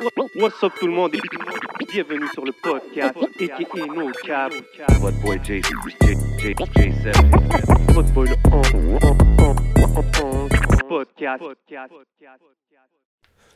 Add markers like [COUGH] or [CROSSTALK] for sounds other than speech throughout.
What's up tout le monde? Et bienvenue sur le podcast aka No Cap. What boy J, J, J, J7. Votre boy le on- on- on- on- on- podcast.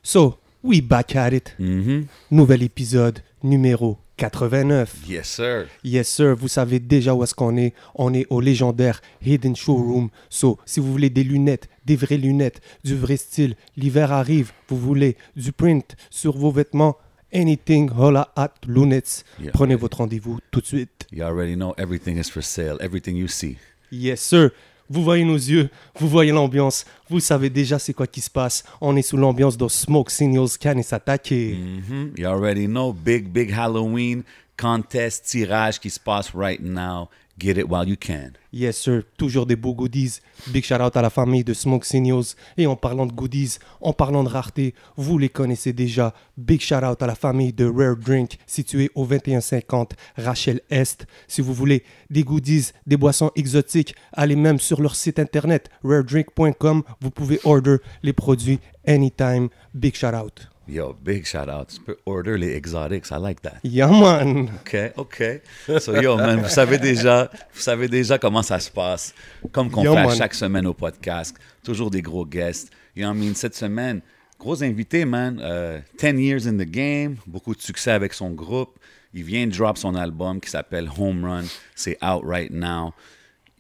So, we back at it. Mm-hmm. Nouvel épisode numéro 89. Yes, sir. Yes, sir, vous savez déjà où est-ce qu'on est. On est au légendaire Hidden Showroom. So, si vous voulez des lunettes, des vraies lunettes, du vrai style, l'hiver arrive, vous voulez du print sur vos vêtements, anything, holla at Lunettes. Yeah. Prenez votre rendez-vous tout de suite. You already know everything is for sale. Everything you see. Yes, sir. Vous voyez nos yeux, vous voyez l'ambiance, vous savez déjà c'est quoi qui se passe. On est sous l'ambiance de Smoke Signals Can et s'attaquer. Mm-hmm. You already know big, big Halloween contest tirage qui se passe right now. Get it while you can. Yes, sir. Toujours des beaux goodies. Big shout out à la famille de Smoke Signals. Et en parlant de goodies, en parlant de rareté, vous les connaissez déjà. Big shout out à la famille de Rare Drink, située au 2150 Rachel Est. Si vous voulez des goodies, des boissons exotiques, allez même sur leur site internet raredrink.com. Vous pouvez order les produits anytime. Big shout out. Yo, big shout out. Tu peux order les exotics. I like that. Yeah, man. OK, OK. So, yo, man, vous savez déjà, vous savez déjà comment ça se passe. Comme qu'on fait man. chaque semaine au podcast. Toujours des gros guests. You know what I mean? Cette semaine, gros invité, man. Euh, 10 years in the game. Beaucoup de succès avec son groupe. Il vient de drop son album qui s'appelle Home Run. C'est out right now.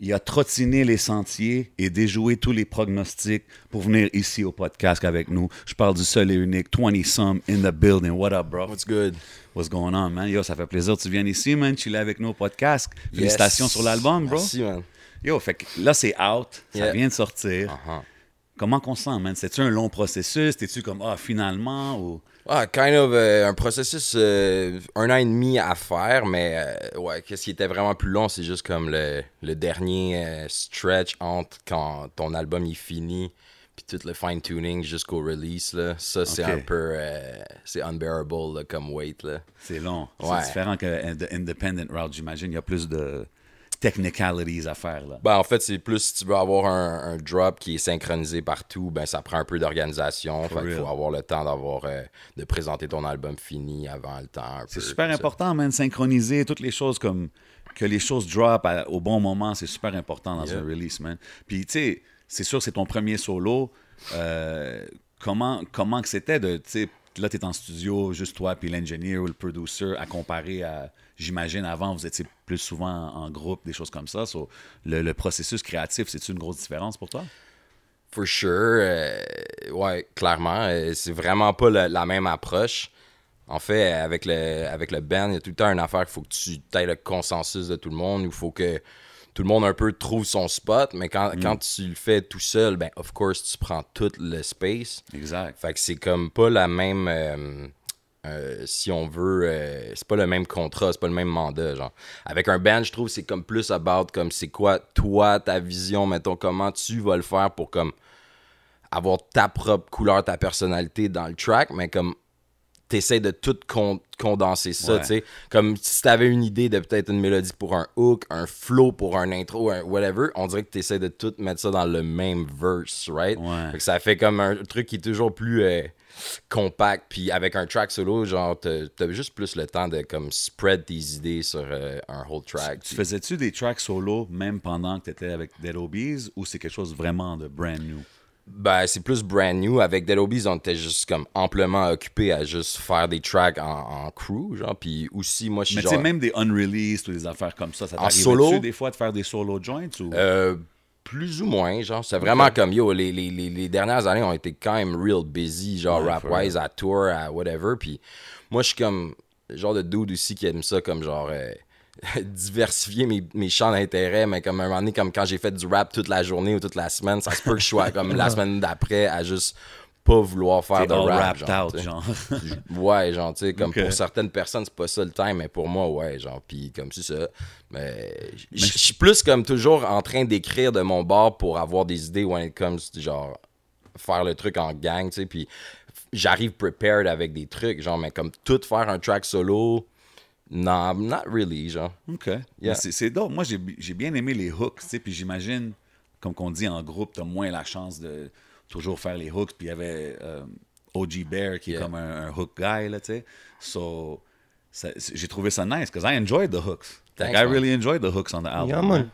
Il a trottiné les sentiers et déjoué tous les pronostics pour venir ici au podcast avec nous. Je parle du seul et unique 20 some in the building. What up, bro? What's good? What's going on, man? Yo, ça fait plaisir que tu viennes ici, man? Tu es avec nous au podcast. Félicitations Yes. sur l'album, bro. Merci, man. Yo, fait que là, c'est out. Ça Yeah. vient de sortir. Uh-huh. Comment qu'on se sent, man? C'est-tu un long processus? T'es-tu comme, ah, finalement? Ou... Ah, kind of euh, un processus euh, un an et demi à faire, mais euh, ouais, qu'est-ce qui était vraiment plus long, c'est juste comme le, le dernier euh, stretch entre quand ton album est fini, puis tout le fine-tuning jusqu'au release, là. Ça, c'est un peu, euh, c'est unbearable là, comme weight, là. C'est long. Ouais. C'est différent que the independent route, j'imagine. Il y a plus de technicalities à faire, là. Ben, en fait, c'est plus si tu veux avoir un, un drop qui est synchronisé partout, ben ça prend un peu d'organisation. Real. faut avoir le temps d'avoir euh, de présenter ton album fini avant le temps. C'est super important, man, synchroniser toutes les choses comme que les choses drop à- au bon moment, c'est super important dans Yeah. un release, man. Puis tu sais, c'est sûr c'est ton premier solo. Euh, comment comment que c'était de tu sais là t'es en studio juste toi puis l'ingénieur ou le producer à comparer à j'imagine avant vous étiez plus souvent en, groupe des choses comme ça. So, le, le processus créatif c'est une grosse différence pour toi? For sure. euh, ouais, clairement. euh, c'est vraiment pas le- la même approche. En fait, avec le, avec le band, il y a tout le temps une affaire qu'il faut que tu aies le consensus de tout le monde. Il faut que tout le monde un peu trouve son spot. Mais quand, quand tu le fais tout seul, ben, of course, tu prends tout le space. Exact. Fait que c'est comme pas la même. euh, euh, si on veut, euh, c'est pas le même contrat, c'est pas le même mandat, genre. Avec un band, je trouve c'est comme plus about comme c'est quoi toi ta vision, mettons comment tu vas le faire pour comme avoir ta propre couleur, ta personnalité dans le track, mais comme t'essaies de tout con- condenser ça, Ouais. tu sais. Comme si t'avais une idée de peut-être une mélodie pour un hook, un flow pour un intro, un whatever, on dirait que t'essaies de tout mettre ça dans le même verse, right? Ouais. Fait que ça fait comme un truc qui est toujours plus euh, compact, puis avec un track solo, genre, t'as t'as juste plus le temps de comme spread tes idées sur euh, un whole track. Tu puis- faisais-tu des tracks solo même pendant que tu étais avec Dead Obies ou c'est quelque chose vraiment de brand new? Ben, c'est plus brand new. Avec Dead Obies, on était juste comme amplement occupé à juste faire des tracks en, en crew, genre. Puis aussi, moi, je suis Mais tu sais, même des unreleased ou des affaires comme ça, ça t'arrive des fois de faire des solo joints ou... Euh, plus ou moins, genre. C'est vraiment comme, yo, les, les, les, dernières années ont été quand même real busy, genre Ouais, rap-wise, à tour, à whatever. Puis moi, je suis comme le genre de dude aussi qui aime ça, comme genre... euh, [LAUGHS] diversifier mes, mes champs d'intérêt, mais comme un moment donné, comme quand j'ai fait du rap toute la journée ou toute la semaine, ça se peut que je sois [LAUGHS] comme la semaine d'après à juste pas vouloir faire de rap. genre, out, genre. [LAUGHS] Ouais, genre, tu sais, comme pour certaines personnes, c'est pas ça le time, mais pour moi, ouais, genre, puis comme c'est ça. Mais je suis plus comme toujours en train d'écrire de mon bord pour avoir des idées when it comes genre, faire le truc en gang, tu sais, puis j'arrive prepared avec des trucs, genre, mais comme tout faire un track solo, non, not really, genre. OK. Yeah. C'est dope. Moi, j'ai j'ai bien aimé les hooks, tu sais, puis j'imagine, comme qu'on dit en groupe, t'as moins la chance de toujours faire les hooks, puis il y avait... euh, OG Bear, qui est comme un, un hook guy, là, tu sais. So, j'ai trouvé ça nice, because I enjoyed the hooks. Like, Thanks, I man. really enjoyed the hooks on the album. Yeah, man.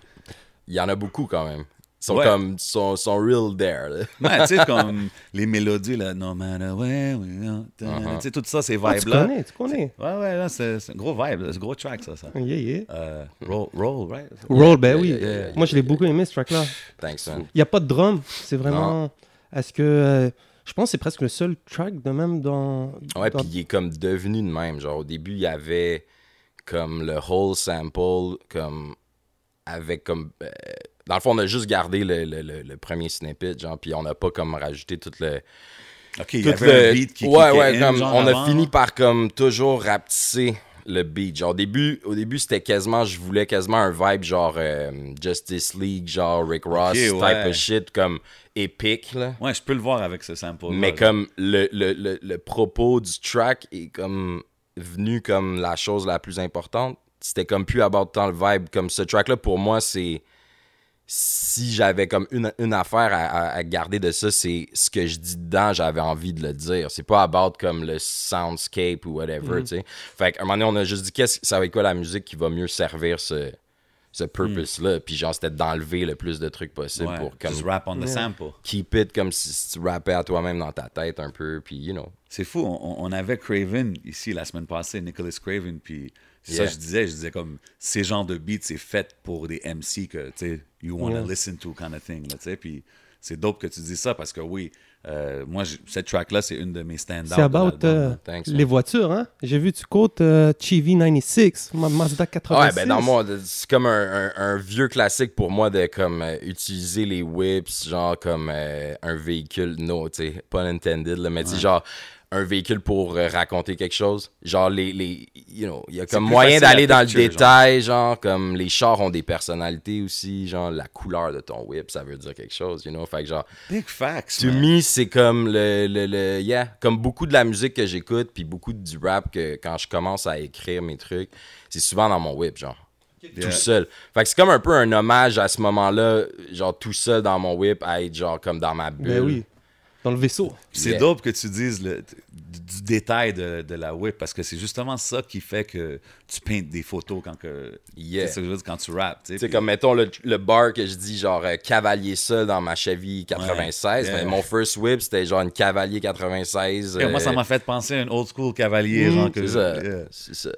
Il y en a beaucoup quand même. Ils sont Ouais. comme, sont, sont real there. là. Ouais, tu sais, [LAUGHS] comme les mélodies, là, No matter where we go, ta- Uh-huh. tu sais, tout ça, ces Ah, tu vibes-là. connais, tu connais. Ouais, ouais, là, c'est un gros vibe, c'est un gros track, ça. ça. Yeah, yeah. Euh, roll, roll, right? Roll, ben oui. yeah, yeah, yeah, Moi, je l'ai beaucoup aimé, ce track-là. Thanks, man. Il n'y a pas de drum. C'est vraiment. Est-ce que. euh, je pense que c'est presque le seul track de même dans. Ouais, dans- puis il est comme devenu de même. Genre, au début, il y avait comme le whole sample, comme avec comme. euh, dans le fond, on a juste gardé le, le- le- le premier snippet, genre, puis on n'a pas comme rajouté tout le. Ok, il y avait le- un beat qui ouais, ouais, in, comme on avant. a fini par comme toujours rapetisser le beat. Genre, au début, au début c'était quasiment, je voulais quasiment un vibe genre euh, Justice League, genre Rick Ross type ouais. of shit, comme épique, là. Ouais, je peux le voir avec ce sample. Mais comme le, le, le, le propos du track est comme venu comme la chose la plus importante. C'était comme plus about tant le vibe. Comme ce track-là, pour moi, c'est. Si j'avais comme une, une affaire à, à- à garder de ça, c'est ce que je dis dedans, j'avais envie de le dire. C'est pas about comme le soundscape ou whatever, tu sais. Fait qu'à un moment donné, on a juste dit, qu'est-ce, ça va être quoi la musique qui va mieux servir ce, ce purpose-là? Puis genre, c'était d'enlever le plus de trucs possible ouais, pour comme just rap on the sample. keep it comme si, si tu rappais à toi-même dans ta tête un peu, puis you know. C'est fou, on, on avait Craven ici la semaine passée, Nicholas Craven, puis ça Yeah. je disais, je disais comme ces genres de beats, c'est fait pour des MC que tu sais, you want to Yeah. listen to kind of thing, là, tu sais, puis c'est dope que tu dis ça parce que oui, euh, moi cette track là c'est une de mes stand-out. C'est about euh. Thanks, les voitures, hein? J'ai vu, tu côtes euh, Chevy 96, Ma- Mazda 86. Ouais, ben dans moi, c'est comme un, un- un vieux classique pour moi de comme euh, utiliser les whips, genre comme euh, un véhicule, no, tu sais, pas intended, là, mais tu sais, genre un véhicule pour euh, raconter quelque chose. Genre, les, les you know, il y a comme moyen d'aller dans le genre. détail, genre. comme les chars ont des personnalités aussi, genre la couleur de ton whip, ça veut dire quelque chose, you know, fait que genre, Big facts. To man. me, c'est comme le, le, le- yeah, comme beaucoup de la musique que j'écoute, puis beaucoup du rap que quand je commence à écrire mes trucs, c'est souvent dans mon whip, genre. Yeah. Tout seul. Fait que c'est comme un peu un hommage à ce moment-là, genre tout seul dans mon whip, à être genre comme dans ma bulle. Ben oui. Dans le vaisseau. C'est Yeah. dope que tu dises le, du, du détail de, de la whip parce que c'est justement ça qui fait que tu peintes des photos quand que Yeah. c'est que je veux dire, quand tu rappes. Puis- comme mettons le, le bar que je dis, genre euh, cavalier seul dans ma Chevy 96. Ouais, mais yeah. mon first whip, c'était genre une cavalier 96. Et moi, ça euh, m'a fait penser à un old school cavalier. Mm, genre que, C'est ça. Yeah. C'est ça.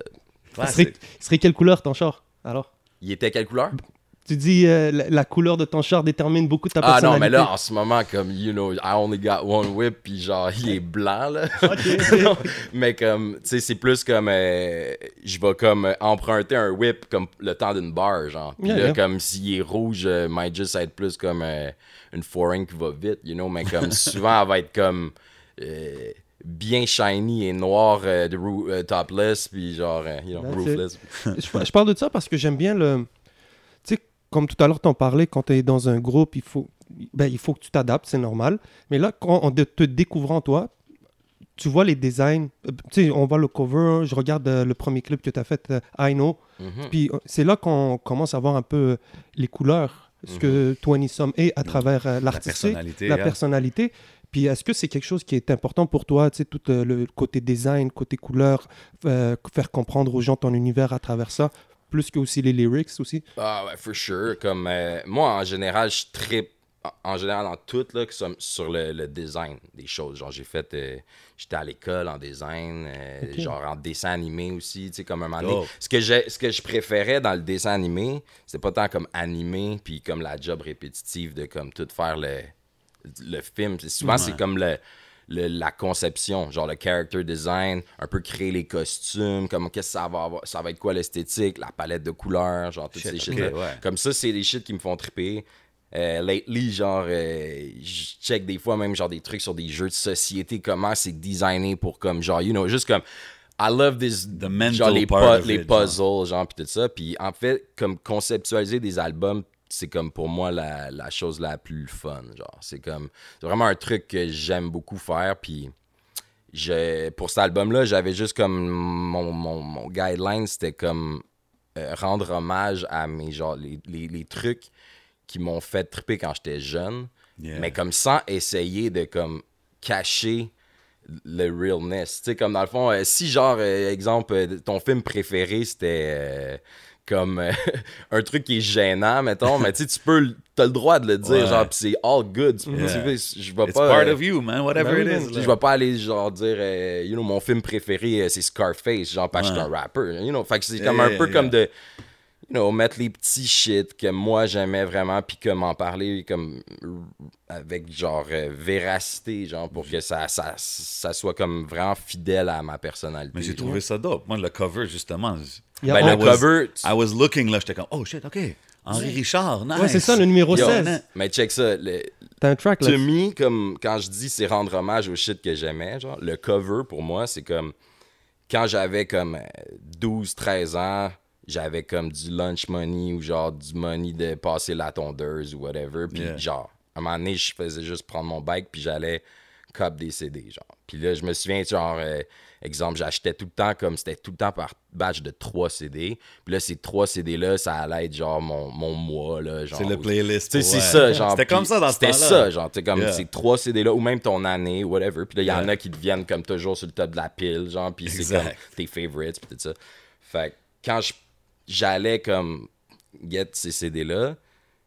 Il serait, serait quelle couleur ton char Alors? Il était quelle couleur? Tu dis euh, la, la couleur de ton char détermine beaucoup de ta Ah personnalité. non, mais là, en ce moment, comme, you know, I only got one whip, puis genre, il est blanc, là. [LAUGHS] Non, [LAUGHS] mais comme, tu sais, c'est plus comme, euh, je vais comme emprunter un whip comme le temps d'une barre, genre. Puis Yeah, là, yeah. comme, s'il est rouge, euh, might just être plus comme euh, une foreign qui va vite, you know, mais comme, [LAUGHS] souvent, elle va être comme... euh, bien shiny et noir euh, de euh, topless puis genre euh, you know, roofless je, je parle de ça parce que j'aime bien le. Comme tout à l'heure, t'en parlais, quand tu es dans un groupe, il faut, ben, il faut que tu t'adaptes, c'est normal. Mais là, quand en te découvrant toi, tu vois les designs. euh, Tu sais, on voit le cover, je regarde euh, le premier clip que tu as fait, euh, I Know. Mhm. Puis c'est là qu'on commence à voir un peu les couleurs, ce que 20 Some est à travers euh, l'artistique, personnalité, la yeah. personnalité. Puis est-ce que c'est quelque chose qui est important pour toi, tu sais, tout le côté design, côté couleur, faire comprendre aux gens ton univers à travers ça, plus que aussi les lyrics aussi? Ah ouais, for sure. Comme euh, moi, en général, je tripe en- en général dans tout là, que sur, sur le, le design des choses. Genre, j'ai fait. euh, J'étais à l'école en design, euh, genre en dessin animé aussi, tu sais, comme un moment donné. Ce que, j'ai- ce que je préférais dans le dessin animé, c'était pas tant comme animé, puis comme la job répétitive de comme tout faire le, le film. C'est- Souvent, c'est comme le, le- la conception, genre le character design, un peu créer les costumes, comme qu'est-ce que ça va avoir, ça va être quoi l'esthétique, la palette de couleurs, genre toutes Shit, ces shit ouais. Comme ça, c'est des shit qui me font triper. Euh, lately, genre, euh, je check des fois même genre des trucs sur des jeux de société, comment c'est designé pour comme genre, you know, juste comme I love this, The mental genre les, part pu- of les it, genre. puzzles, genre, puis tout ça. Puis en fait, comme conceptualiser des albums, c'est comme pour moi la, la chose la plus fun, genre. C'est comme, c'est vraiment un truc que j'aime beaucoup faire, puis je, pour cet album-là, j'avais juste comme mon, mon, mon guideline, c'était comme euh, rendre hommage à mes genre les, les, les trucs qui m'ont fait triper quand j'étais jeune, Yeah. mais comme sans essayer de comme cacher le realness. Tu sais, comme dans le fond, euh, si genre, euh, exemple, ton film préféré, c'était comme euh, [LAUGHS] un truc qui est gênant, mettons, mais tu sais, tu peux, le- t'as le droit de le dire, Ouais. genre, pis c'est all good. Tu- Yeah. Je vais It's pas... part euh, of you, man, whatever Ben it is. je vais pas aller genre dire euh, you know mon film préféré c'est Scarface genre parce que je suis un rapper you know fait que c'est Yeah, comme un peu yeah. comme de you know mettre les petits shit que moi j'aimais vraiment puis comme en parler comme avec genre euh, véracité genre pour que ça, ça ça soit comme vraiment fidèle à ma personnalité Mais j'ai genre. trouvé ça dope. Moi, le cover, justement. Il y a ben, le I was- cover tu- I was looking, là, j'étais comme, oh shit, OK. Henri Richard, nice. Ouais, c'est ça, le numéro Yo, 16. mais check ça le, T'as un track là. To me, comme quand je dis c'est rendre hommage au shit que j'aimais, genre, le cover pour moi, c'est comme quand j'avais comme 12-13 ans, j'avais comme du lunch money ou genre du money de passer la tondeuse ou whatever. Puis Yeah. genre, à un moment donné, je faisais juste prendre mon bike puis j'allais cop des CD, genre. Puis là, je me souviens, genre, euh, exemple, j'achetais tout le temps comme c'était tout le temps par batch de 3 CD. Puis là, ces 3 CD-là, ça allait être genre mon, mon mois, là. genre, C'est le playlist. tu c'est ça, genre. C'était comme ça dans ce C'était ça, genre. T'es comme Yeah. ces trois CD-là, ou même ton année, whatever. Puis là, il y en a qui deviennent comme toujours sur le top de la pile, genre. Puis c'est comme tes favorites, puis tout ça. Fait que quand je- j'allais comme get ces CD-là,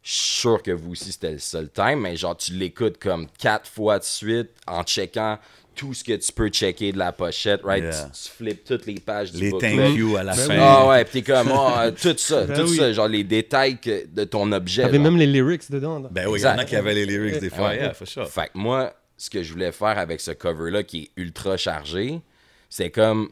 je suis sûr que vous aussi c'était le seul time, mais genre tu l'écoutes comme quatre fois de suite en checkant tout ce que tu peux checker de la pochette, right? Yeah. Tu, tu flippes toutes les pages du Les booklet. thank you à la Ben fin. Ah ouais, pis t'es comme, ah, tout ça, Ben tout oui. ça, genre les détails que- de ton objet. T'avais même les lyrics dedans. là. Ben oui, il y en a qui avaient les lyrics des fois. Ouais. Yeah, for sure. Fait que moi, ce que je voulais faire avec ce cover-là qui est ultra chargé, c'est comme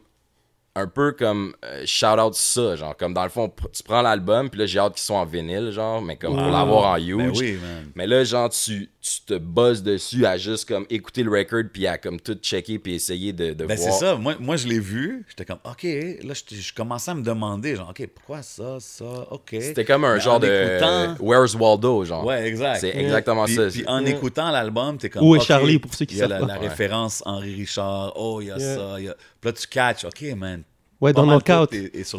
un peu comme euh, shout out ça, genre comme dans le fond, tu prends l'album, puis là j'ai hâte qu'ils soient en vinyle, genre, mais comme pour l'avoir en huge. Ben oui, man. Mais là, genre, tu, tu te bosses dessus à juste comme écouter le record, puis à comme tout checker, puis essayer de, de Ben c'est voir. ça, moi, moi je l'ai vu, j'étais comme, OK, là je, je commençais à me demander, genre, OK, pourquoi ça, ça, OK. C'était comme un Mais genre en de écoutant- Where's Waldo, genre. Ouais, exact. C'est exactement Puis- ça. Puis en écoutant l'album, t'es comme. Où est Charlie, pour ceux qui Il y a savent la, la Ouais. référence Henri Richard, oh, il y a Yeah. ça, il y a. Puis là, tu catches, OK, man. Ouais, dans Knockout,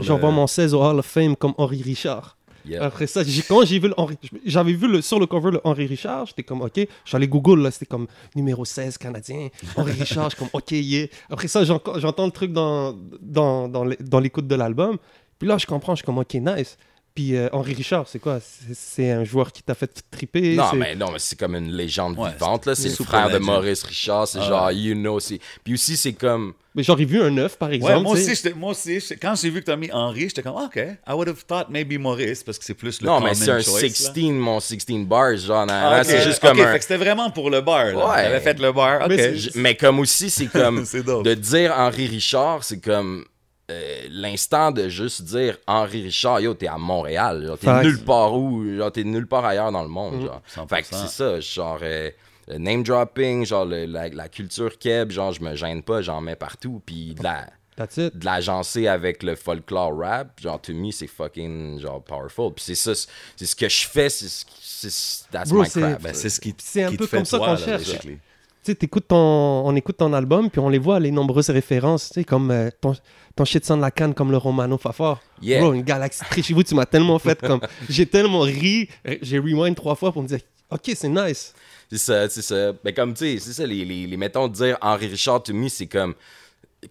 j'envoie le- mon 16 au Hall of Fame comme Henri Richard. Yeah. Après ça, quand j'ai vu le Henri, j'avais vu le, sur le cover le Henri Richard, j'étais comme ok, j'allais Google là, c'était comme numéro 16 canadien, Henri Richard, comme ok yeah. Après ça, j'en- j'entends le truc dans dans dans l'écoute de l'album, puis là je comprends, je suis comme ok nice. Puis euh, Henri Richard, c'est quoi? C'est- un joueur qui t'a fait triper Non, mais non, mais c'est comme une légende Ouais, vivante, là. C'est le frère de. Maurice Richard, c'est Ah genre, you know, c'est... Puis aussi, c'est comme... Mais j'aurais vu un 9 par exemple. Ouais, moi aussi, j'étais- moi aussi, quand j'ai vu que t'as mis Henri, j'étais comme, OK, I would have thought maybe Maurice, parce que c'est plus le non, mais c'est un choice, 16, là. mon 16 bars, genre, Ah, c'est juste Ok, comme un... fait que c'était vraiment pour le bar, là. Ouais. T'avais fait le bar, OK. Mais Mais comme aussi, c'est comme... [LAUGHS] De dire Henri Richard, c'est comme... euh, l'instant de juste dire Henri Richard, yo, t'es à Montréal, genre, t'es nulle part où, genre, t'es nulle part ailleurs dans le monde, Mhm. genre. 100%. Fait que c'est ça, genre, euh, le name dropping, genre, le- la, la culture keb, genre, je me gêne pas, j'en mets partout, puis de la, That's it. de l'agencer avec le folklore rap, genre, to me, c'est fucking, genre, powerful. Puis c'est ça, c'est ce que je fais, c'est ce that's Bro, my c'est- craft. Ben, c'est ce qui, C'est un qui peu te fait comme ça qu'on là, cherche. basically. Tu sais, t'écoutes ton, on écoute ton album, puis on les voit, les nombreuses références, tu sais, comme euh, ton, ton shit sans la canne, comme le Romano Fafard. Yeah. Bro, une galaxie très chez vous, tu m'as tellement fait comme. [LAUGHS] J'ai tellement ri, j'ai rewind trois fois pour me dire, ok, c'est nice. C'est ça, c'est ça. Mais comme, tu sais, c'est ça, les, les, les mettons, de dire Henri Richard, to me, c'est comme.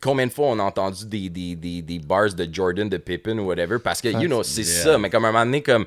Combien de fois on a entendu des, des, des, des bars de Jordan, de Pippen ou whatever, parce que, you know, c'est Yeah. ça, mais comme à un moment donné, comme.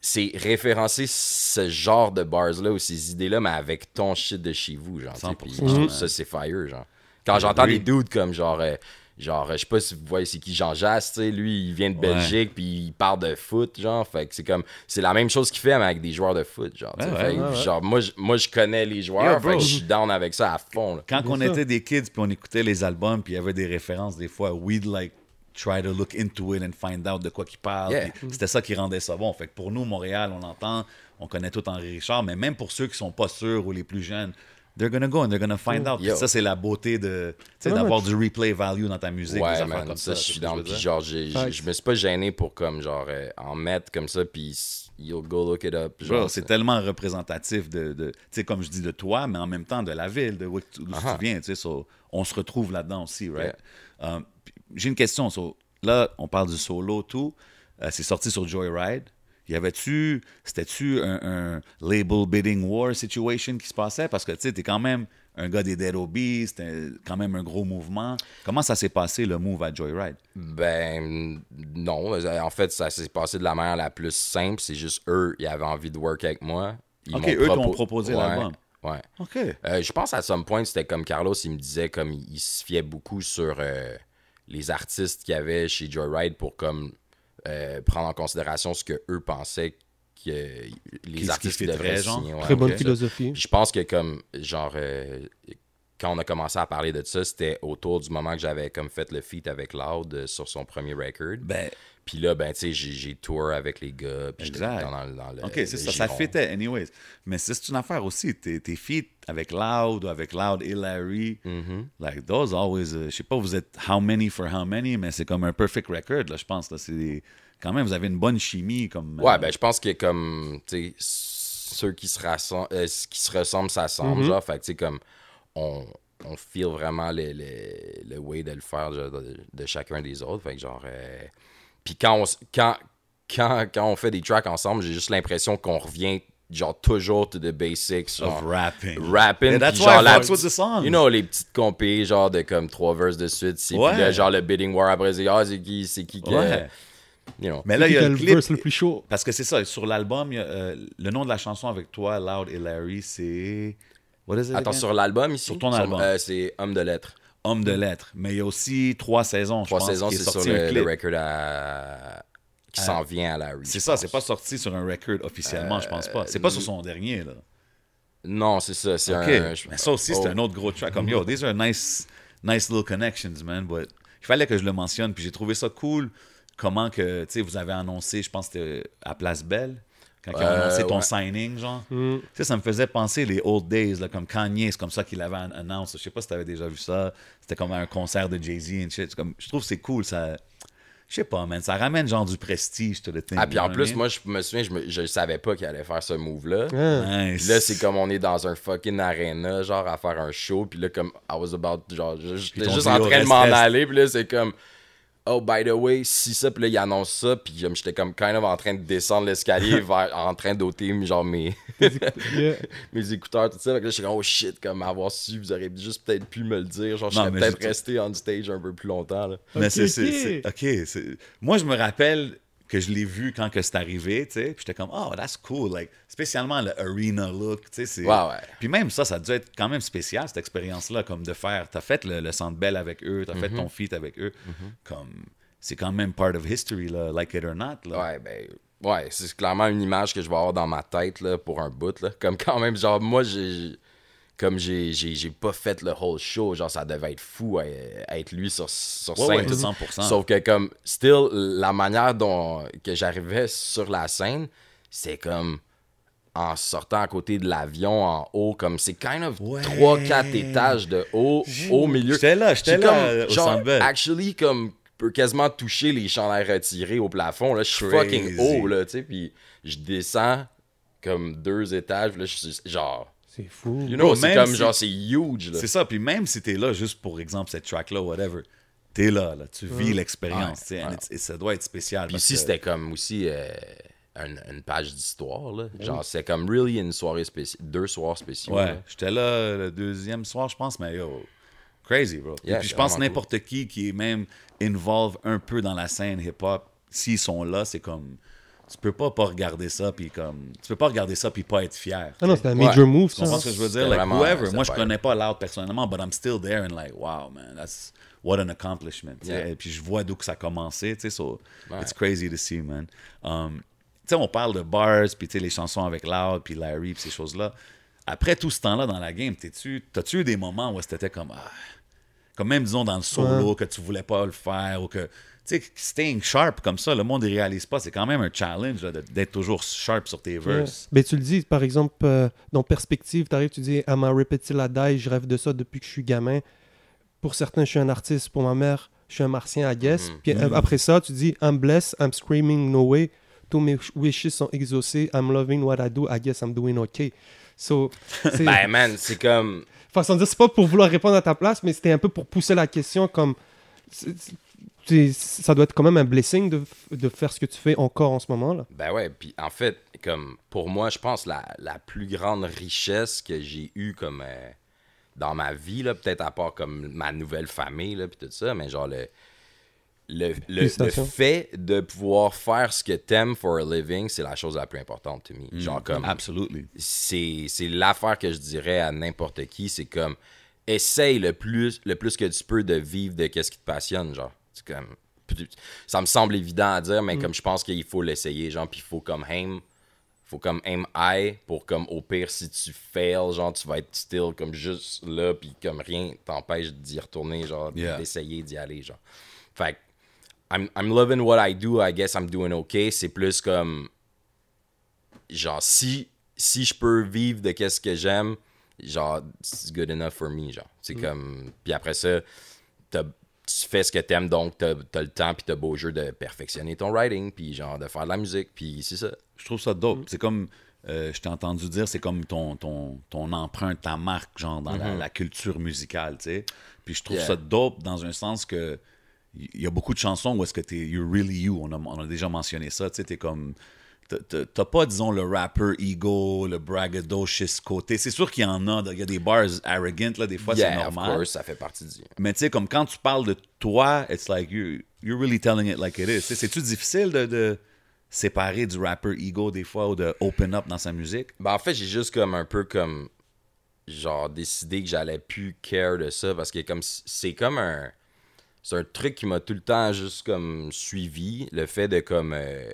C'est référencer ce genre de bars-là ou ces idées-là, mais avec ton shit de chez vous, genre. tu sais, 100%, Puis je trouve man. ça, c'est fire, genre. Quand j'entends des dudes comme genre. euh, Genre, je sais pas si vous voyez c'est qui Jean Jass, tu sais, lui, il vient de. Belgique, puis il parle de foot, genre, fait que c'est comme, c'est la même chose qu'il fait, mais avec des joueurs de foot, genre. Ouais, Fait ouais, genre, moi, je, moi, je connais les joueurs, Yeah, fait que je suis down avec ça à fond, là. Quand on était des kids puis on écoutait les albums puis il y avait des références des fois, we'd like try to look into it and find out de quoi. Yeah. Puis C'était ça qui rendait ça bon. Fait que pour nous, Montréal, on entend, on connaît tout Henri Richard, mais même pour ceux qui sont pas sûrs ou les plus jeunes, they're gonna go and they're gonna find out. Yo. ça, c'est la beauté de, tu sais, Ouais, d'avoir du replay value dans ta musique. Ouais, man, comme ça, ça. je suis veux Puis genre, j'ai- j'ai- Facts. je me suis pas gêné pour, comme, genre, euh, en mettre comme ça, puis you'll go look it up. Genre, c'est tellement représentatif de, de tu sais, comme je dis, de toi, mais en même temps de la ville, de où tu, Uh-huh. tu viens, tu sais, so, on se retrouve là-dedans aussi, right? Um, puis J'ai une question, so, là, on parle du solo, tout, Euh, c'est sorti sur Joyride, y avait-tu, c'était-tu un, un label bidding war situation qui se passait? Parce que, tu sais, t'es quand même un gars des Dead Obies, c'était quand même un gros mouvement. Comment ça s'est passé, le move à Joyride? Ben, non. En fait, ça s'est passé de la manière la plus simple. C'est juste eux, ils avaient envie de work avec moi. Ils OK, eux t'ont propo- proposé Ouais, l'album. Ouais. OK. Euh, je pense à some point, c'était comme Carlos, il me disait comme il, il se fiait beaucoup sur euh, les artistes qu'il y avait chez Joyride pour comme euh, prendre en considération ce que eux pensaient que les artistes qui devraient genre? signer. ouais. Très bonne philosophie. Puis je pense que comme genre euh, quand on a commencé à parler de ça, c'était autour du moment que j'avais comme fait le feat avec Loud euh, sur son premier record. Ben, Puis là, ben, tu sais, j'ai, tour avec les gars. Puis Exact. dans, le- dans le. OK, c'est ça, ça fitait, anyways. Mais c'est une affaire aussi. Tes, tes feats avec Loud ou avec Loud et Larry, Mm-hmm. like, those always, euh, je sais pas, vous êtes how many for how many, mais c'est comme un perfect record, là, je pense. Là, c'est quand même, vous avez une bonne chimie. comme. Ouais, euh, ben, je pense que comme, tu sais, ceux qui se, rassemblent, euh, qui se ressemblent s'assemblent, genre. Fait que, tu sais, comme, on, on feel vraiment le, le, le way de le faire de, de chacun des autres. Fait que, genre. euh, Puis quand on, quand, quand, quand on fait des tracks ensemble, j'ai juste l'impression qu'on revient, genre, toujours to the basics. Genre, of rapping. rapping. Yeah, that's puis why genre, la the song. You know, les petites compées, genre, de comme trois verses de suite. c'est- Ouais. Genre, le bidding war après, c'est, ah, c'est qui, c'est qui que. Ouais. You know. Mais là, il y a le clip. verse le plus chaud? Parce que c'est ça, sur l'album, euh, le nom de la chanson avec toi, Loud et Larry, c'est. What is it? Attends, again? sur l'album ici? Sur ton album. euh, c'est Homme de lettres. Homme de lettres. Mais il y a aussi trois saisons, je Trois pense, saisons, qui est c'est sur le, record à... qui s'en vient à Larry. C'est je ça, c'est pas sorti sur un record officiellement, je pense pas. C'est pas sur son dernier, là. Non, c'est ça. C'est OK. un. je- Mais ça aussi, c'est oh. un autre gros track. Comme, yo, these are nice, nice little connections, man. But il fallait que je le mentionne. Puis j'ai trouvé ça cool. Comment que, tu sais, vous avez annoncé, je pense que c'était à Place Belle, quand ils ont Euh, annoncé ton ouais. signing, genre. Tu sais, ça me faisait penser les old days, là, comme Kanye, c'est comme ça qu'il avait an- annoncé. Je sais pas si t'avais déjà vu ça. C'était comme un concert de Jay-Z and shit. Comme, je trouve que c'est cool, ça... Je sais pas, man. Ça ramène genre du prestige, to the thing. Ah, puis you en plus, moi, je me souviens, je, me, je savais pas qu'il allait faire ce move-là. Nice. Là, c'est comme on est dans un fucking arena, genre à faire un show. Puis là, comme I was about, genre, je- j'étais juste en train de m'en aller. Puis là, c'est comme, oh, by the way, si ça. Puis là, il annonce ça. Puis j'étais comme kind of en train de descendre l'escalier, [LAUGHS] vers, en train d'ôter, genre, mes, [LAUGHS] mes écouteurs, tout ça. Fait que là, j'étais comme, oh shit, comme avoir su, vous auriez juste peut-être pu me le dire. Genre, je serais peut-être resté on stage un peu plus longtemps, là. Mais Ok, c'est, c'est- ok. Moi, je me rappelle que je l'ai vu quand que c'est arrivé, tu sais. Puis j'étais comme, oh, that's cool. Like, spécialement le arena look, tu sais. c'est- Ouais, ouais. Puis même ça, ça a dû être quand même spécial, cette expérience-là, comme de faire. T'as fait le, le Centre Bell avec eux, t'as fait ton feat avec eux. Comme, c'est quand même part of history, là, like it or not. Là. Ouais, ben. Ouais, c'est clairement une image que je vais avoir dans ma tête là, pour un bout. Là. Comme quand même, genre, moi, j'ai. Comme j'ai, j'ai, j'ai pas fait le whole show, genre, ça devait être fou à, à être lui sur, sur scène. ouais, tout. 100%. Sauf que, comme, still, la manière dont que j'arrivais sur la scène, c'est comme en sortant à côté de l'avion en haut, comme c'est kind of Ouais. 3-4 étages de haut au milieu. J'étais là, j'étais là, comme, euh, au genre, actually, comme, peut quasiment toucher les chandails retirés au plafond. Là, je suis fucking haut, là, tu sais, puis je descends comme deux étages, là, je suis genre, C'est fou. you know, Bro, c'est même comme, si- genre, c'est huge, là. C'est ça. Puis même si t'es là juste pour exemple cette track-là, whatever, t'es là, là. Tu vis l'expérience, et ça doit être spécial. Puis aussi, que- c'était comme aussi euh, une, une page d'histoire, là. Genre, c'est comme really une soirée spéciale, deux soirs spéciaux. Ouais, j'étais là le deuxième soir, je pense, mais yo, crazy, bro. Yeah, Et puis je pense n'importe qui qui est même involve un peu dans la scène hip-hop, s'ils sont là, c'est comme tu peux pas pas regarder ça puis comme tu peux pas regarder ça puis pas être fier. Ah non, c'était un major move, Tu ça. comprends ce que je veux dire? Like, whoever. Moi, je connais pas Loud personnellement, but I'm still there and like, wow, man, that's what an accomplishment. Yeah. Et puis je vois d'où que ça a commencé, tu sais, so Ouais. it's crazy to see, man. Um, tu sais, on parle de bars, puis tu sais, les chansons avec Loud, puis Larry, puis ces choses-là. Après tout ce temps-là dans la game, t'es-tu, t'as-tu eu des moments où c'était comme, ah, comme même, disons, dans le solo, que tu voulais pas le faire, ou que, sais, staying sharp comme ça, le monde ne réalise pas, c'est quand même un challenge d'être toujours sharp sur tes verses. Ben, tu le dis, par exemple, euh, dans Perspective, tu arrives, tu dis À m'a répété la die, je rêve de ça depuis que je suis gamin. Pour certains, je suis un artiste. Pour ma mère, je suis un martien, I guess. Puis euh, après ça, tu dis I'm blessed, I'm screaming no way. Tous mes wishes sont exaucés. I'm loving what I do, I guess I'm doing okay. So, [LAUGHS] c'est. Ben, man, c'est comme. Façon de dire, c'est pas pour vouloir répondre à ta place, mais c'était un peu pour pousser la question comme. Ça doit être quand même un blessing de, de faire ce que tu fais encore en ce moment. là. Ben ouais, puis en fait, comme pour moi, je pense la, la plus grande richesse que j'ai eue comme euh, dans ma vie, là, peut-être à part comme ma nouvelle famille, là, puis tout ça, mais genre le, le, le, fait de pouvoir faire ce que t'aimes for a living, c'est la chose la plus importante to me. Mm. Genre comme Absolutely. c'est c'est l'affaire que je dirais à n'importe qui, c'est comme essaye le plus le plus que tu peux de vivre de qu'est-ce qui te passionne, genre. C'est comme ça me semble évident à dire, mais comme je pense qu'il faut l'essayer, genre, puis il faut comme aim faut comme aim high pour comme au pire si tu fails genre tu vas être still comme juste là puis comme rien t'empêche d'y retourner genre Yeah. d'essayer d'y aller genre. Fait I'm, I'm loving what I do I guess I'm doing okay c'est plus comme genre si si je peux vivre de qu'est-ce que j'aime genre it's good enough for me genre. C'est comme puis après ça t'as- tu fais ce que t'aimes donc t'as as le temps puis t'as beau jeu de perfectionner ton writing puis genre de faire de la musique puis c'est ça Je trouve ça dope. C'est comme, euh, je t'ai entendu dire, c'est comme ton, ton, ton empreinte, ta marque, genre, dans la, la culture musicale, tu sais. Puis je trouve Yeah. ça dope dans un sens que il y a beaucoup de chansons où est-ce que t'es you're really you. On a, on a déjà mentionné ça, tu sais, t'es comme... t'as- pas, disons, le rapper ego, le braggadocious côté. C'est sûr qu'il y en a. Il y a des bars arrogant, là, des fois, c'est yeah of normal. course ça fait partie du Mais tu sais, comme quand tu parles de toi, it's like you, you're really telling it like it is. C'est-tu difficile de, de séparer du rapper ego des fois ou de open up dans sa musique? Ben, en fait, j'ai juste comme un peu comme genre décidé que j'allais plus care de ça parce que comme c'est comme un c'est un truc qui m'a tout le temps juste comme suivi le fait de comme euh,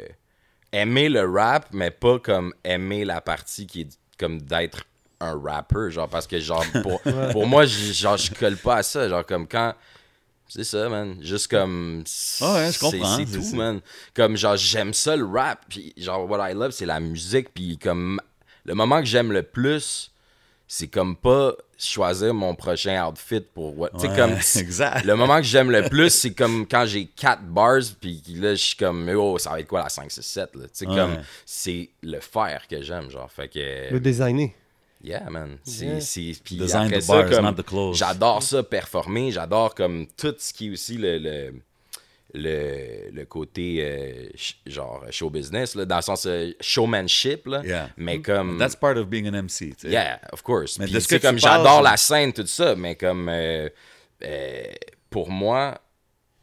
aimer le rap mais pas comme aimer la partie qui est comme d'être un rapper genre parce que genre pour, [LAUGHS] pour moi genre je colle pas à ça genre comme quand c'est ça, man. Juste comme. Ah ouais, je c'est- comprends. C'est tout, man. Comme, genre, j'aime ça le rap. Puis, genre, what I love, c'est la musique. Puis, comme, le moment que j'aime le plus, c'est comme pas choisir mon prochain outfit pour what. Tu sais, Ouais, comme. [LAUGHS] exact. Le moment que j'aime le plus, c'est comme quand j'ai 4 bars. Puis là, je suis comme, oh, ça va être quoi la 5, 6, 7, là? Tu sais, Ouais. comme, c'est le faire que j'aime, genre. Fait que. Le designer. Yeah, man. C'est, Yeah. c'est, puis Design après the ça, bars, comme, not the clothes. J'adore ça performer. J'adore comme tout ce qui est aussi le, le, le, le côté euh, genre show business, là, dans le sens euh, showmanship. Là, Yeah. Mais comme. That's part of being an MC. Yeah, of course. Mais Puis, que comme j'adore la scène, tout ça, mais comme euh, euh, pour moi,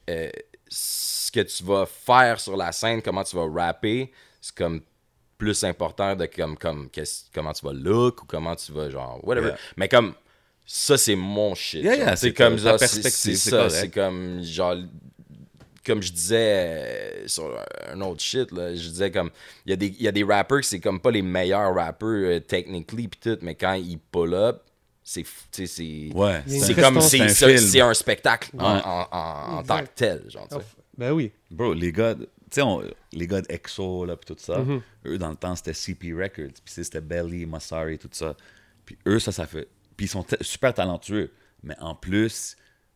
euh, ce que tu vas faire sur la scène, comment tu vas rapper, c'est comme plus important de comme, comme comment tu vas look ou comment tu vas genre whatever. Yeah. Mais comme ça c'est mon shit. Yeah, yeah, c'est comme ta genre, c'est- perspective, c'est ça, c'est comme genre comme je disais euh, sur un autre shit, là, je disais comme, il y, a des- il y a des rappers que c'est comme pas les meilleurs rappers euh, technically pis tout, mais quand ils pull up, c'est, f- tu sais, c'est, Ouais, c'est comme, c'est, C'est un un spectacle en, Ouais. en- en- en tant que tel, genre, tu sais. Ben oui. Bro, les gars, tu sais, les gars d'EXO, là, puis tout ça, Mm-hmm. eux, dans le temps, c'était CP Records, puis c'était Belly, Massari, tout ça. Puis eux, ça, ça fait... Puis ils sont super talentueux, mais en plus,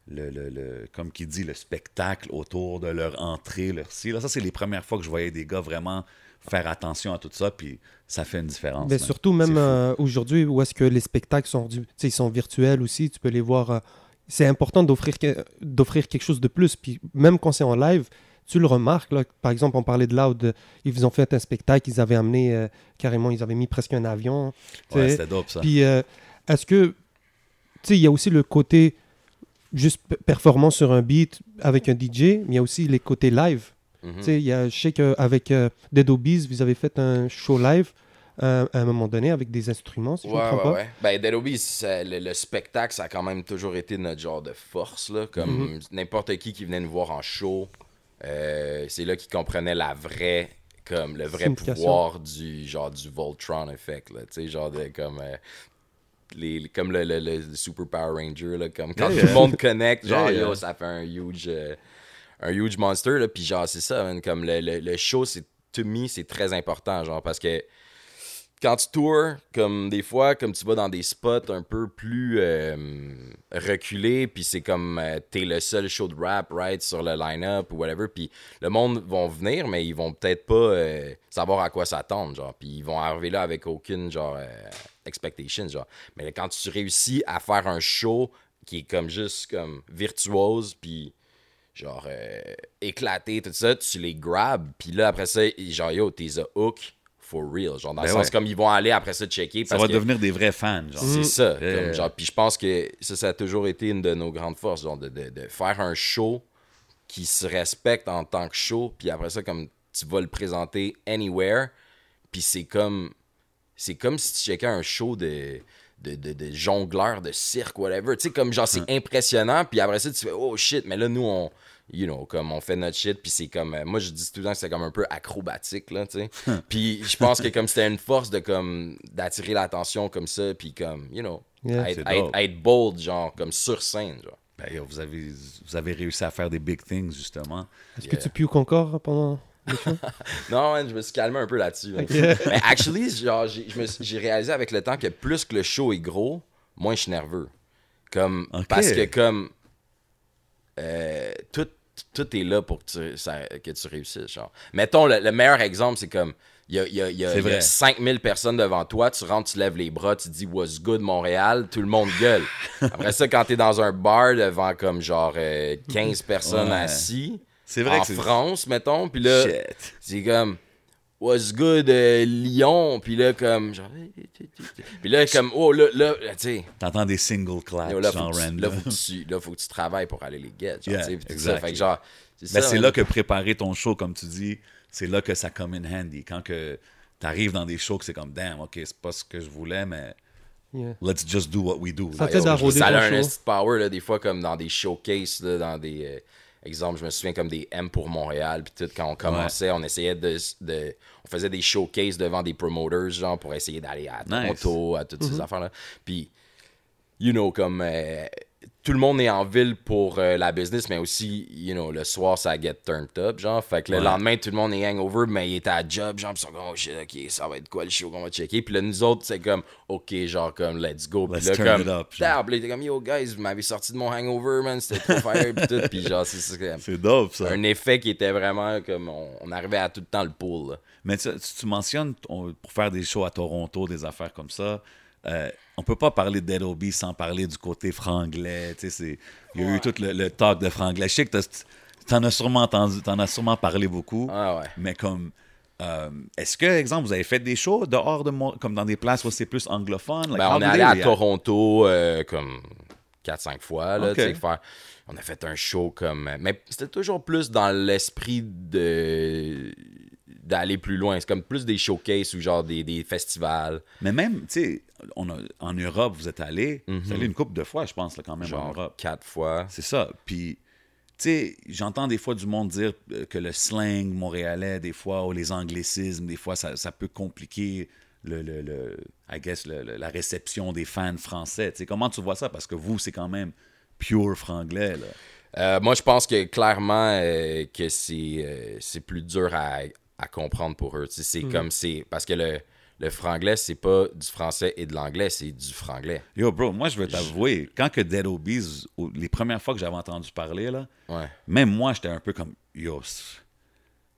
le, le, le- comme qui dit, le spectacle autour de leur entrée, leur ci, là, ça, c'est les premières fois que je voyais des gars vraiment faire attention à tout ça, puis ça fait une différence. Mais surtout, même euh, aujourd'hui, où est-ce que les spectacles sont, du- ils sont virtuels aussi, tu peux les voir. euh, c'est important d'offrir que- d'offrir quelque chose de plus. Puis même quand c'est en live, tu le remarques. Là, par exemple, on parlait de Loud, ils ont fait un spectacle, ils avaient amené euh, carrément, ils avaient mis presque un avion. Ouais, c'était dope, ça. Puis est-ce que, tu sais, il y a aussi le côté juste performant sur un beat avec un DJ, mais il y a aussi les côtés live. Sais, il y a, je sais qu'avec euh, Dead Obies, vous avez fait un show live euh, à un moment donné avec des instruments, si je ne me Ouais, trompe ouais, pas. ouais. Ben, Dead Obies, le, le spectacle, ça a quand même toujours été notre genre de force, là. Comme Mhm. n'importe qui qui venait nous voir en show, euh, c'est là qu'ils comprenaient la vraie, comme, le vrai pouvoir du, genre, du Voltron effect, là. Tu sais, genre de, comme... les, comme le, le- le Super Power Ranger, là, comme quand Yeah, tout le monde connecte, genre, Yeah, yo, ça fait un huge, euh, un huge monster, là, puis genre, c'est ça, man, comme le, le, le show, c'est, to me, c'est très important, genre, parce que quand tu tours, comme des fois, comme tu vas dans des spots un peu plus euh, reculés, puis c'est comme euh, t'es le seul show de rap, right, sur le line-up ou whatever, puis le monde vont venir, mais ils vont peut-être pas euh, savoir à quoi s'attendre, genre, puis ils vont arriver là avec aucune, genre, expectation, genre. Mais quand tu réussis à faire un show qui est comme juste, comme, virtuose, puis genre éclaté tout ça tu les grabs puis là après ça genre yo t'es a hook for real. Genre, dans Ben le sens ouais. comme ils vont aller après ça checker. Ça va que devenir des vrais fans, genre. C'est ça. Euh, comme genre, puis je pense que ça, ça a toujours été une de nos grandes forces, genre de, de- de faire un show qui se respecte en tant que show, puis après ça, comme tu vas le présenter anywhere, puis c'est comme c'est comme si tu checkais un show de de, de, de jongleur, de cirque, whatever. Tu sais, comme genre, c'est impressionnant, puis après ça, tu fais, oh shit, mais là, nous, on, you know, comme on fait notre shit, puis c'est comme, euh, moi, je dis tout le temps que c'est comme un peu acrobatique, là, tu sais. puis je pense que comme c'était une force de comme, d'attirer l'attention comme ça, puis comme, you know, Yeah. être, bold, genre, comme sur scène, genre. Ben, yo, vous, avez, vous avez réussi à faire des big things, justement. Est-ce que tu puke encore pendant [LAUGHS] Non, man, je me suis calmé un peu là-dessus. là. Ok. [LAUGHS] Mais actually, genre, j'ai je me suis- j'ai réalisé avec le temps que plus que le show est gros, moins je suis nerveux. Comme. Parce que comme euh, tout, tout est là pour que tu, ça- que tu réussisses. Genre. Mettons, le, le meilleur exemple, c'est comme il y a, y a- il y a- C'est il y a vrai. 5000 personnes devant toi, tu rentres, tu lèves les bras, tu dis What's good Montréal, tout le monde gueule. [LAUGHS] Après ça, quand t'es dans un bar devant comme genre euh, 15 personnes Ouais. assis, C'est vrai en que c'est- France, mettons, puis là, c'est comme What's good euh, Lyon, puis là comme genre puis là comme oh là là, là, tu sais T'entends des single claps, là, genre tu, random. là, faut que tu, là, faut que tu travailles pour aller les get. Genre, Yeah, tu sais, puis tout exact. ça. Fait que genre, c'est Ben, ça, c'est man. là que préparer ton show, comme tu dis, c'est là que ça come in handy. Quand que t'arrives dans des shows que c'est comme, damn, ok, c'est pas ce que je voulais, mais Yeah. let's just do what we do. Ça Like, t'aide à Yo, roder ça a un power, là, des fois, comme dans des showcases, là, dans des. euh, exemples, je me souviens comme des M pour Montréal, puis tout, quand on commençait, on essayait de, de- On faisait des showcases devant des promoters, genre, pour essayer d'aller à Nice. Toronto, à toutes Mm-hmm. ces affaires-là. Puis, you know, comme. euh, tout le monde est en ville pour euh, la business, mais aussi, you know, le soir, ça get turned up, genre. Fait que le Ouais. lendemain, tout le monde est hangover, mais il était à job, genre, pis ils sont comme, oh shit, ok, ça va être quoi le show qu'on va checker? Puis là, nous autres, c'est comme, ok, genre, comme, let's go. Puis là, comme, up, comme, yo, guys, vous m'avez sorti de mon hangover, man, c'était trop fire, pis tout. Puis genre, c'est C'est dope, ça. un effet qui était vraiment comme, on, on arrivait à tout le temps le pool, là. Mais tu, tu- tu mentionnes, on- pour faire des shows à Toronto, des affaires comme ça, euh, on peut pas parler de Dead Obi sans parler du côté franglais. Il y a eu tout le, le talk de franglais. Je sais que t'en as sûrement entendu, t'en as sûrement parlé beaucoup. Ah ouais. Mais comme, euh, est-ce que, exemple, vous avez fait des shows dehors de Mon- comme dans des places où c'est plus anglophone? Like, Ben, on est allé à? Toronto euh, comme 4-5 fois. Là, faire, on a fait un show comme. Mais c'était toujours plus dans l'esprit de d'aller plus loin. C'est comme plus des showcases ou genre des, des festivals. Mais même, tu sais, en Europe, vous êtes allé, vous êtes allé une couple de fois, je pense, là, quand même, en Mhm. Europe. 4 fois. C'est ça. Puis, tu sais, j'entends des fois du monde dire euh, que le slang montréalais, des fois, ou les anglicismes, des fois, ça, ça peut compliquer le, le, le- I guess, le- la réception des fans français. Tu sais, comment tu vois ça? Parce que vous, c'est quand même pure franglais, là. Euh, moi, je pense que clairement euh, que c'est euh, c'est plus dur à, à comprendre pour eux. C'est comme c'est. Parce que le, le franglais, c'est pas du français et de l'anglais, c'est du franglais. Yo, bro, moi, je veux t'avouer, quand que Dead Obies, les premières fois que j'avais entendu parler, là, Ouais. même moi, j'étais un peu comme, yo,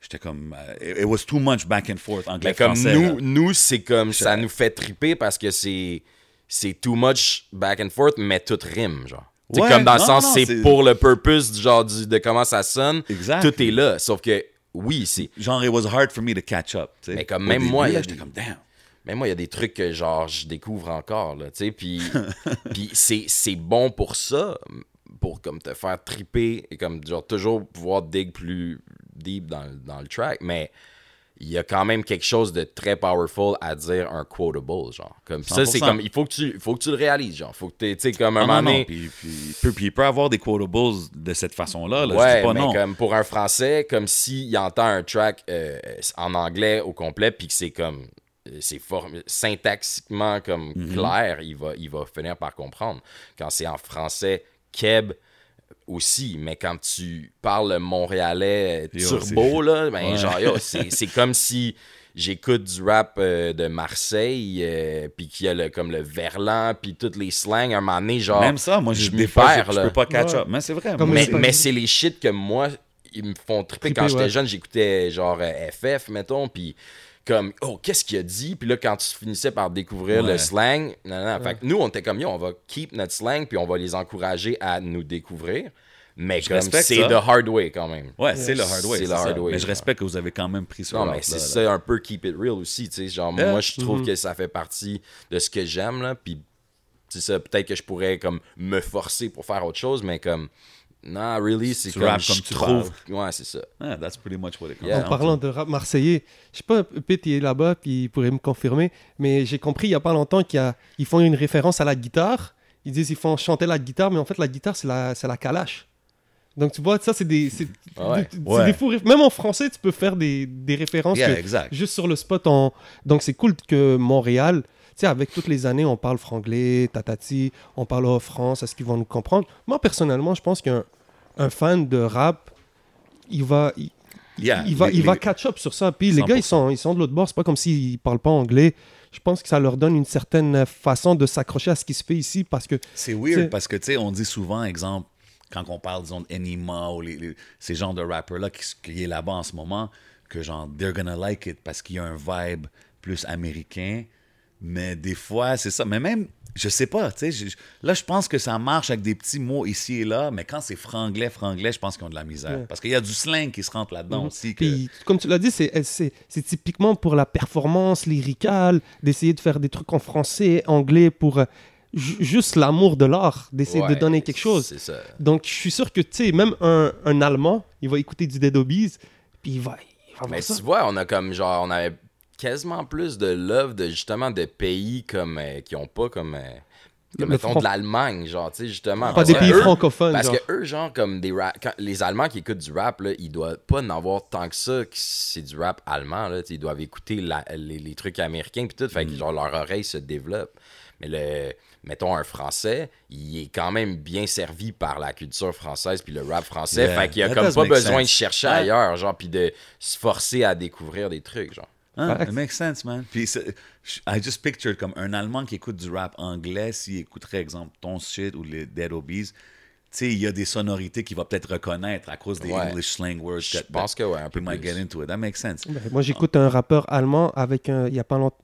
j'étais comme, euh, it, was too much back and forth, Mais anglais-français. là. nous, nous c'est comme ça nous fait triper parce que c'est c'est too much back and forth, mais tout rime, genre. C'est Ouais, comme dans le sens, c'est c'est- pour le purpose du genre du- de comment ça sonne. Exact. Tout est là. Sauf que, oui, c'est. genre, it was hard for me to catch up. Mais comme Au même début, moi, il y là, a j'étais des- comme, damn. Mais moi, il y a des trucs que, genre, je découvre encore, là, tu sais, puis, [LAUGHS] puis c'est, c'est bon pour ça, pour, comme, te faire triper et, comme, genre, toujours pouvoir dig plus deep dans, dans le track, mais il y a quand même quelque chose de très powerful à dire un quotable, genre. Comme, ça, c'est 100%. comme, il faut que tu, il faut que tu le réalises, genre, faut que tu sais, comme, un Ah, non, moment donné... Puis, puis, il peut, puis il peut avoir des quotables de cette façon-là. Là. Ouais, dis pas mais non. comme pour un Français, comme s'il entend un track euh, en anglais au complet, puis que c'est comme c'est syntaxiquement comme Mhm. clair, il va, il va finir par comprendre. Quand c'est en français, Keb aussi, mais quand tu parles montréalais euh, turbo, là, ben Ouais. genre, yo, c'est [LAUGHS] c'est comme si j'écoute du rap euh, de Marseille, euh, puis qu'il y a le, comme le verlan, puis toutes les slangs, un moment donné, genre, Même ça, moi, je des fois, perds, je, peux pas catch Ouais. up. Mais c'est vrai. Comme mais, c'est- pas- mais c'est les shit que moi, ils me font triper. Triper, Quand j'étais ouais. jeune, j'écoutais genre euh, FF, mettons, puis comme, oh, qu'est-ce qu'il a dit? Puis là, quand tu finissais par découvrir Ouais. le slang, non, non, fait que nous, on était comme, yo, on va keep notre slang, puis on va les encourager à nous découvrir. Mais Je comme c'est ça. the hard way quand même. Ouais, c'est le hard way. C'est le hard ça. way, Mais je respecte que vous avez quand même pris ce Non, mais c'est ça un peu keep it real aussi, tu sais. Genre, Yeah. moi, je trouve que ça fait partie de ce que j'aime, là. Puis, c'est ça, peut-être que je pourrais, comme, me forcer pour faire autre chose, mais comme, non, really, c'est comme, je comme tu trouve. Ouais, c'est ça. Ah, that's pretty much what it comes Yeah. En parlant to. de rap marseillais, je sais pas, Pete est là-bas, puis il pourrait me confirmer, mais j'ai compris il y a pas longtemps qu'ils font une référence à la guitare. Ils disent qu'ils font chanter la guitare, mais en fait, la guitare, c'est la, c'est la calache. Donc, tu vois, ça, c'est des, c'est, Ouais. c'est Ouais. des fous Même en français, tu peux faire des, des références Yeah, que- exact. juste sur le spot. En... Donc, c'est cool que Montréal, sais, avec toutes les années, on parle franglais, tatati, on parle en France, est-ce qu'ils vont nous comprendre? Moi, personnellement, je pense qu'un un fan de rap, il va, il, Yeah, il va, les- il va catch up sur ça. Puis les gars, ils 100%. sont, ils sont de l'autre bord. C'est pas comme s'ils parlent pas anglais. Je pense que ça leur donne une certaine façon de s'accrocher à ce qui se fait ici parce que C'est T'sais- weird parce que, tu sais, on dit souvent, exemple, quand on parle, disons, d'Enima ou les, les- ces genres de rappers-là qui, qui est là-bas en ce moment, que genre, they're gonna like it parce qu'il y a un vibe plus américain. Mais des fois, c'est ça. Mais même, je sais pas, tu sais, là, je pense que ça marche avec des petits mots ici et là, mais quand c'est franglais, franglais, je pense qu'ils ont de la misère. Ouais. Parce qu'il y a du slang qui se rentre là-dedans aussi. Que... Mhm. Puis, comme tu l'as dit, c'est, typiquement pour la performance lyricale, d'essayer de faire des trucs en français, anglais, pour euh, ju- juste l'amour de l'art, d'essayer de donner quelque chose. C'est ça. Donc, je suis sûr que, tu sais, même un, un Allemand, il va écouter du Dead Obies, puis il va, il va voir Mais ça. tu vois, on a comme genre, on avait quasiment plus de love de justement de pays comme euh, qui ont pas comme, euh, comme Le mettons de l'Allemagne, genre, tu sais, justement. Pas parce des pays eux- francophones, Parce genre. que eux, genre, comme des rap, quand- les Allemands qui écoutent du rap, là, ils doivent pas en avoir tant que ça, que c'est du rap allemand, là, ils doivent écouter la- les, les trucs américains, puis tout, fait Mm. que genre, leur oreille se développe. Mais le, mettons, un Français, il est quand même bien servi par la culture française, puis le rap français, Yeah, fait qu'il a that comme pas besoin sense. de chercher ailleurs, genre, puis de se forcer à découvrir des trucs, genre. Hein, it makes sense, man. Puis, I just pictured comme un Allemand qui écoute du rap anglais, s'il écouterait, exemple, ton shit ou les Dead Obies, tu sais, il y a des sonorités qu'il va peut-être reconnaître à cause des Ouais. English slang words. Je that- pense que ouais, un peu he might get into it. That makes sense. Ben, moi, j'écoute un rappeur allemand avec un. Il y a pas longtemps.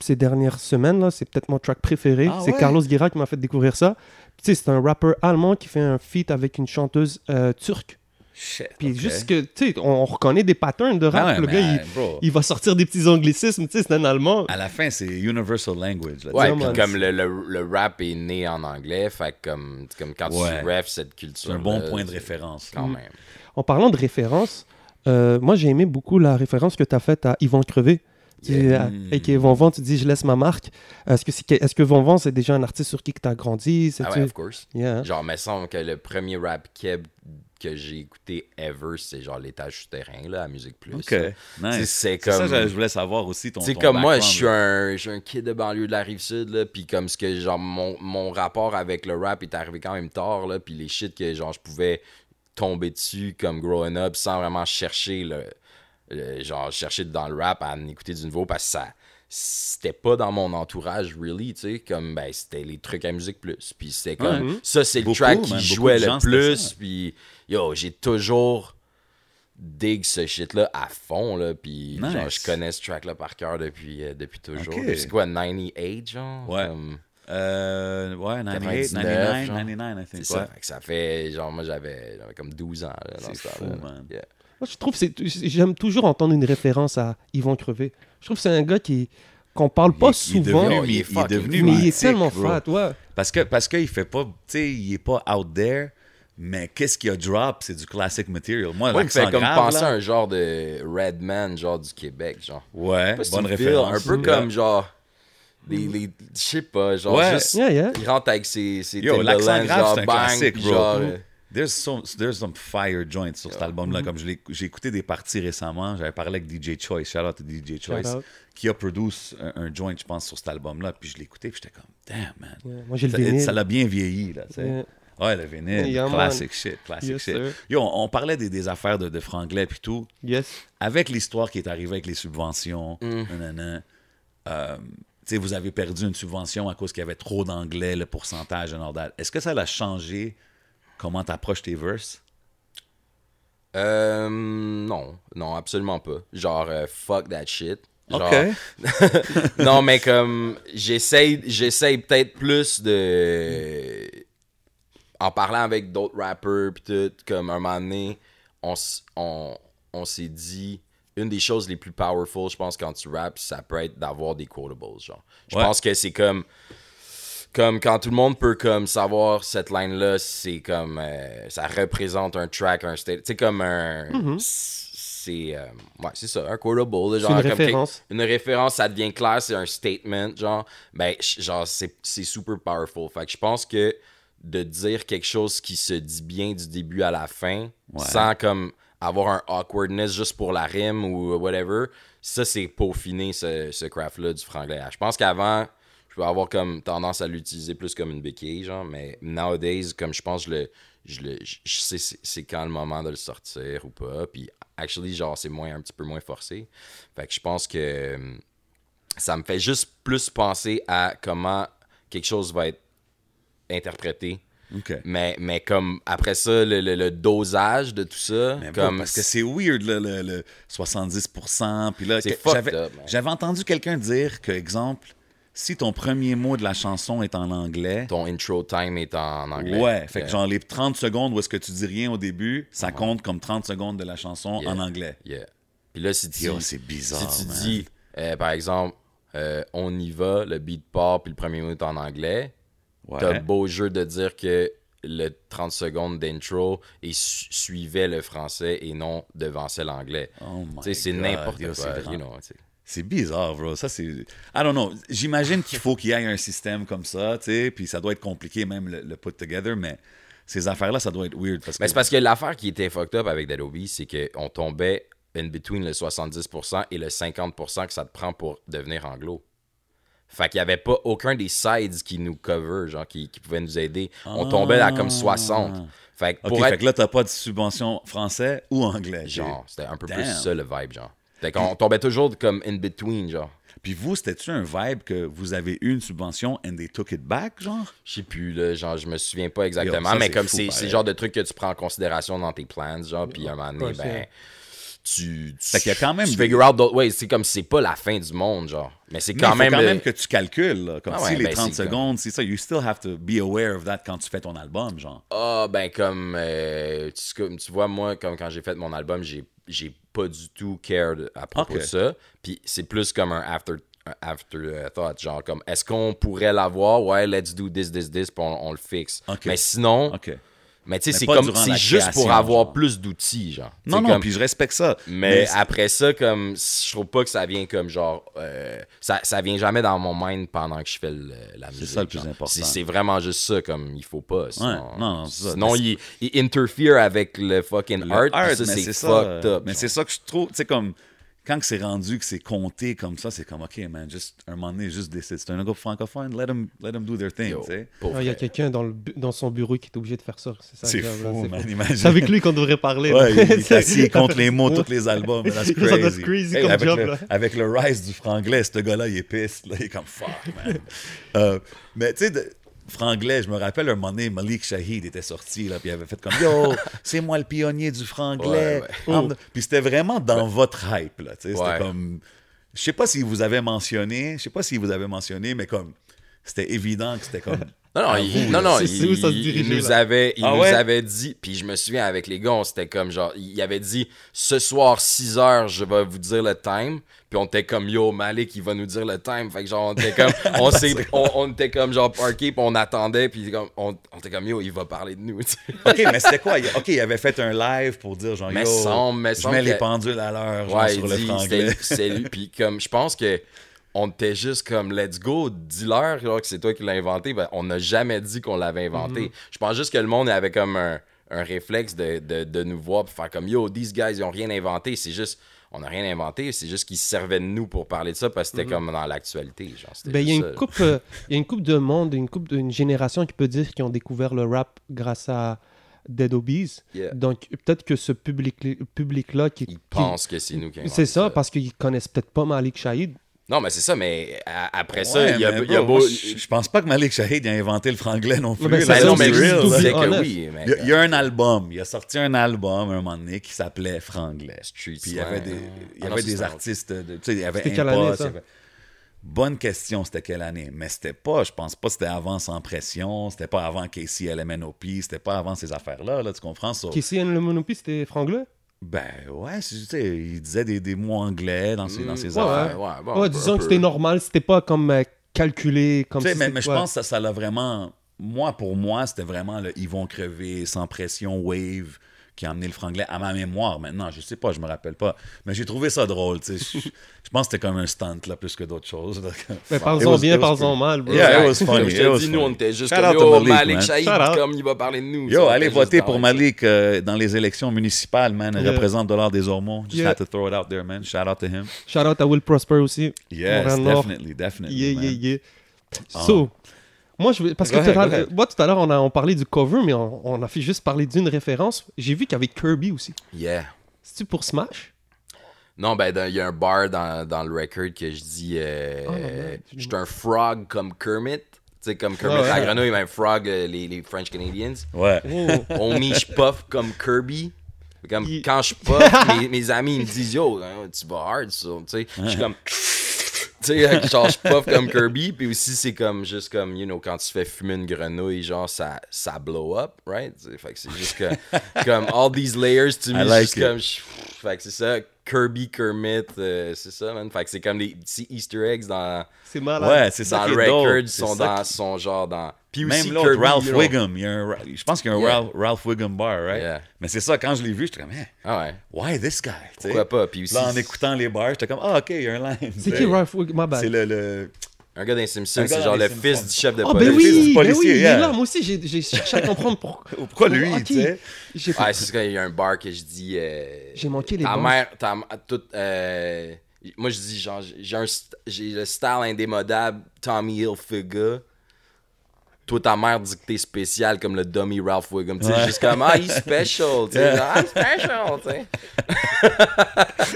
Ces dernières semaines, là, c'est peut-être mon track préféré. Ah c'est ouais? Carlos Guerra qui m'a fait découvrir ça. Tu sais, c'est un rappeur allemand qui fait un feat avec une chanteuse euh, turque. Shit. Puis juste que, tu sais, on, on reconnaît des patterns de rap. Ah ouais, le mais, gars, il, bro. il va sortir des petits anglicismes. Tu sais, c'est un allemand. À la fin, c'est universal language. là, Ouais, puis man. comme le, le, le rap est né en anglais, fait que comme, comme quand Ouais. tu refs cette culture. C'est un bon point de référence. Quand Mm. même. En parlant de référence, euh, moi, j'ai aimé beaucoup la référence que tu as faite à Yvan Crevé. Yeah. à- A.K.A. Vonvan, tu dis je laisse ma marque. Est-ce que, c'est, est-ce que Vonvan, c'est déjà un artiste sur qui tu as grandi? C'est Ah tu- ouais, of course. Yeah. Genre, me semble que le premier rap keb que j'ai écouté ever, c'est genre l'étage souterrain, là, à Musique Plus. OK, nice. C'est C'est comme- ça, je je voulais savoir aussi ton ton comme moi, je suis un, je suis un kid de banlieue de la rive sud, là, puis comme ce que, genre, mon, mon rapport avec le rap est arrivé quand même tard, là, puis les shit que, genre, je pouvais tomber dessus comme growing up sans vraiment chercher, le, le- genre, chercher dans le rap à en écouter du nouveau, parce que ça, c'était pas dans mon entourage, really, tu sais, comme, ben, c'était les trucs à Musique Plus, puis c'était comme, ça, c'est le track qui jouait le plus, puis, yo, j'ai toujours dig ce shit-là à fond, là, puis genre, je connais ce track-là par cœur depuis, euh, depuis toujours. C'est quoi, 98, genre? Ouais. Comme- Euh, ouais, 98, 99, 99, genre. 99, I c'est think. ça, ouais. fait que ça fait, genre, moi, j'avais comme 12 ans, là, dans C'est ce fou, temps-là. man. Yeah. Moi, je trouve que c'est. J'aime toujours entendre une référence à Yvan Crevé. Je trouve que c'est un gars qui qu'on parle pas Il- il est souvent, devenu- il est il est fucking devenu mais il est tellement fat, ouais. Parce que parce qu'il fait pas, tu sais, il est pas out there, mais qu'est-ce qu'il a drop, c'est du classic material. Moi, me fait comme grave, penser là, à un genre de Redman, genre du Québec, genre. Ouais, pas si bonne référence. Un peu Yeah. comme, genre, les, les je sais pas, genre, Ouais. juste, Yeah, yeah. il rentre avec ses, ses Yo, l'accent grave, genre, c'est un bang, classique, bro. genre, euh, There's some, there's some fire joints sur cet album-là. Comme je l'ai- j'ai écouté des parties récemment, j'avais parlé avec DJ Choice, shout out to DJ Choice, qui a produit un, un joint, je pense, sur cet album-là. Puis je l'ai écouté, puis j'étais comme, damn, man. Yeah, Moi, j'ai le. Ça l'a bien vieilli, là, tu sais. Ouais, le vinyle, Yeah, man. classic shit, classic Yes, shit. sir. Yo, on, on parlait des, des affaires de, de franglais puis tout. Yes. Avec l'histoire qui est arrivée avec les subventions, Mm. nanana, euh, tu sais, vous avez perdu une subvention à cause qu'il y avait trop d'anglais, le pourcentage that. Est-ce que ça l'a changé comment tu approches tes verses? Euh, non, non, absolument pas. Genre, euh, fuck that shit. Genre, OK. [LAUGHS] non, mais comme, j'essaye, j'essaye peut-être plus de. En parlant avec d'autres rappers, puis tout, comme un moment donné, on, s- on, on s'est dit, une des choses les plus powerful, je pense, quand tu rappes, ça peut être d'avoir des quotables, genre. Je Ouais. pense que c'est comme comme quand tout le monde peut comme savoir cette line là c'est comme euh, ça représente un track un state c'est comme un c'est euh, ouais c'est ça un quotable genre une comme référence. une référence ça devient clair c'est un statement genre ben genre c'est c'est super powerful fait que je pense que de dire quelque chose qui se dit bien du début à la fin Ouais. sans comme avoir un awkwardness juste pour la rime ou whatever ça c'est peaufiner ce, ce craft là du franglais je pense qu'avant je peux avoir comme tendance à l'utiliser plus comme une béquille, genre, mais nowadays, comme je pense, je le, je le, je sais c'est- quand le moment de le sortir ou pas, puis actually, genre, c'est moins, un petit peu moins forcé. Fait que je pense que euh, ça me fait juste plus penser à comment quelque chose va être interprété. OK. Mais, mais comme après ça, le, le- le dosage de tout ça, Mais parce que c'est weird, là, le, le 70%. Puis là, j'avais, entendu quelqu'un dire que, exemple, si ton premier mot de la chanson est en anglais, ton intro time est en anglais. ouais, fait que genre les 30 secondes où est-ce que tu dis rien au début, ça compte comme 30 secondes de la chanson Yeah. en anglais. Yeah. Puis là, si tu, c'est bizarre, si tu man. dis, euh, par exemple, euh, on y va, le beat part, puis le premier mot est en anglais, Ouais. t'as beau jeu de dire que le 30 secondes d'intro et su- suivait le français et non devançait l'anglais. Oh c'est n'importe quoi. c'est you know, bizarre, bro. Ça, c'est. I don't know. J'imagine qu'il faut qu'il y ait un système comme ça, tu sais, puis ça doit être compliqué même le, le put together, mais ces affaires-là, ça doit être weird. Parce que... Mais c'est parce que l'affaire qui était fucked up avec Dead Obies, c'est qu'on tombait in between le 70% et le 50% que ça te prend pour devenir anglo. Fait qu'il n'y avait pas aucun des sides qui nous cover, genre, qui, qui pouvaient nous aider. On tombait à comme 60. Fait que pour fait être que là, t'as pas de subvention français ou anglais. Genre, c'était un peu Damn. plus ça le vibe, genre. Fait qu'on tombait toujours comme in between, genre. Puis vous, c'était-tu un vibe que vous avez eu une subvention and they took it back, genre? Je sais plus, là, genre, je me souviens pas exactement, ça, mais comme c'est le genre de truc que tu prends en considération dans tes plans, genre, puis à un moment donné, ben, tu, tu, Fait qu'il y a quand même tu figure out d'autres ways. C'est comme, c'est pas la fin du monde, genre. Mais c'est Mais quand il faut même. quand même que tu calcules, là, comme Ah si les ben, 30 c'est secondes, c'est ça. You still have to be aware of that quand tu fais ton album, genre. Ah, ben, comme, euh, tu, tu vois, moi, comme quand j'ai fait mon album, j'ai j'ai pas du tout cared à propos de ça. Puis c'est plus comme un after un afterthought, genre comme est-ce qu'on pourrait l'avoir? Ouais let's do this this this puis on, on le fixe mais sinon. Mais tu sais c'est comme c'est juste pour avoir genre. plus d'outils genre Non, C'est non, comme- puis je respecte ça. mais c'est- après ça, comme je trouve pas que ça vient comme genre euh, ça, ça vient jamais dans mon mind pendant que je fais le- la musique. ça le plus genre. important. C'est, c'est vraiment juste ça, comme il faut pas. Sinon, non, non, c'est ça. sinon il, il interfere avec le fucking Le art, art, ça, c'est, c'est fucked up. Mais c'est ça que je trouve, tu sais, comme, quand c'est rendu, que c'est compté comme ça, c'est comme, OK, man, juste, un moment donné, juste décide. C'est un gars francophone, let them, let them do their thing, tu sais. Ah, Il y a quelqu'un dans, le bu- dans son bureau qui est obligé de faire ça. C'est ça, C'est fou, c'est man, imagine. C'est avec lui qu'on devrait parler. Ouais, là. il [LAUGHS] est assis, il compte les [LAUGHS] mots, tous les albums. That's [LAUGHS] crazy. crazy Hey, comme avec, job, le, là. avec le rise du franglais, ce gars-là, il est piste. Là, il est comme fuck, man. Euh, mais tu sais, franglais, je me rappelle un moment donné, Malik Shahid était sorti, là, puis il avait fait comme Yo, [LAUGHS] c'est moi le pionnier du franglais. Ouais, Puis c'était vraiment dans votre hype, là. tu sais, C'était comme. Je sais pas si vous avez mentionné, je sais pas si vous avez mentionné, mais comme. C'était évident que c'était comme. [LAUGHS] Non, non, il, vous, non, là. non, C'est- il, c'est où ça se il- il dirigeait, nous là? avait, il Ah nous ouais? avait dit, puis je me souviens avec les gars, on c'était comme genre, il avait dit, ce soir 6 heures, je vais vous dire le time, puis on était comme, yo, Malik, il va nous dire le time, fait que genre, on était comme, [LAUGHS] on, s'est, on, on était comme genre parké, puis on attendait, puis comme, on, on était comme, yo, il va parler de nous. OK, mais c'était quoi? Il- OK, il avait fait un live pour dire genre, Mais yo, semble- mais je semble mets les pendules à l'heure genre, Ouais, sur il le dit, franglais. c'est lui, puis comme, je pense que on était juste comme, let's go, dis-leur que c'est toi qui l'as inventé. Ben, on n'a jamais dit qu'on l'avait inventé. Je pense juste que le monde avait comme un, un réflexe de, de, de nous voir puis faire comme, yo, these guys, ils ont rien inventé. C'est juste, on n'a rien inventé. C'est juste qu'ils se servaient de nous pour parler de ça parce que c'était comme dans l'actualité. Ben, il y a juste une ça. coupe, euh, y a une coupe de monde, une coupe d'une génération qui peut dire qu'ils ont découvert le rap grâce à Dead Obies. Yeah. Donc peut-être que ce public public-là qui, Ils qui- pensent que c'est nous qui c'est inventé ça, parce qu'ils connaissent peut-être pas Malik Shahid. Non, mais c'est ça, mais à- après ça, il y a, mais y beau. je je pense pas que Malik Shahid a inventé le franglais non plus. ben, ça, non, mais c'est que oui. Mais Il y, a, il y a un album, il a sorti un album un moment donné qui s'appelait Franglais. Street Puis il y avait des, il y Ah non, avait ça, des artistes, de, tu sais, il y avait Impost, ça? Bonne question, c'était quelle année? Mais c'était pas, je pense pas, c'était avant Sans Pression, c'était pas avant KC LMNOP, c'était pas avant ces affaires-là, là, tu comprends? Qui le Monopoly, c'était franglais? Ben ouais, il disait des, des mots anglais dans ses, dans ses Ouais, affaires. ouais. bon, Ouais, un peu- disons que c'était normal, c'était pas comme euh, calculé, comme si mais, je pense que ça, ça l'a vraiment. Moi, pour moi, c'était vraiment le Ils vont crever, sans pression, wave, qui a amené le franglais à ma mémoire maintenant. Je sais pas, je me rappelle pas. Mais j'ai trouvé ça drôle. Je, je pense que c'était comme un stunt, là, plus que d'autres choses. Mais was- bien, it was parle-en pretty- mal, bro. Yeah, it was [LAUGHS] funny, Je te dis, nous, on était juste Shout comme, out to yo, Malik. Shahid, Shout out. comme il va parler de nous. Yo, allez voter pour Malik euh, dans les élections municipales, man. Il Yeah. représente Dollar Désormont. Just Yeah. had to throw it out there, man. Shout out to him. Shout out à Will Prosper aussi. Yes, definitely, definitely. Yeah, man. yeah, yeah. So, moi, je vais, parce que tout à moi, tout à l'heure, on a on parlait du cover, mais on, on a fait juste parler d'une référence. J'ai vu qu'il y avait Kirby aussi. Yeah. C'est-tu pour Smash? Non, ben, il y a un bar dans, dans le record que je dis euh, Oh, Je suis un frog comme Kermit. Tu sais, comme Kermit ouais. la grenouille, un frog, euh, les, les French Canadians. Ouais. Oh. Homie, je puff comme Kirby. Comme Il- quand je puff, [LAUGHS] mes, mes amis ils me disent Yo, hein, tu vas hard, ça. Tu sais, je suis comme. Tu sais, genre, je puff comme Kirby. Puis aussi, c'est comme, juste comme, you know, quand tu fais fumer une grenouille, genre, ça, ça blow up, right? Fait que c'est juste que, [LAUGHS] comme, all these layers, tu me like juste it. comme. je- Fait que c'est ça. Kirby, Kermit, euh, c'est ça, man. Fait que c'est comme des petits Easter eggs dans, C'est malade. Ouais, c'est ça dans le record. Sont, dans, qui- sont genre dans. Puis Même aussi, l'autre, Kirby, Ralph. Wiggum. Il y a un je pense qu'il y a un Yeah. Ralph, Ralph Wiggum bar, right? Yeah. Mais c'est ça, quand je l'ai vu, j'étais comme, hey, Ah ouais. why this guy? Pourquoi pas? Puis aussi. Là, en écoutant les bars, j'étais comme, ah, ok, il y a un line. C'est qui Ralph Wiggum? C'est le, le- Un gars dans les Simpsons, Un gars c'est genre le fils du chef de Ah, police. ben oui, du ben policier, oui, il yeah. est là. Moi aussi, j'ai cherché à [LAUGHS] comprendre pourquoi. Pourquoi lui, tu sais? Ouais, c'est qu'il y a un bar que je dis. euh, J'ai manqué les Ta bars. mère, ta toute. euh, moi, je dis, genre, j'ai un st- j'ai le style indémodable Tommy Hilfiger. Toi, ta mère dit que t'es spécial comme le dummy Ralph Wiggum. Tu sais, Ouais. juste comme, ah, he's [LAUGHS] special. Tu sais, I'm special. Tu sais.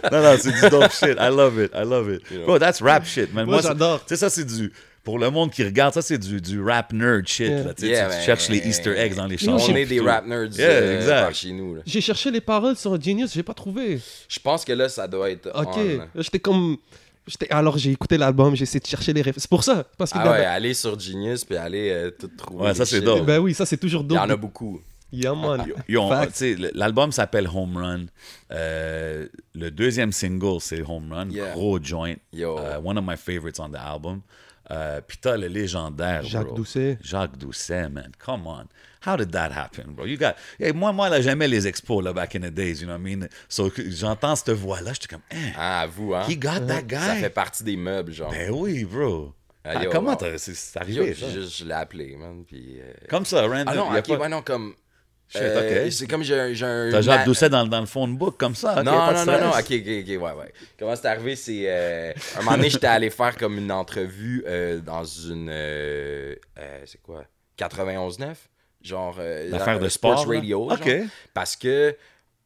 [LAUGHS] Non, non, c'est du dope shit. I love it. I love it. You know. Bro, that's rap shit, man. Moi, c'est- j'adore. Tu sais, ça, c'est du. Pour le monde qui regarde, ça, c'est du, du rap nerd shit. Yeah. Là, tu sais, Yeah, tu- man. cherches les Easter eggs dans les chansons. On est des tout. rap nerds Yeah, euh, exact. par chez nous. J'ai cherché les paroles sur Genius, j'ai pas trouvé. Je pense que là, ça doit être. Ok. J'étais comme. Alors j'ai écouté l'album, j'ai essayé de chercher les références. C'est pour ça. Parce qu'il Ah ouais, allez sur Genius puis allez euh, tout trouver. Ouais, ça, c'est dope. Ben oui, ça c'est toujours Il y dope. en a beaucoup. Yeah, L'album s'appelle Home Run. Euh, le deuxième single, c'est Home Run. Yeah. Gros joint. Yo. Euh, one of my favorites on the album. Euh, Puis t'as le légendaire, Jacques bro. Doucet. Jacques Doucet, man. Come on. How did that happen, bro? You got... Hey, moi, moi, là, j'aimais les expos, là, back in the days, you know what I mean? So, j'entends cette voix-là, j'étais comme, hein, Ah, vous, hein? he got that guy? Ça fait partie des meubles, genre. Ben oui, bro. Ah, Ah, yo, comment wow. t'as- c'est c'est Yo, arrivé, j'ai ça? juste, je l'ai appelé, man. Puis, euh, Comme ça, random. Ah non, ok, pas- ouais, non, comme. Euh. C'est comme j'ai un. T'as ma- Doucet dans, dans le phone book, comme ça? non, pas de non, non, non, ok, ok, ok, ouais, ouais. Comment c'est arrivé, c'est. euh, un moment donné, j'étais allé faire comme une entrevue euh, dans une. c'est quoi? 91.9 Genre. L'affaire la- de sport, Sports? Radio. Ok. genre. Parce que.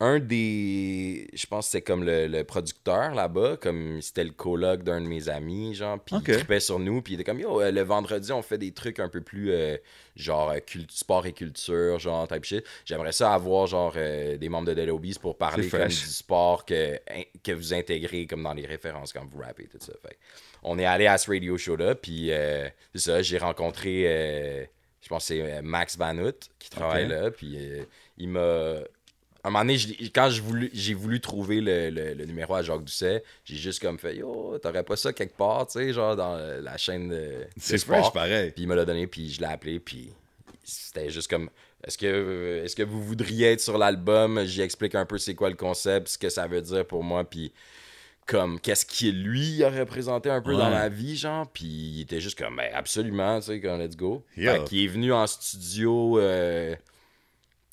Un des. Je pense que c'était comme le, le producteur là-bas, comme c'était le coloc d'un de mes amis, genre, puis Ok. il sur nous, puis il était comme Yo, euh, le vendredi, on fait des trucs un peu plus euh, genre euh, sport et culture, genre type shit. J'aimerais ça avoir genre euh, des membres de Dead Obies pour parler C'est comme du sport que, que vous intégrez comme dans les références quand vous rappez, tout ça. Fait on est allé à ce radio show-là, puis euh, c'est ça, j'ai rencontré, je pense que c'est Max Vanout qui travaille là, puis il m'a. Un moment donné, je quand j'ai voulu, trouver le, le- le numéro à Jacques Doucet, j'ai juste comme fait Yo, t'aurais pas ça quelque part, tu sais, genre dans la chaîne de. C'est sport. fresh, pareil. Puis il me l'a donné, puis je l'ai appelé, puis c'était juste comme est-ce que, est-ce que vous voudriez être sur l'album? J'y explique un peu c'est quoi le concept, ce que ça veut dire pour moi, puis comme qu'est-ce qui lui a représenté un peu dans ma vie, genre. Puis il était juste comme ben, absolument, tu sais, comme let's go. Yo. Fait qu'il est venu en studio. euh,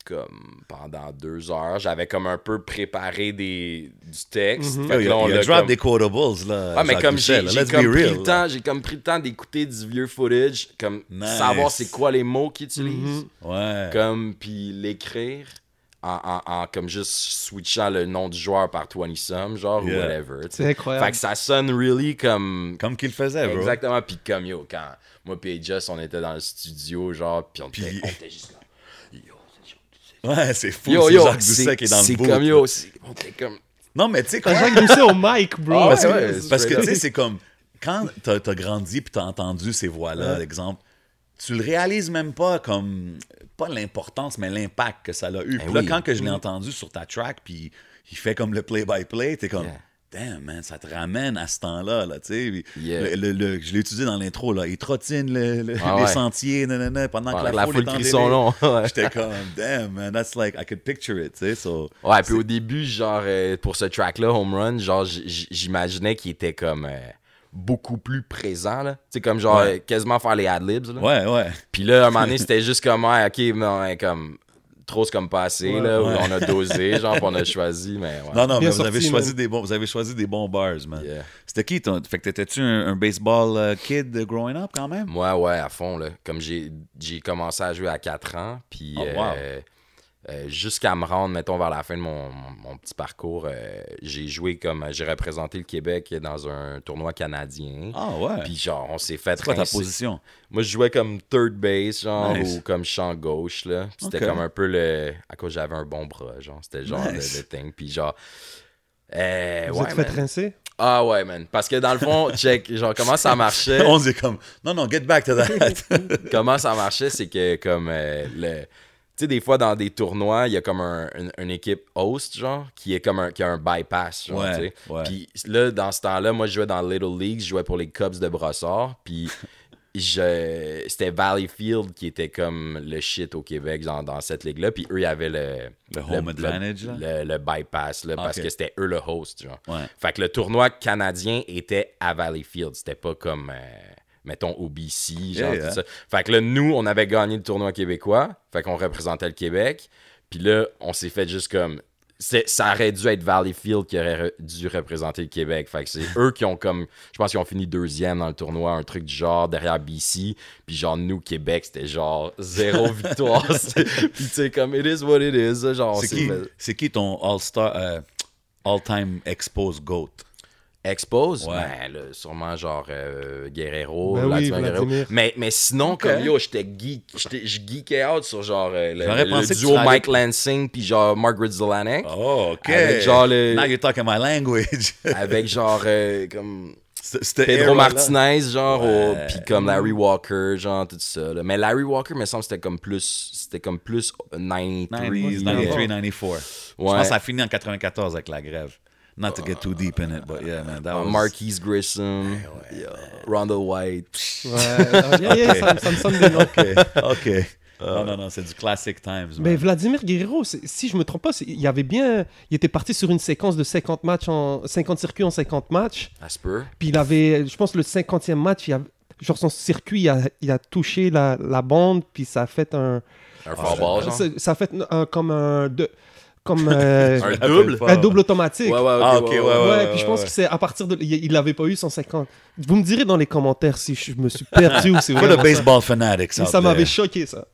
comme pendant deux heures, j'avais comme un peu préparé des, du texte. Fait Yo, que il là, a, on il a l'a drop comme- des quotables, là. Ouais, mais comme j'ai là. comme be pris real, le là. temps, j'ai comme pris le temps d'écouter du vieux footage, comme Nice. savoir c'est quoi les mots qu'il utilise, Mhm. Ouais. comme puis l'écrire en, en- en comme juste switchant le nom du joueur par 20 some genre ou Yeah. whatever. tu sais. C'est incroyable. Fait que ça sonne really comme Comme qu'il faisait, bro. exactement puis comme yo quand moi et Just on était dans le studio genre puis on, était- juste yo Ouais, c'est fou. yo c'est yo Jacques Doucet c'est qui est dans le c'est boot. comme yo c'est- comme Non, mais tu sais, quand Jacques [LAUGHS] Doucet au mic, bro. Ah, Parce que, ouais, tu sais, c'est comme. quand t'as as grandi puis t'as entendu ces voix-là, exemple, tu le réalises même pas comme, pas l'importance, mais l'impact que ça a eu. Puis là, oui. quand que je l'ai entendu sur ta track, puis il fait comme le play-by-play, t'es comme, Yeah. Damn, man, ça te ramène à ce temps-là, là, tu sais. Yeah. le- le- le- je l'ai utilisé dans l'intro, là. Il trottine Ah les sentiers, nanana, pendant que la, la foule, foule. [LAUGHS] J'étais comme, damn, man, that's like, I could picture it, tu sais. So, Ouais, puis au début, genre, euh, pour ce track-là, Home Run, genre, j'imaginais qu'il était comme euh, beaucoup plus présent, là. Tu sais, comme genre, Ouais. euh, quasiment faire les ad-libs, là. ouais, ouais. Puis là, à un moment donné, [LAUGHS] c'était juste comme, ouais, ok, non, ouais, comme, trop c'est comme pas assez, là, où Ouais. on a dosé, [LAUGHS] genre, on a choisi, mais ouais. Non, non, mais vous avez, choisi des bons, vous avez choisi des bons bars, man. Yeah. C'était qui ton. Fait que t'étais-tu un, un baseball euh, kid growing up quand même? Moi, ouais, à fond, là. Comme j'ai j'ai commencé à jouer à 4 ans, puis Oh, wow. euh, euh, jusqu'à me rendre, mettons, vers la fin de mon, mon- mon petit parcours, euh, j'ai joué comme. J'ai représenté le Québec dans un tournoi canadien. Ah ouais. Puis genre, on s'est fait c'est quoi ta position? Moi, je jouais comme third base, genre, Nice. ou comme champ gauche, là. C'était comme un peu le... À cause j'avais un bon bras, genre. C'était le genre Nice. de, de thing. Puis genre... euh, Vous ouais, êtes fait rincer? Ah ouais, man. Parce que dans le fond, [LAUGHS] check, genre, comment ça marchait... [LAUGHS] On dit comme, non, non, get back to that. [LAUGHS] comment ça marchait, c'est que comme le. Tu sais, des fois, dans des tournois, il y a comme un, une, une équipe host, genre, qui est comme un, qui a un bypass, genre, Ouais, tu sais. ouais. Puis là, dans ce temps-là, moi, je jouais dans Little League, je jouais pour les Cubs de Brossard, puis je... c'était Valleyfield qui était comme le shit au Québec, genre, dans cette ligue-là, puis eux, ils avaient le... Le home advantage, là? Le, le bypass, là, parce que c'était eux le host, genre. Ouais. Fait que le tournoi canadien était à Valleyfield. C'était pas comme, euh, mettons, OBC, genre Yeah, yeah. tout ça. Fait que là, nous, on avait gagné le tournoi québécois. Fait qu'on représentait le Québec. Puis là, on s'est fait juste comme. Ça aurait dû être Valleyfield qui aurait dû représenter le Québec. Fait que c'est [LAUGHS] eux qui ont comme. Je pense qu'ils ont fini deuxième dans le tournoi, un truc du genre, derrière BC. Puis genre, nous, Québec, c'était genre zéro [LAUGHS] victoire. [LAUGHS] Puis tu sais, comme it is what it is. Genre, qui, c'est qui ton all-star, euh, all-time expose GOAT? Expose, Ouais. ben, là, sûrement genre euh, Guerrero, Ben oui, Guerrero. Mais, mais sinon, comme yo, j'étais geek, j'étais- je geekais out sur genre euh, le, duo Mike Lansing puis genre Margaret Zelanek. Oh, OK. Avec genre le- Now you're talking my language. [LAUGHS] Avec genre euh, comme Pedro. Martinez, genre, Ouais. puis comme Larry Walker, genre, tout ça. là. Mais Larry Walker, me semble, c'était comme plus, c'était comme plus 93. 90s, là. 93, 94. Je Ouais. pense que ça a fini en 94 avec la grève. Not to get too deep in it, but yeah, man, that Uh, was... Marquise Grissom, yeah, Rondell White. Ouais, ah, yeah, yeah, ça, ça me sonne des noms. OK, OK. Non, non, non, c'est du classic times, man. Mais Vladimir Guerrero, si je me trompe pas, il y avait bien, il était parti sur une séquence de 50 matchs en 50 circuits en 50 matchs. Peu. Puis il avait, je pense, le 50e match, il a, genre son circuit, il a, il a touché la, la bande, puis ça a fait un, Un fort ball, genre. ça, ça a fait un, comme un, de, comme [LAUGHS] euh, Un double? un automatique. Ouais, ouais, ok, Ah, ok, ouais, Ouais, ouais, puis je pense ouais. que c'est à partir de. Il l'avait pas eu 150. Vous me direz dans les commentaires si je me suis perdu ou c'est vrai. the baseball out ça m'avait choqué, ça.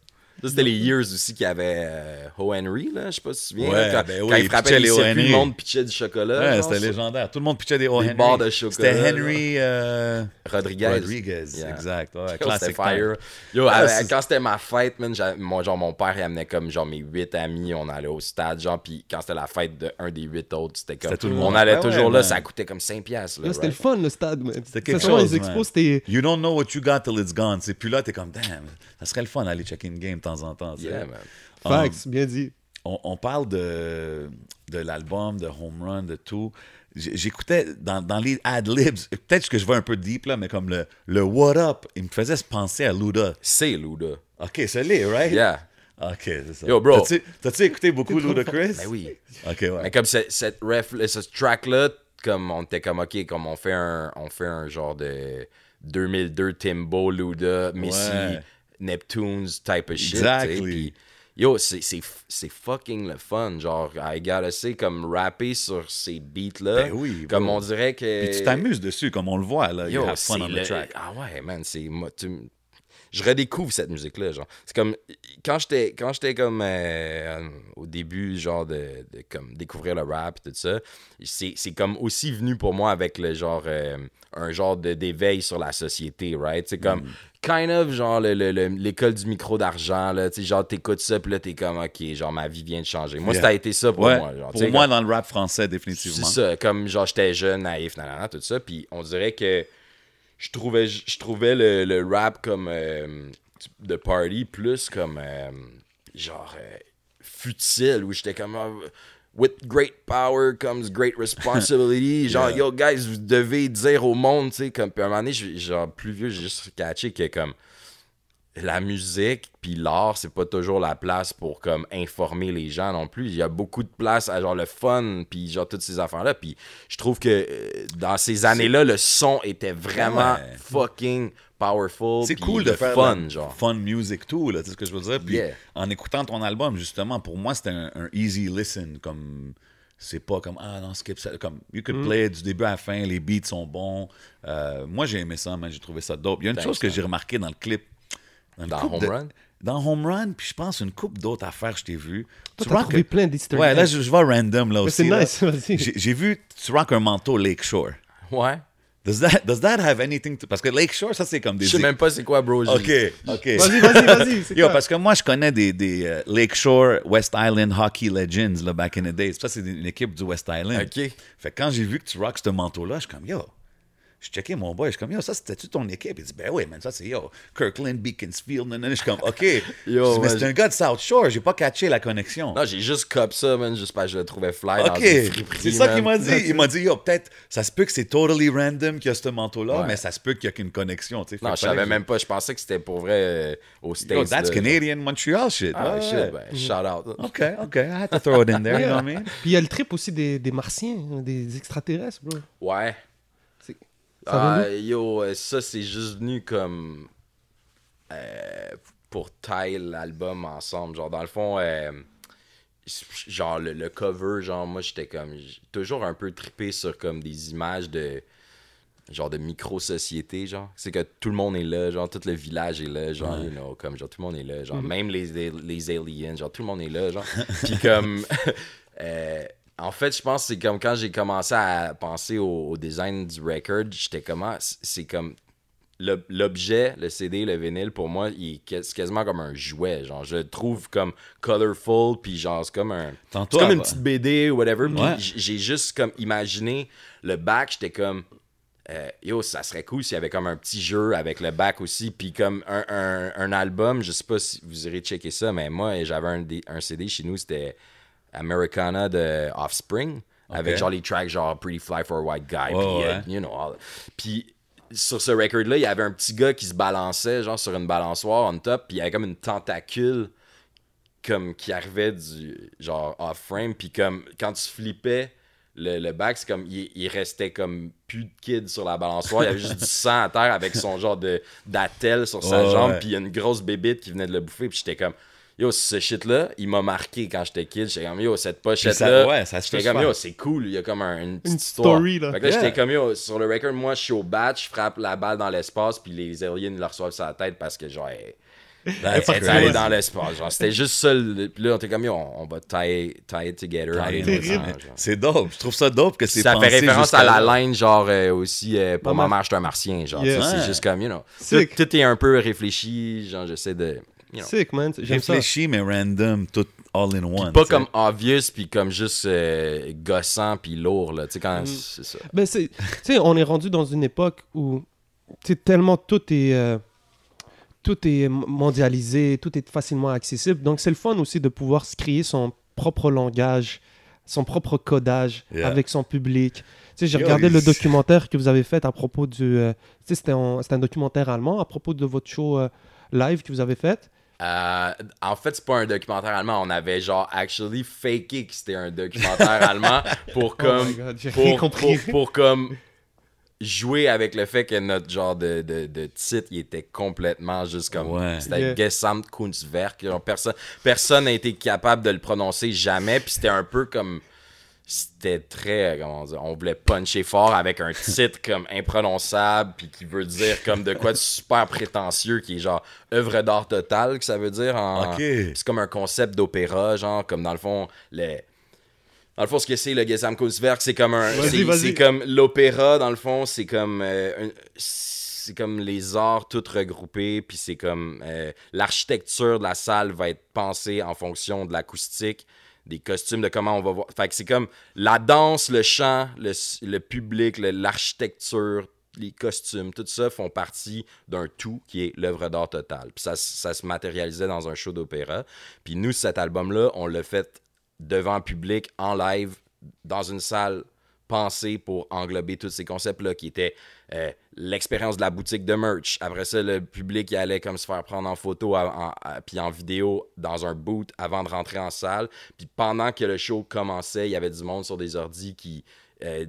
Ça, c'était les years aussi qu'il y avait euh, O. Henry, là. Je sais pas si tu te souviens. Ouais, là, quand, ben quand oui, il frappait les circuits, Henry. le monde pitchait du chocolat. Ouais, genre, c'était ça. légendaire. Tout le monde pitchait des O. Des Henry. barres de chocolat, C'était. Henry euh, Rodriguez. Rodriguez, Yeah. exact. Ouais, Yo, C'était fire. Yo, Ah, avec- quand c'était ma fête, man, moi, genre, mon père, il amenait comme genre mes huit amis, on allait au stade, genre, puis quand c'était la fête de un des huit autres, c'était comme. C'était tout le on monde. allait Ouais, toujours ouais, là, man. ça coûtait comme 5 piastres. là, Là, c'était le fun, le stade. man. C'était quelque chose, Les expos, c'était. You don't know what you got till it's gone. c'est Puis là, t'es comme, damn, ça serait le fun d'aller checker une game de temps en temps. Yeah, man. Facts, bien dit. on, on parle de, de l'album, de Home Run, de tout. J'écoutais dans, dans les ad-libs, peut-être que je vais un peu deep là, mais comme le, le What Up, il me faisait se penser à Luda. C'est Luda. Ok, c'est lui, right? Yeah. Ok, c'est ça. Yo, bro. T'as-tu- écouté beaucoup Ludacris? Ben oui. Ok, ouais. Mais comme ce- cette ref, ce track-là, comme on était comme, OK, comme on fait un, on fait un genre de 2002 Timbo, Luda, Missy, Ouais. Neptunes type of shit. Exactly. yo, c'est- fucking le fun. Genre, I gotta say, comme rapper sur ces beats-là. Ben oui, Comme bro. on dirait que. Puis tu t'amuses dessus, comme on le voit, là. You Yo, have fun on le- the track. Ah ouais, man, c'est. tu- Je redécouvre cette musique-là, genre. C'est comme. Quand j'étais quand j'étais comme. euh, au début, genre, de, de comme découvrir le rap et tout ça, c'est c'est comme aussi venu pour moi avec le genre. euh, un genre de- d'éveil sur la société, right? C'est comme. Mm. Kind of, genre, le- le- le- l'école du micro d'argent, là. Tu genre, t'écoutes ça, puis là, t'es comme, OK, genre, ma vie vient de changer. Moi, Yeah. ça a été ça pour Ouais, moi. Genre, pour moi, comme- dans le rap français, c'est définitivement. ça, comme genre j'étais jeune, naïf, nanana, tout ça. Puis on dirait que je trouvais, je trouvais le, le rap comme euh, de party plus comme euh, genre euh, futile où j'étais comme ah, with great power comes great responsibility [LAUGHS] genre Yeah. yo guys vous devez dire au monde tu sais comme puis à un moment donné genre plus vieux j'ai juste catché que comme la musique puis l'art c'est pas toujours la place pour comme informer les gens non plus il y a beaucoup de place à genre le fun puis genre toutes ces affaires là puis je trouve que euh, dans ces années là le son était vraiment Ouais. fucking powerful C'est cool de le faire fun genre fun music too, là, tu sais ce que je veux dire? Puis Yeah. en écoutant ton album, justement, pour moi, c'était un, un easy listen, comme c'est pas comme ah non skip ça, comme you Mm. could play it du début à la fin, les beats sont bons. Euh, moi j'ai aimé ça, man, j'ai trouvé ça dope. Il y a une Thanks, chose que j'ai remarqué dans le clip. Dans Home de- Run? Dans Home Run, puis je pense une coupe d'autres affaires que je t'ai vu. Toi, Tu rock- trouvé plein d'easter Ouais, là je, je vais random là Mais aussi. c'est nice, [LAUGHS] vas-y. J'ai vu tu rock un manteau Lakeshore. ouais Does that, does that have anything to... Parce que Lakeshore, ça c'est comme des... je sais même pas c'est quoi bro Ok, ok. Vas-y, vas-y, vas-y. [LAUGHS] Yo, parce que moi, je connais des, des euh, Lakeshore West Island Hockey Legends, là, back in the days. Ça, c'est une équipe du West Island. Ok. Fait que quand j'ai vu que tu rock ce manteau-là, je suis comme, yo, je checkais mon boy, je suis comme, yo, ça, c'était-tu ton équipe? Il dit, ben oui, man, ça, c'est, yo, Kirkland, Beaconsfield, nan, nan. Je suis comme, OK. [LAUGHS] Yo, mais c'est un gars de South Shore, j'ai pas catché la connexion. non j'ai juste cop ça man juste parce que je le trouvais fly dans OK, c'est ça qu'il m'a dit. Il m'a dit, yo, peut-être, ça se peut que c'est totally random qu'il y a ce manteau-là, Ouais. mais ça se peut qu'il y a qu'une connexion, tu sais. Non je savais même pas je pensais que c'était pour vrai euh, au States Yo, that's là. Canadian Montreal shit. ah Ouais, shit ben shout out OK, OK, I had to throw it in there, you know what I [LAUGHS] mean? Puis il y a le trip aussi des, des martiens, des extraterrestres, bro. ouais Ça Ah, yo, euh, ça c'est juste venu comme euh, pour tailler l'album ensemble. Genre, dans le fond, euh, genre le, le cover, genre, moi j'étais comme toujours un peu trippé sur comme des images de genre de micro-société, genre. C'est que tout le monde est là, genre, tout le village est là, genre, you know, comme, genre, tout le monde est là, genre, même les, les, les aliens, genre, tout le monde est là, genre. Puis comme, [LAUGHS] euh, en fait, je pense que c'est comme quand j'ai commencé à penser au, au design du record, j'étais comme, ah, c'est- comme, l'ob- l'objet, le CD, le vinyle, pour moi, c'est quasiment comme un jouet, genre, je le trouve comme colorful, puis genre, c'est comme un... C'est comme une petite BD ou whatever. Puis Ouais. j'ai juste comme imaginé le bac, j'étais comme euh, yo, ça serait cool s'il y avait comme un petit jeu avec le bac aussi, puis comme un, un- un album, je sais pas si vous irez checker ça, mais moi j'avais un, un CD chez nous, c'était Americana de Offspring, avec genre les tracks genre Pretty Fly for a White Guy, puis ouais. you know, all- puis sur ce record-là, il y avait un petit gars qui se balançait genre sur une balançoire on top, puis il y avait comme une tentacule comme qui arrivait du genre off frame puis comme quand tu flippais le, le back c'est comme il, il restait comme plus de kid sur la balançoire. Il y avait juste du [LAUGHS] sang à terre avec son genre de d'attelle sur sa jambe puis il y a une grosse bébite qui venait de le bouffer puis j'étais comme yo ce shit là il m'a marqué quand j'étais kid j'étais comme yo cette pochette ça- là ouais, ça se j'étais fait comme yo c'est cool il y a comme un- une petite Une histoire story, là. Fait que là Yeah. j'étais comme yo sur le record moi je suis au bat je frappe la balle dans l'espace puis les aliens ils le reçoivent sur la tête parce que genre elle- est allée dans l'espace. Genre, c'était juste ça. Puis là, on était comme, yo, on, on va tie, tie it together. C'est dope. Je trouve ça dope que c'est Ça fait référence à la line, genre, euh, aussi, euh, pour je suis un martien. Genre, Yeah. Ouais. c'est juste comme, you know. Tout est un peu réfléchi. Genre, j'essaie de. You know. Sick, man. J'aime ça. Réfléchi, mais random, tout all in one. Pas comme obvious, puis comme juste euh, gossant, puis lourd, là. Tu sais, quand Mm. c'est ça. Ben, c'est, tu sais, on est rendu dans une époque où, tu tellement tout est, euh, tout est mondialisé, tout est facilement accessible. Donc, c'est le fun aussi de pouvoir se créer son propre langage, son propre codage Yeah. avec son public. Tu sais, j'ai regardé le documentaire que vous avez fait à propos du, euh, tu sais, c'était, c'était un documentaire allemand à propos de votre show euh, live que vous avez fait. Euh, en fait, c'est pas un documentaire allemand. On avait genre actually faké que c'était un documentaire [LAUGHS] allemand pour comme Oh my God, j'ai pour, rien compris. pour- pour comme jouer avec le fait que notre genre de, de, de titre il était complètement juste comme Ouais. c'était Yeah. Gesamtkunstwerk. Genre, personne personne n'a été capable de le prononcer jamais. Puis c'était un peu comme c'était très, comment dire, on voulait puncher fort avec un titre comme imprononçable, puis qui veut dire comme de quoi de super prétentieux, qui est genre œuvre d'art totale, que ça veut dire en. C'est comme un concept d'opéra, genre, comme dans le fond, le. Dans le fond, ce que c'est le Gesamtkunstwerk, c'est comme un. C'est- comme l'opéra, dans le fond, c'est comme. euh, un- c'est comme les arts tout regroupés, puis c'est comme euh, l'architecture de la salle va être pensée en fonction de l'acoustique, des costumes, de comment on va voir. Fait que c'est comme la danse, le chant, le, le public, l'architecture, les costumes, tout ça font partie d'un tout qui est l'œuvre d'art totale. Puis ça, ça se matérialisait dans un show d'opéra. Puis nous, cet album-là, on l'a fait devant public, en live, dans une salle pensée pour englober tous ces concepts-là qui étaient euh, l'expérience de la boutique de merch. Après ça, le public il allait comme se faire prendre en photo en- à- puis en vidéo dans un boot avant de rentrer en salle. Puis pendant que le show commençait, il y avait du monde sur des ordis qui euh,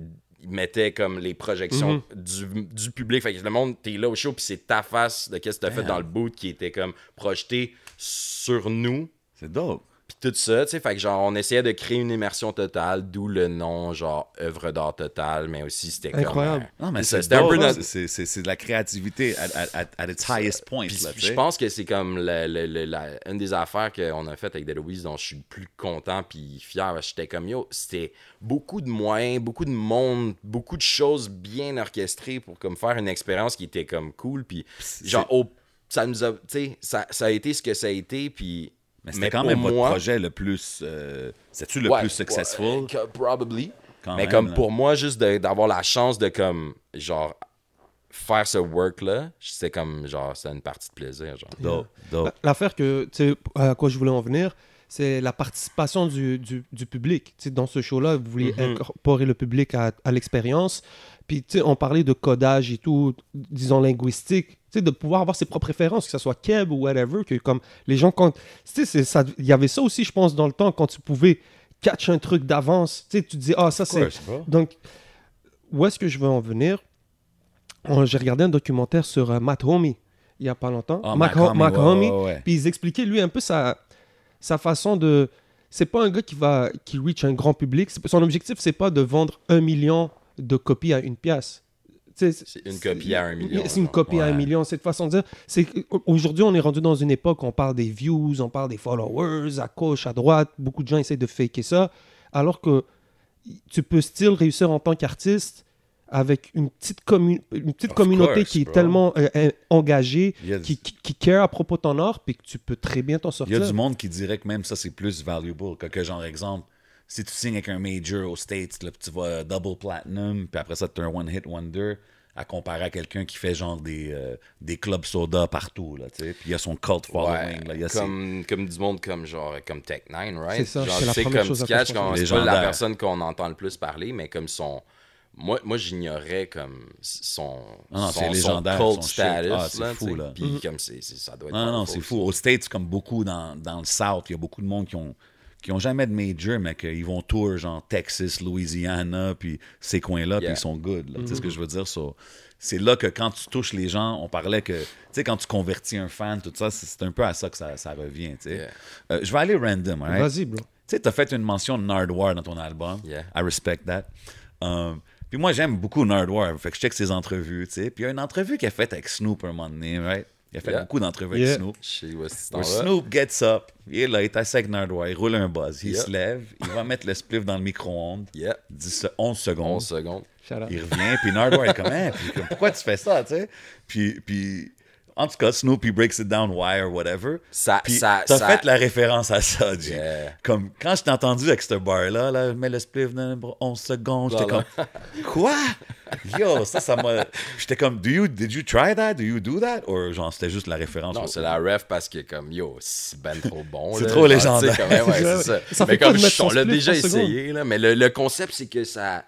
mettaient comme les projections du, du public. Fait que le monde, t'es là au show, puis c'est ta face de qu'est-ce que t'as fait dans le boot qui était comme projeté sur nous. C'est dope. Tout ça, tu sais, fait que genre, on essayait de créer une immersion totale, d'où le nom, genre, œuvre d'art totale, mais aussi c'était comme. Incroyable. euh, Non, mais ça, c'est c'était un peu dope, notre- c'est- c'est de la créativité at, at- its highest point. Puis là, je pense que c'est comme le- le- le- la- une des affaires qu'on a faites avec Dead Louise dont je suis le plus content puis fier. J'étais comme yo, c'était beaucoup de moyens, beaucoup de monde, beaucoup de choses bien orchestrées pour comme faire une expérience qui était comme cool. Puis genre, au- ça nous a, tu sais, ça, ça a été ce que ça a été. Puis Mais c'était quand même votre moi- projet le plus. euh, C'est-tu le Ouais, plus successful? ouais, probably. Quand mais même, comme là. pour moi, juste d'avoir la chance de comme genre faire ce work-là, c'est comme genre c'est une partie de plaisir. Genre. L'affaire que, tu sais, à quoi je voulais en venir, c'est la participation du, du, du public. Tu sais, dans ce show-là, vous vouliez Mhm. incorporer le public à, à l'expérience. Puis, tu sais, on parlait de codage et tout, disons linguistique. Sais, de pouvoir avoir ses propres références, que ce soit Keb ou whatever, que comme les gens, quand. Tu sais, il y avait ça aussi, je pense, dans le temps, quand tu pouvais catch un truc d'avance. Tu sais, tu te dis, ah, ça, c'est. Donc, où est-ce que je veux en venir? On- J'ai regardé un documentaire sur euh, Matt Homey il y a pas longtemps. Ah, Homey, ouais, Homey. ouais, ouais. Puis ils expliquaient, lui, un peu sa, sa façon de. C'est pas un gars qui va qui reach un grand public. Son objectif, c'est pas de vendre un million de copies à une pièce. C'est une copie à un million, C'est une copie à un million. C'est de façon de dire. C'est aujourd'hui, on est rendu dans une époque où on parle des views, on parle des followers à gauche, à droite. Beaucoup de gens essaient de faker ça, alors que tu peux still réussir en tant qu'artiste avec une petite, commu- une petite Of communauté course, qui est bro. tellement euh, euh, engagée, qui, qui, qui care à propos de ton art, puis que tu peux très bien t'en Il y sortir. a du monde qui dirait que même ça, c'est plus valuable. Que, que genre, exemple, si tu signes avec un major aux States, là, puis tu vas double platinum, puis après ça, tu un one-hit wonder, à comparer à quelqu'un qui fait genre des, euh, des clubs soda partout, là, tu sais. Puis il y a son cult following, Ouais, là. Il y a ses- comme, comme du monde comme genre comme Tech 9, right? C'est ça, genre, c'est la première comme chose tu c'est pas la personne qu'on entend le plus parler, mais comme son. Moi, moi j'ignorais comme son, Ah non, son, status. Ah, c'est là, fou, là. Puis comme c'est, c'est- ça doit être. Non, non, c'est fou. Aux States, comme beaucoup dans, dans le South, il y a beaucoup de monde qui ont, qui ont jamais de major, mais qu'ils vont tour, genre Texas, Louisiana, puis ces coins-là, puis ils sont good. Tu sais ce que je veux dire? So, c'est là que quand tu touches les gens, on parlait que, tu sais, quand tu convertis un fan, tout ça, c'est un peu à ça que ça, ça revient, tu sais. Yeah. Euh, je vais aller random, right? Vas-y, bro. Tu sais, t'as fait une mention de Nardwar dans ton album. Yeah. I respect that. Um, puis moi, j'aime beaucoup Nardwar. Fait que je check ses entrevues, tu sais. Puis il y a une entrevue qu'il a faite avec Snoop un moment donné, right? Il a fait Yeah. beaucoup d'entrevues Yeah. avec Snoop. Where. Snoop gets up, il est là, il est assis avec Nardwar, il roule un buzz, il Yeah. se lève, il va mettre le spliff dans le micro-ondes, Yeah, 10 se- 11 secondes, 11 secondes. Il revient, puis Nardwar est comme, Hein? Puis comme, pourquoi tu fais ça, tu sais? Puis, puis, en tout cas, Snoop, il breaks it down, why or whatever. Ça- puis ça- t'as ça- fait la référence à ça, G. Yeah. Comme, quand je t'ai entendu avec ce bar-là, là, mets le spliff dans 11 secondes, j'étais Voilà. comme, quoi? Yo, ça, ça m'a... J'étais comme, do you, did you try that? Do you do that? Or genre, c'était juste la référence? Non, c'est la ref parce que, comme, yo, c'est ben trop bon. C'est là. trop Genre, légendaire. comme, ouais, ouais, [LAUGHS] ça. Ça mais comme, on l'a déjà essayé, là. Mais le, le concept, c'est que ça.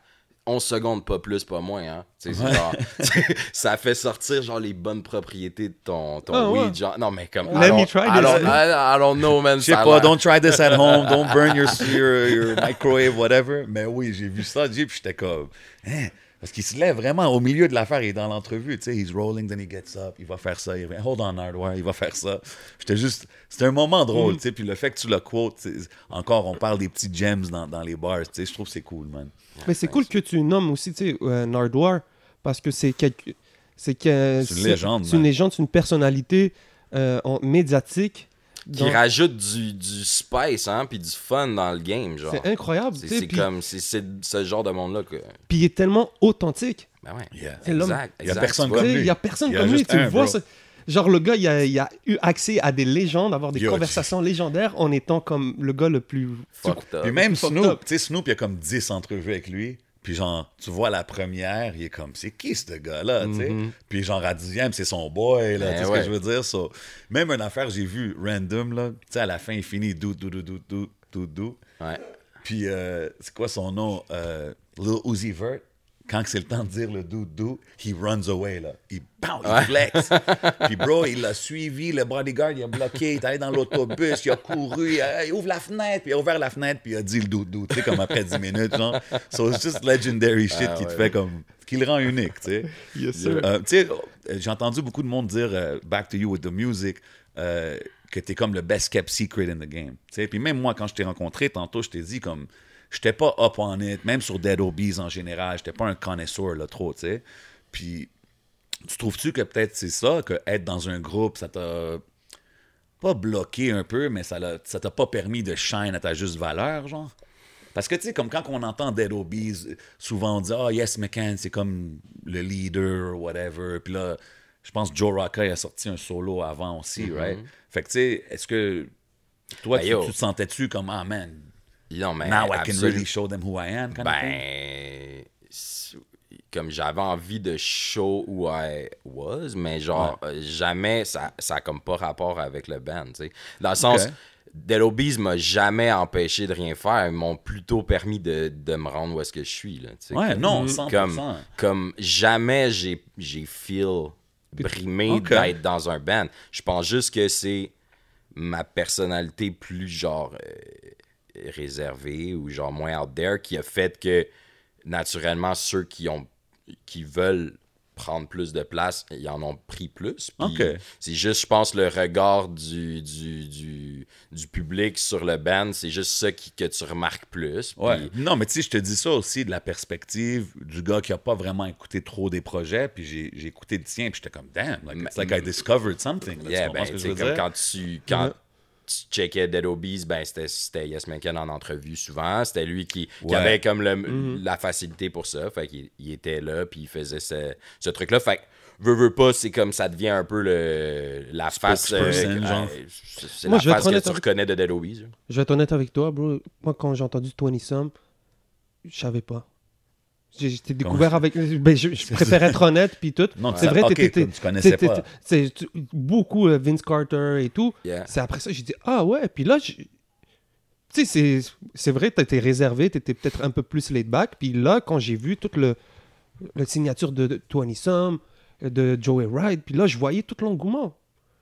11 secondes, pas plus, pas moins. Hein. Tu sais, c'est genre, [LAUGHS] ça fait sortir genre les bonnes propriétés de ton, ton ouais. weed. Genre, non, mais comme. Let me try I this. don't, I, I don't know, man. Je sais pas, don't try this at home, don't burn your, [LAUGHS] your, your microwave, whatever. Mais oui, j'ai vu ça, puis j'étais comme, hein? Parce qu'il se lève vraiment au milieu de l'affaire, il est dans l'entrevue, tu sais, he's rolling, then he gets up, il va faire ça, il revient, hold on, Hardware, il va faire ça. J'étais juste, c'était un moment drôle, Mm. tu sais, puis le fait que tu le quotes, encore, on parle des petits gems dans, dans les bars, tu sais, je trouve que c'est cool, man. Mais c'est cool que tu nommes aussi, tu sais, euh, Nardwar, parce que c'est quelque... C'est que- une légende, C'est une légende, c'est une personnalité euh, en- médiatique. Qui Donc, rajoute du, du spice, hein, puis du fun dans le game, genre. C'est incroyable, C'est comme, c'est c'est ce genre de monde-là que. puis il est tellement authentique. Ben ouais. Yeah. Exact. Il y a personne comme lui. Il y a personne comme lui, tu un, vois. ça- Genre, le gars, il a, il a eu accès à des légendes, avoir des Yo, conversations légendaires en étant comme le gars le plus. Fucked up. Puis même Snoop, tu sais, Snoop, il y a comme 10 entrevues avec lui. Puis genre, tu vois la première, il est comme, c'est qui ce gars-là, tu sais? Puis genre, à dixième, c'est son boy, là, Ben tu sais ce que je veux dire? So, même une affaire, j'ai vu random, là, tu sais, à la fin, il finit dou, dou, dou, dou, dou, dou, dou. Ouais. Puis, euh, c'est quoi son nom? Euh, Lil Uzi Vert? Quand c'est le temps de dire le doudou, he runs away, là. Il, bam, il flex. [LAUGHS] Puis, bro, il l'a suivi, le bodyguard, il a bloqué, il est allé dans l'autobus, il a couru, il, a- il ouvre la fenêtre, puis il a ouvert la fenêtre, puis il a dit le doudou, tu sais, comme après 10 minutes, genre. So, it's just legendary shit qui te fait comme... qui le rend unique, tu sais. Yes, sir. Euh, tu sais, j'ai entendu beaucoup de monde dire euh, Back to you with the music euh, que t'es comme le best kept secret in the game. Tu sais, puis même moi, quand je t'ai rencontré tantôt, je t'ai dit comme j'étais pas up on it, même sur Dead Obies en général, j'étais pas un connaisseur là trop, tu sais. Puis tu trouves-tu que peut-être c'est ça, que être dans un groupe, ça t'a pas bloqué un peu, mais ça t'a pas permis de shine à ta juste valeur, genre? Parce que, tu sais, comme quand on entend Dead Obies, souvent on dit « Ah, Yes McCann, c'est comme le leader, whatever. » Puis là, je pense que Joe il a sorti un solo avant aussi, right? Fait que, tu sais, est-ce que toi, Ben, tu, tu te sentais-tu comme « Ah, man, Non, mais now I can really show them who I am » kind of thing? Ben, comme j'avais envie de show who I was, mais genre, euh, jamais, ça, ça a comme pas rapport avec le band, tu sais. Dans le sens, Ok. Dead Obies m'a jamais empêché de rien faire, ils m'ont plutôt permis de, de me rendre où est-ce que je suis, là, tu sais. Ouais, Comme- non, 100%. Comme, comme jamais j'ai, j'ai feel brimé d'être dans un band. Je pense juste que c'est ma personnalité plus genre euh, réservée ou genre moins out there qui a fait que naturellement ceux qui ont qui veulent prendre plus de place, ils en ont pris plus. Puis Ok. C'est juste, je pense, le regard du, du, du, du public sur le band, c'est juste ça qui, que tu remarques plus. Ouais. Non, mais tu sais, je te dis ça aussi de la perspective du gars qui a pas vraiment écouté trop des projets, puis j'ai j'ai écouté le tien, puis j'étais comme, damn, like, it's like I discovered something. là, Yeah, tu comprends ben, ce que je c'est veux comme dire? quand tu, quand. Tu checkais Dead Obies, ben c'était, Yes McCann en entrevue souvent. C'était lui qui, avait comme le- Mm-hmm. la facilité pour ça. Fait qu'il il était là, puis il faisait ce, ce truc-là. Fait que, veux, veux pas, c'est comme ça devient un peu le, la face. euh, genre. c'est la je vais face être que tu avec- reconnais de Dead Obies. là. Je vais être honnête avec toi, bro. Moi, quand j'ai entendu 20 Some, je savais pas. J'étais découvert avec. Ben, je, je préfère être honnête, puis tout. Non, c'est vrai, ok, t'étais- comme tu connaissais pas. c'est beaucoup euh, Vince Carter et tout. Yeah. C'est après ça, j'ai dit, ah ouais, puis là, tu sais, c'est- vrai, t'étais réservé, t'étais peut-être un peu plus laid back. Puis là, quand j'ai vu toute le, la signature de, de 20 Some, de Joey Wright, puis là, je voyais tout l'engouement.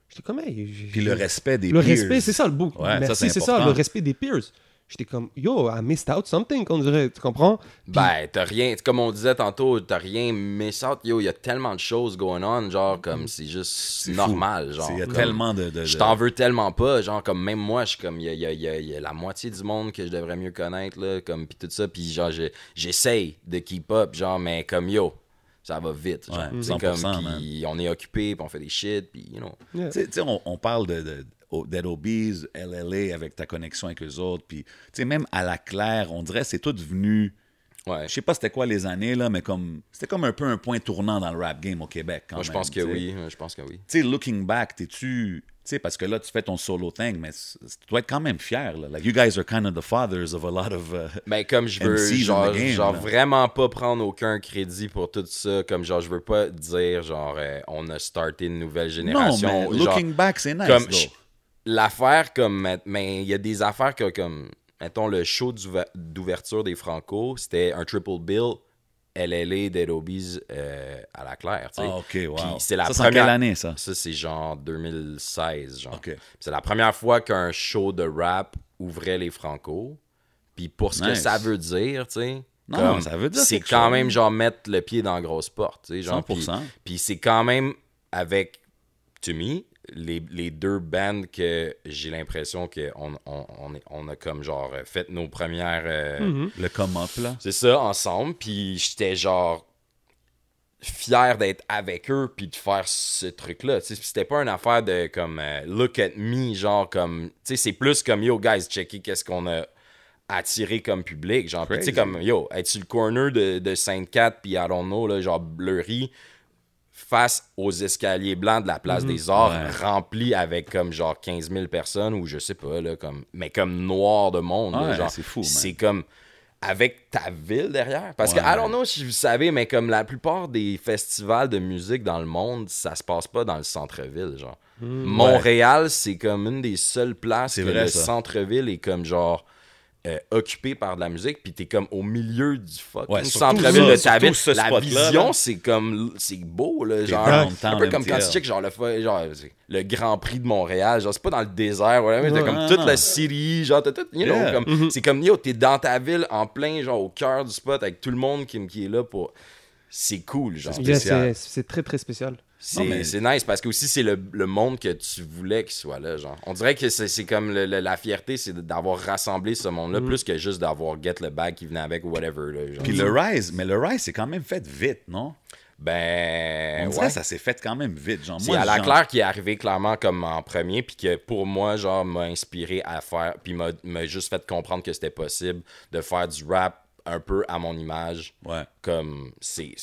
J'étais comme, hey, Puis le respect des le peers. respect, c'est ça le beau. Ouais, Merci, c'est ça, le respect des peers. J'étais comme, yo, I missed out something, on dirait, tu comprends? Ben, t'as rien, comme on disait tantôt, t'as rien miss out. Yo, il y a tellement de choses going on, genre, comme c'est juste C'est normal, fou. genre. Il y a comme- tellement de. de- Je t'en veux tellement pas, genre comme même moi, je suis comme il y a, il y a- il y a- il y a la moitié du monde que je devrais mieux connaître là, comme puis tout ça, puis genre je- j'essaye de keep up, genre mais comme yo, ça va vite, genre, Ouais, Tu sais, 100%, comme puis on est occupé, puis on fait des shit, puis you know. Yeah. Tu sais- tu sais, on, on parle de, Dead Obies, LLA, avec ta connexion avec eux autres. Puis, tu sais, même à la claire, on dirait que c'est tout venu. Ouais. Je sais pas c'était quoi les années, là, mais comme c'était comme un peu un point tournant dans le rap game au Québec. Quand Moi je pense que oui, je pense que oui. Tu sais, looking back, t'es-tu. Tu sais, parce que là, tu fais ton solo thing, mais tu dois être quand même fier. Là. Like, you guys are kind of the fathers of a lot of. uh, Ben comme je veux MCs genre, game, genre vraiment pas prendre aucun crédit pour tout ça, comme genre je veux pas dire genre euh, on a starté une nouvelle Non, génération, mais genre, looking back, c'est nice. comme l'affaire comme mais il y a des affaires que comme mettons le show d'ouverture des Franco c'était un triple bill LLA Dead Obies euh, à la claire tu sais Ah, ok, wow. C'est la ça, première quelle année, ça? ça c'est genre 2016 genre c'est la première fois qu'un show de rap ouvrait les Franco puis pour ce que ça veut dire tu sais Non, comme, ça veut dire c'est quand chose. même genre mettre le pied dans la grosse porte tu sais genre 100%. puis- puis c'est quand même avec to me les, les deux bands que j'ai l'impression qu'on on, on, a comme genre fait nos premières euh, Mhm. Le come-up, là. c'est ça ensemble. Puis j'étais genre fier d'être avec eux puis de faire ce truc là tu sais Puis c'était pas une affaire de comme euh, look at me genre comme tu sais c'est plus comme yo guys checker qu'est-ce qu'on a attiré comme public genre. Tu sais comme yo être sur le corner de, de Sainte-Cat puis I don't know là genre Blurry face aux escaliers blancs de la place des arts Ouais. remplis avec comme genre 15 000 personnes ou je sais pas là comme mais comme noir de monde Ouais, genre c'est fou, c'est comme avec ta ville derrière. Parce Ouais. que, don't know si vous savez, mais comme la plupart des festivals de musique dans le monde, ça se passe pas dans le centre-ville, genre. Montréal, c'est comme une des seules places que vrai, le centre-ville est comme genre euh, occupé par de la musique, puis t'es comme au milieu du fucking Ouais, centre-ville de ta ville. ce La vision, c'est comme c'est beau là, genre un peu comme quand tu check genre le fa- genre le Grand Prix de Montréal, genre c'est pas dans le désert, voilà, mais t'as Ouais. comme Non, toute non. la city, genre t'as tout, you know, Yeah. comme c'est comme yo, t'es dans ta ville en plein genre au cœur du spot avec tout le monde qui, qui est là pour c'est cool genre. C'est très très spécial. C'est mais- nice parce que aussi c'est le, le monde que tu voulais qu'il soit là. Genre. On dirait que c'est comme le- le- la fierté, c'est d'avoir rassemblé ce monde-là plus que juste d'avoir get le bag qui venait avec ou whatever. Là, genre. Puis le Rise, mais le Rise, c'est quand même fait vite, non? Ben. On dirait ouais. ça s'est fait quand même vite. Genre, C'est moi, à la genre- Claire qui est arrivé clairement comme en premier, puis que pour moi, genre, m'a inspiré à faire, puis m'a juste fait comprendre que c'était possible de faire du rap un peu à mon image. Ouais. comme c'est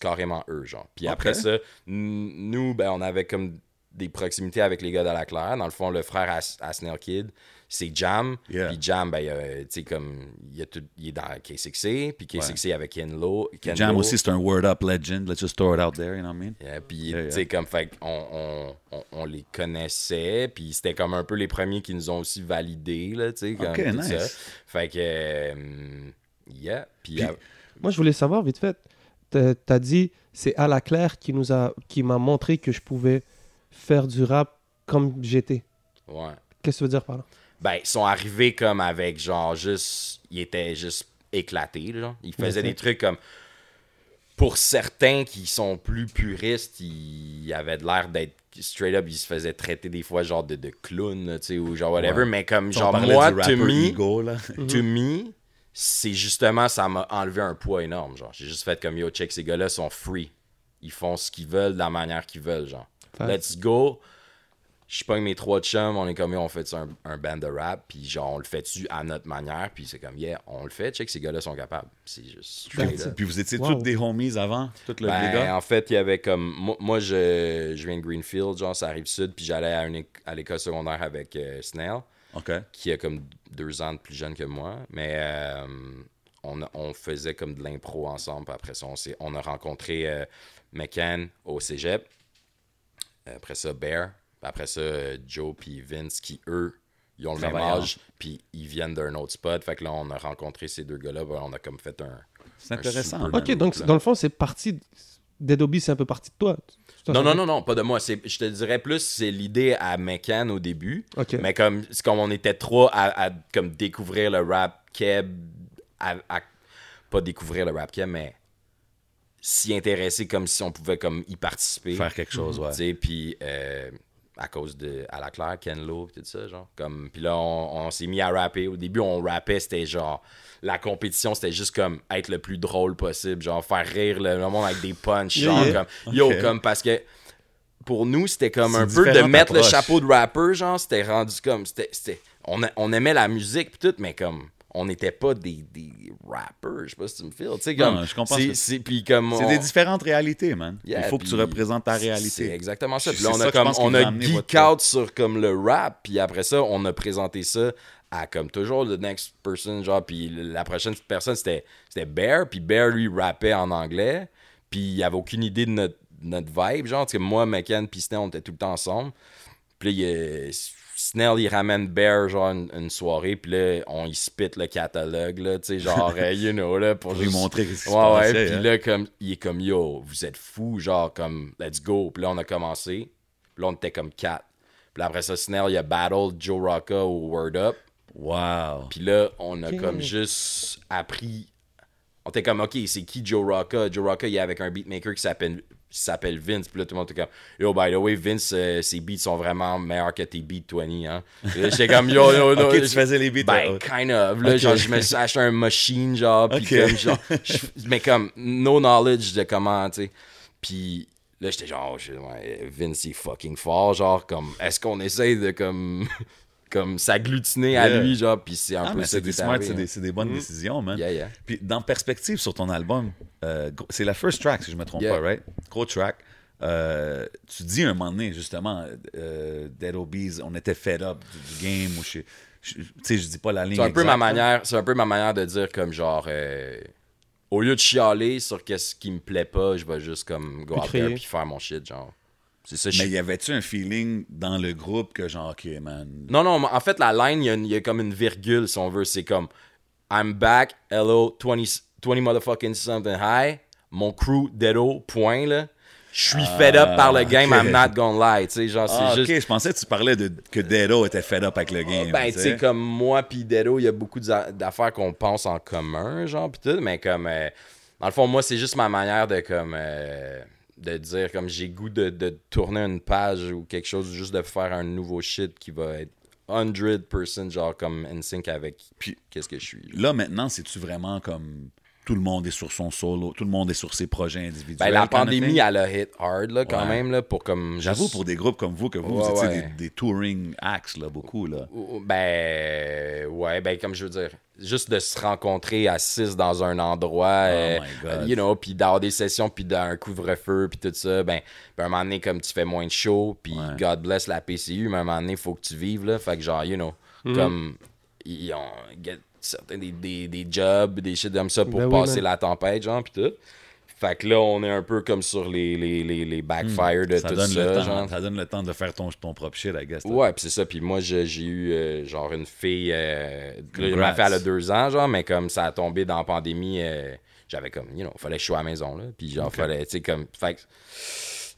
carrément eux genre puis après ça nous ben on avait comme des proximités avec les gars de la Claire dans le fond le frère à, à Snail Kid c'est Jam Yeah. puis Jam ben tu sais comme il, y a tout- il est dans K6C puis K6C avec Ken Lo Ken Jam Lo. aussi, c'est un word up legend. Let's just throw it out there, you know what I mean? Yeah, puis Yeah, tu sais comme fait on, on, on, on les connaissait puis c'était comme un peu les premiers qui nous ont aussi validés là tu sais comme nice. ça fait que euh, yeah puis, Puis- euh, Moi, je voulais savoir vite fait. T'as dit, c'est à la Claire qui nous a, qui m'a montré que je pouvais faire du rap comme j'étais. ouais Qu'est-ce que tu veux dire par là? Ben, ils sont arrivés comme avec genre juste. Ils étaient juste éclatés, là. Ils faisaient des trucs comme. Pour certains qui sont plus puristes, ils avaient de l'air d'être straight up, ils se faisaient traiter des fois genre de, de clown, tu sais, ou genre whatever. Ouais. Mais comme, Si genre, moi, to me, Ego, là. [LAUGHS] to me, c'est justement, ça m'a enlevé un poids énorme, genre. J'ai juste fait comme, yo, check, ces gars-là sont free. Ils font ce qu'ils veulent de la manière qu'ils veulent, genre. Let's go. Je pogne mes trois chums, on est comme, yo, on fait un, un band de rap, puis genre, on le fait-tu à notre manière, puis c'est comme, yeah, on le fait, check, ces gars-là sont capables. C'est juste. Puis vous étiez Wow. tous des homies avant, tous le- Ben, les gars? en fait, il y avait comme. Moi, moi, je, je viens de Greenfield, genre, ça arrive sud, puis j'allais à, une éc- à l'école secondaire avec euh, Snail Qui a comme deux ans de plus jeune que moi. Mais euh, on, a- on faisait comme de l'impro ensemble. Puis après ça, on, s'est- on a rencontré euh, McCann au cégep. Après ça, Bear. Puis après ça, Joe puis Vince qui, eux, ils ont le même âge. Puis ils viennent d'un autre spot. Fait que là, on a rencontré ces deux gars-là. puis on a comme fait un. C'est intéressant. Ok, donc là. dans le fond, c'est parti. Dead Obi, c'est un peu parti de toi. Non, non, non, non, pas de moi. Je te dirais plus, c'est l'idée à McCann au début. Mais comme, c'est comme on était trois à, à, comme découvrir le rap keb, à, à- pas découvrir le rap keb, mais s'y intéresser comme si on pouvait comme y participer. Faire quelque chose, ouais. Tu sais, puis euh, à cause de à la Claire, Ken Lo, tout ça, genre. Comme, puis là, on, on s'est mis à rapper. Au début, on rappait, c'était genre. La compétition, c'était juste comme être le plus drôle possible, genre faire rire le, le monde avec des punchs, Yeah, genre yeah. comme. Yo, comme parce que pour nous, c'était comme un peu de mettre le chapeau de rapper, genre, c'était rendu comme. c'était c'était- on, a- on aimait la musique, pis tout, mais comme. On n'était pas des, des rappers, je sais pas si tu me files. Tu sais, Non, je comprends c'est- c'est- Puis comme. C'est on- des différentes réalités, man. Yeah, Il faut que tu représentes ta C'est réalité. exactement ça. C'est Puis là, on a comme on a geek out sur comme le rap, puis après ça, on a présenté ça à comme toujours the next person, genre, puis la prochaine personne c'était c'était Bear, puis Bear lui rappait en anglais, puis il avait aucune idée de notre, notre vibe, genre, parce que moi, McCann, Snell, on était tout le temps ensemble. Puis là, il Snell, il ramène Bear, genre, une, une soirée, puis là, on y spit le catalogue, là, tu sais, genre, [LAUGHS] euh, you know, là, pour Pour lui juste- montrer ce qui se Ouais, ouais, puis hein. là, comme, il est comme, yo, vous êtes fous, genre, comme, let's go. Puis là, on a commencé. Puis là, on était comme quatre. Puis là, après ça, Snell, il a battle Joe Rocca au Word Up. Wow. Puis là, on a comme juste appris. On était comme, OK, c'est qui Joe Rocca? Joe Rocca, il est avec un beatmaker qui s'appelle s'appelle Vince. Puis là, tout le monde était comme, yo, by the way, Vince, euh, ses beats sont vraiment meilleurs que tes beats 20, hein. J'étais comme, yo, yo, yo. Ok, tu faisais les beats. Ben, kind of. Là, genre, je me suis acheté un machine, genre, puis comme, genre, je- mais comme, no knowledge de comment, tu sais. Puis là, j'étais genre, oh, Vince, il est fucking fort, genre, comme, est-ce qu'on essaye de, comme, comme s'agglutiner à lui, genre, puis c'est un Ah, peu c'est des smart, hein. des, c'est des bonnes décisions, man. Yeah, yeah. Puis dans perspective sur ton album, euh, c'est la first track, si je me trompe Yeah. pas, right? Gros track. Euh, tu dis un moment donné, justement, euh, Dead Obies, on était fed up du, du game. Ou je, sais- je sais, je dis pas la ligne C'est un peu ma manière, c'est un peu ma manière de dire comme genre euh, au lieu de chialer sur qu'est-ce qui me plaît pas, je vais juste comme go puis faire mon shit genre. C'est ça. je- Mais y avait-tu un feeling dans le groupe que genre, OK, man... Non non, en fait la line il y, a y comme une virgule si on veut, c'est comme I'm back, hello 20 20 motherfucking something high, mon crew deado point là. Je suis fed up par le game, Ah. I'm not gonna lie, tu sais genre Ah, c'est OK, juste je pensais que tu parlais de que Dedo était fed up avec le game. Ben, tu sais. comme moi puis Dedo, il y a beaucoup d'a- d'affaires qu'on pense en commun, genre, pis tout, mais comme, euh, dans le fond, moi, c'est juste ma manière de, comme, euh, de dire, comme, j'ai goût de, de tourner une page ou quelque chose, juste de faire un nouveau shit qui va être 100% genre, comme NSYNC avec Puis- qu'est-ce que je suis. Là, maintenant, c'est-tu vraiment comme... Tout le monde est sur son solo, tout le monde est sur ses projets individuels. Ben, la pandémie, elle a hit hard, là, quand Ouais. même, là, pour comme. J'avoue, juste- pour des groupes comme vous, que vous, Ouais, vous étiez ouais. des, des touring acts, là, beaucoup, là. Ben, ouais, ben, comme je veux dire, juste de se rencontrer à 6 dans un endroit, Oh euh, you know, puis d'avoir des sessions, puis d'un couvre-feu, puis tout ça, ben, ben, à un moment donné, comme tu fais moins de shows, puis Ouais. God bless la PCU, mais à un moment donné, il faut que tu vives, là, fait que genre, you know, Mhm. comme, ils ont get certains des, des, des jobs, des shit comme ça pour Ben passer la tempête, genre, puis tout. Fait que là, on est un peu comme sur les, les, les, les backfire de Hmm. Ça tout donne, ça, le temps, genre. ça donne le temps de faire ton, ton propre shit, I guess. Ouais, puis c'est ça. Puis moi, j'ai eu euh, genre une fille. Euh, là, ma fille, elle a deux ans, genre, mais comme ça a tombé dans la pandémie, euh, j'avais comme, you know, fallait que je sois à la maison, là. Puis genre, fallait, tu sais, comme. Fait que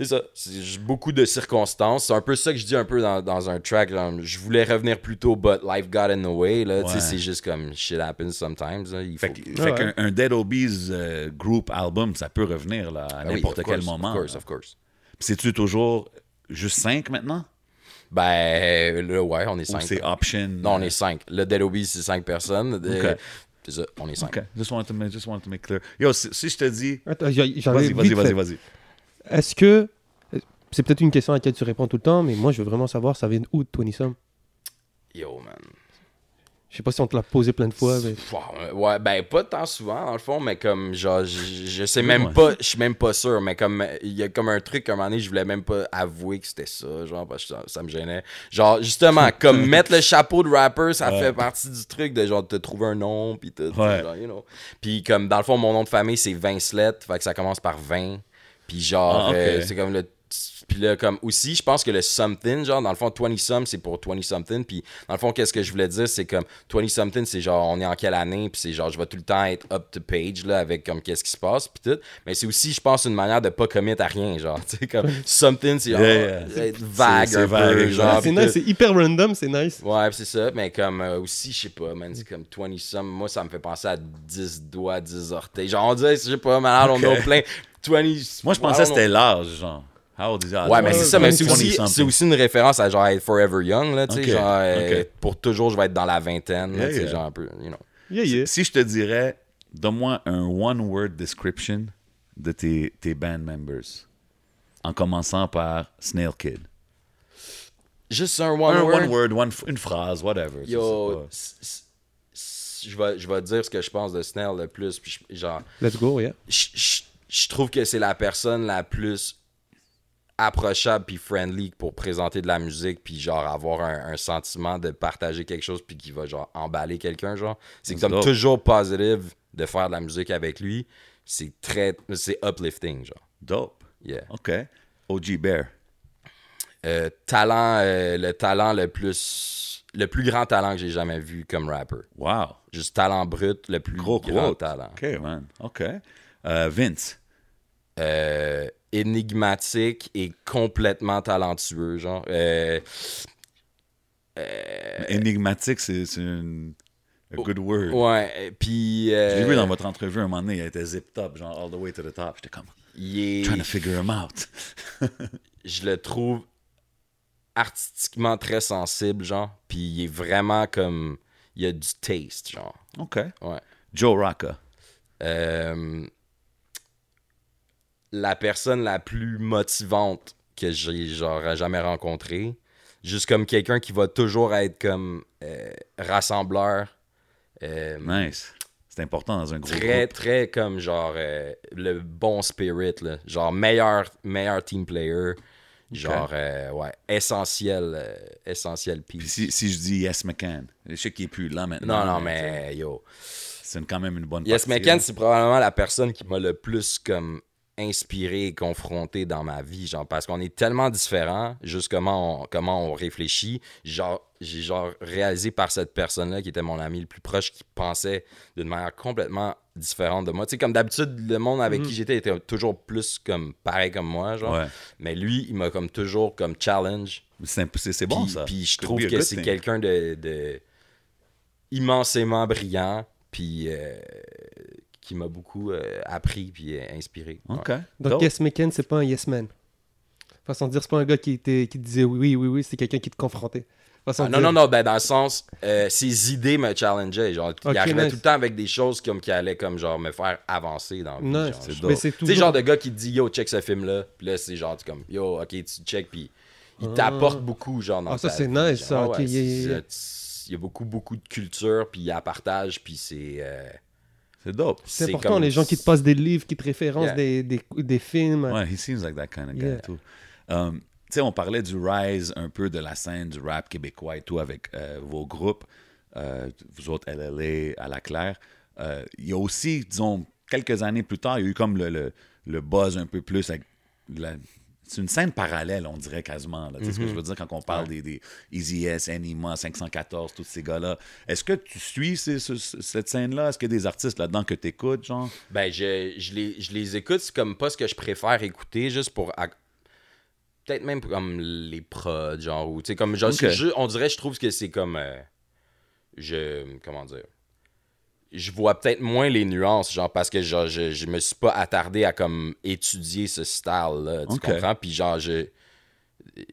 c'est ça. C'est beaucoup de circonstances. C'est un peu ça que je dis un peu dans, dans un track. Genre, je voulais revenir plus tôt, but life got in the way, là. Ouais. c'est juste comme shit happens sometimes, là. Il faut. Fait, que- fait ouais. qu'un un Dead Obies euh, group album, ça peut revenir là, à Ah oui, n'importe of quel course, moment. Of course, là. of course. Puis C'est-tu toujours juste 5 maintenant? Ben, là, ouais, on est Ou cinq. c'est option? Non, on euh, est cinq. Le Dead Obies, c'est cinq personnes. Euh. C'est ça, on est cinq. OK. Just wanted to make, just wanted to make clear. Yo, si, si je te dis... Vas-y, vas-y, vas-y. Est-ce que. C'est peut-être une question à laquelle tu réponds tout le temps, mais moi, je veux vraiment savoir, ça vient d'où, 20 Some Yo, man. Je sais pas si on te l'a posé plein de fois, mais. Ouais, ben pas tant souvent dans le fond, mais comme genre je, je sais même Ouais. pas, je suis même pas sûr, mais comme il y a comme un truc à un moment donné, je voulais même pas avouer que c'était ça, genre parce que ça, ça me gênait. Genre justement, [LAUGHS] comme mettre le chapeau de rapper, ça Ouais. fait partie du truc de genre te trouver un nom puis tout, Ouais. genre, you know. Puis comme dans le fond mon nom de famille c'est Vincelet, fait que ça commence par 20. Puis genre Ah, ok. euh, c'est comme le puis là, comme aussi, je pense que le something, genre, dans le fond, 20 some, c'est pour 20 something. Puis, dans le fond, qu'est-ce que je voulais dire, c'est comme 20 something, c'est genre, on est en quelle année, puis c'est genre, je vais tout le temps être up to page, là, avec comme qu'est-ce qui se passe, puis tout. Mais c'est aussi, je pense, une manière de pas commit à rien, genre, [LAUGHS] tu sais, comme something, c'est genre, Yeah, yeah. être vague C'est- vague, genre. c'est nice, c'est hyper random, c'est nice. Ouais, c'est ça, mais comme euh, aussi, je sais pas, man, c'est comme 20 some, moi ça me fait penser à 10 doigts, 10 orteils. Genre, on dirait, je sais pas, man, Ok. on a plein. 20. Moi, je pensais que c'était l'âge, genre. How old is that? Ouais, mais c'est ça, mais c'est 20 aussi, c'est aussi une référence à genre être forever young, là, tu sais, genre, euh, pour toujours, je vais être dans la vingtaine, Yeah, yeah. genre un peu, you know. Yeah, yeah. Si je te dirais, donne-moi un one-word description de tes, tes band members. En commençant par Snail Kid. Juste un one un word. one-word, one f- une phrase, whatever. Yo, je vais, je vais dire ce que je pense de Snell le plus, puis je- genre, Let's go, yeah. je, je- je trouve que c'est la personne la plus approchable puis friendly pour présenter de la musique puis genre avoir un, un sentiment de partager quelque chose puis qui va genre emballer quelqu'un genre c'est comme dope. toujours positive de faire de la musique avec lui c'est très c'est uplifting genre Dope. yeah OK. OG Bear. Euh, talent euh, le talent le plus le plus grand talent que j'ai jamais vu comme rapper Wow. juste talent brut le plus Gros grand talent OK, man. OK. Euh, Vince. Euh, énigmatique et complètement talentueux, genre. Euh, Énigmatique, c'est une... A good word. ouais, euh, puis... euh, J'ai vu dans votre entrevue un moment donné, il était zip top, genre all the way to the top. J'étais comme, trying to figure him out. [LAUGHS] je le trouve artistiquement très sensible, genre. Puis il est vraiment comme... Il a du taste, genre. OK. Ouais. Joe Rocca. Euh, la personne la plus motivante que j'ai genre jamais rencontrée. Juste comme quelqu'un qui va toujours être comme euh, rassembleur. Euh, Nice. C'est important dans un gros très, groupe. très comme genre euh, le bon spirit, là. Genre meilleur, meilleur team player. Genre, euh, ouais, essentiel, euh, essentiel Puis piece. si, si je dis Yes McCann, je sais qu'il est plus là maintenant. Non, non, mais yo. C'est quand même une bonne Yes partie, McCann, c'est probablement la personne qui m'a le plus comme inspiré et confronté dans ma vie, genre parce qu'on est tellement différents, juste comment on, comment on réfléchit, genre j'ai genre réalisé par cette personne-là qui était mon ami le plus proche qui pensait d'une manière complètement différente de moi. Tu sais comme d'habitude le monde avec qui j'étais était toujours plus comme pareil comme moi, genre. Ouais. Mais lui, il m'a comme toujours comme challenge. C'est bon, Puis- ça. Puis je trouve que c'est quelqu'un de, de immensément brillant, puis euh, qui m'a beaucoup euh, appris puis euh, inspiré. Ouais. OK. Donc. Yes McCann, c'est pas un Yes Man. Façon de dire, c'est pas un gars qui, était, qui te disait oui, oui, oui, oui, c'est quelqu'un qui te confrontait. Façon Ah, non, non, non, ben, dans le sens, euh, ses idées me challengeaient. Genre, il arrivait nice. tout le temps avec des choses comme qui allaient comme genre me faire avancer dans le. Nice. genre. C'est toujours... genre de gars qui te dit yo, check ce film-là. Puis là, c'est genre, tu comme yo, ok, tu check, puis il t'apporte beaucoup, genre, dans Ah, ça, ta c'est nice, genre. ça, ouais, yeah, yeah, Il y a beaucoup, beaucoup de culture, puis il la partage, puis c'est. euh, C'est dope. C'est important, comme- les gens qui te passent des livres, qui te référencent Yeah. des, des, des films. Ouais, he seems like that kind of guy, Yeah. too. Um, tu sais, on parlait du rise un peu de la scène du rap québécois et tout avec euh, vos groupes, euh, vous autres LLA, à la Claire. Euh, Il y a aussi, disons, quelques années plus tard, il y a eu comme le, le, le buzz un peu plus avec la- c'est une scène parallèle, on dirait quasiment. là. Tu sais ce que je veux dire quand on parle des, des Easy S, Anima, 514, tous ces gars-là. Est-ce que tu suis ces- ce- ce- cette scène-là? Est-ce qu'il y a des artistes là-dedans que tu écoutes, genre? Ben, je, je, les, je les écoute, c'est comme pas ce que je préfère écouter, juste pour. Peut-être même comme les prods, genre, ou, tu sais, comme, genre, on dirait, je trouve que c'est comme. euh, je. Comment dire? Je vois peut-être moins les nuances, genre, parce que genre, je, je me suis pas attardé à comme étudier ce style-là, tu comprends? Puis genre, je.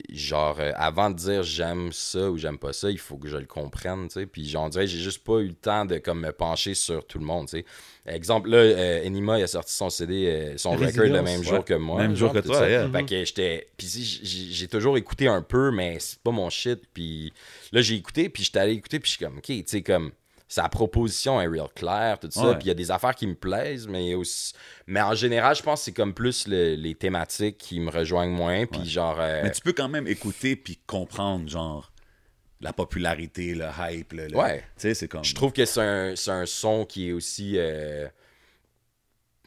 Genre, euh, avant de dire j'aime ça ou j'aime pas ça, il faut que je le comprenne, tu sais. Puis genre, on dirait, j'ai juste pas eu le temps de comme me pencher sur tout le monde, tu sais. Exemple, là, euh, Enima, il a sorti son CD, euh, son record le même ouais. jour que moi. Même jour que toi, ça. yeah. Fait que j'étais. Puis si, j'ai j'ai toujours écouté un peu, mais c'est pas mon shit. Puis là, j'ai écouté, puis j'étais allé écouter, puis je suis comme, ok, tu sais, comme. Sa proposition est real claire, tout ça. Ouais. Puis il y a des affaires qui me plaisent, mais aussi. Mais en général, je pense que c'est comme plus le- les thématiques qui me rejoignent moins. Puis genre. euh, Mais tu peux quand même écouter puis comprendre, genre, la popularité, le hype. Le, Ouais. Tu sais, c'est comme. Je trouve que c'est un, un son qui est aussi euh,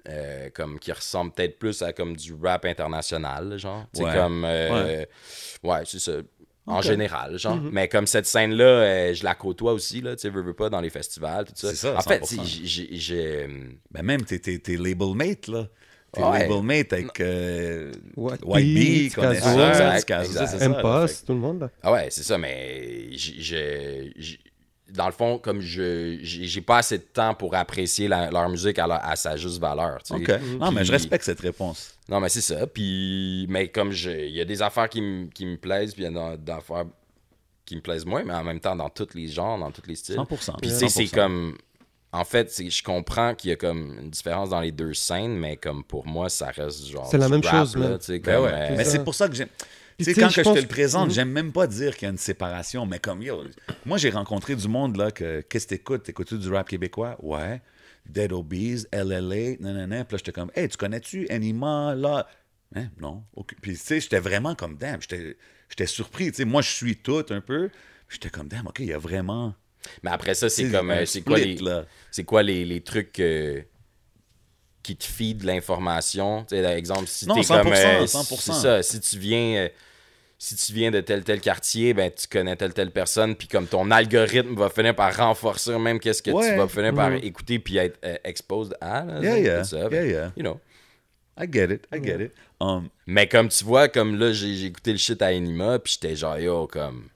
euh, comme qui ressemble peut-être plus à comme du rap international, genre. C'est Ouais. comme euh, Ouais. ouais, c'est ça. En général, genre. Mais comme cette scène-là, euh, je la côtoie aussi, là, tu sais, veux, veux pas, dans les festivals, tout ça. C'est ça, En fait, 100%. tu sais, j'ai- j'ai. Ben même, t'es, t'es, t'es label mate, là. T'es Ouais. label mate avec euh, White White Bee, connaisseur, exact, Ticazo, exact. c'est ça. là. M-Post, tout le monde. là. Ah ouais, c'est ça, mais j'ai- dans le fond, comme je j'ai pas assez de temps pour apprécier la- leur musique à, la- à sa juste valeur. tu sais. Non, mais je respecte cette réponse. Non, mais c'est ça. Puis, mais comme je, il y a des affaires qui, me- qui me plaisent, puis il y a des affaires qui me plaisent moins, mais en même temps, dans tous les genres, dans tous les styles. 100%. Puis, tu sais, c'est 100%. comme. En fait, je comprends qu'il y a comme une différence dans les deux scènes, mais comme pour moi, ça reste genre. C'est la même rap, chose, là, Ben comme, ouais. euh, Mais c'est pour ça que j'aime. Sais, tu sais, quand je que je te le présente, Mhm. j'aime même pas dire qu'il y a une séparation, mais comme yo, moi j'ai rencontré du monde là que qu'est-ce que t'écoutes? T'écoutes-tu du rap québécois? Ouais. Dead Obies, LLA, nanana. Puis là j'étais comme, hey, tu connais-tu Anima là? Hein, non. Puis tu sais, j'étais vraiment comme damn, j'étais j'étais surpris. Tu sais, moi je suis tout un peu. J'étais comme damn, ok, il y a vraiment. Mais après ça, c'est comme. euh, C'est quoi les. là. C'est quoi les, les trucs euh, qui te feed l'information? Tu sais, par exemple, si t'es 100%, comme... euh, 100%. C'est ça, si tu viens... euh, si tu viens de tel tel quartier, ben tu connais telle telle personne, puis comme ton algorithme va finir par renforcer même qu'est-ce que Ouais. tu vas finir par écouter puis être euh, exposed à. Là, Yeah, c'est yeah, ça, yeah. You know. I get it, I get it. Um, Mais comme tu vois, comme là, j'ai écouté le shit à Anima, puis j'étais genre, yo, comme.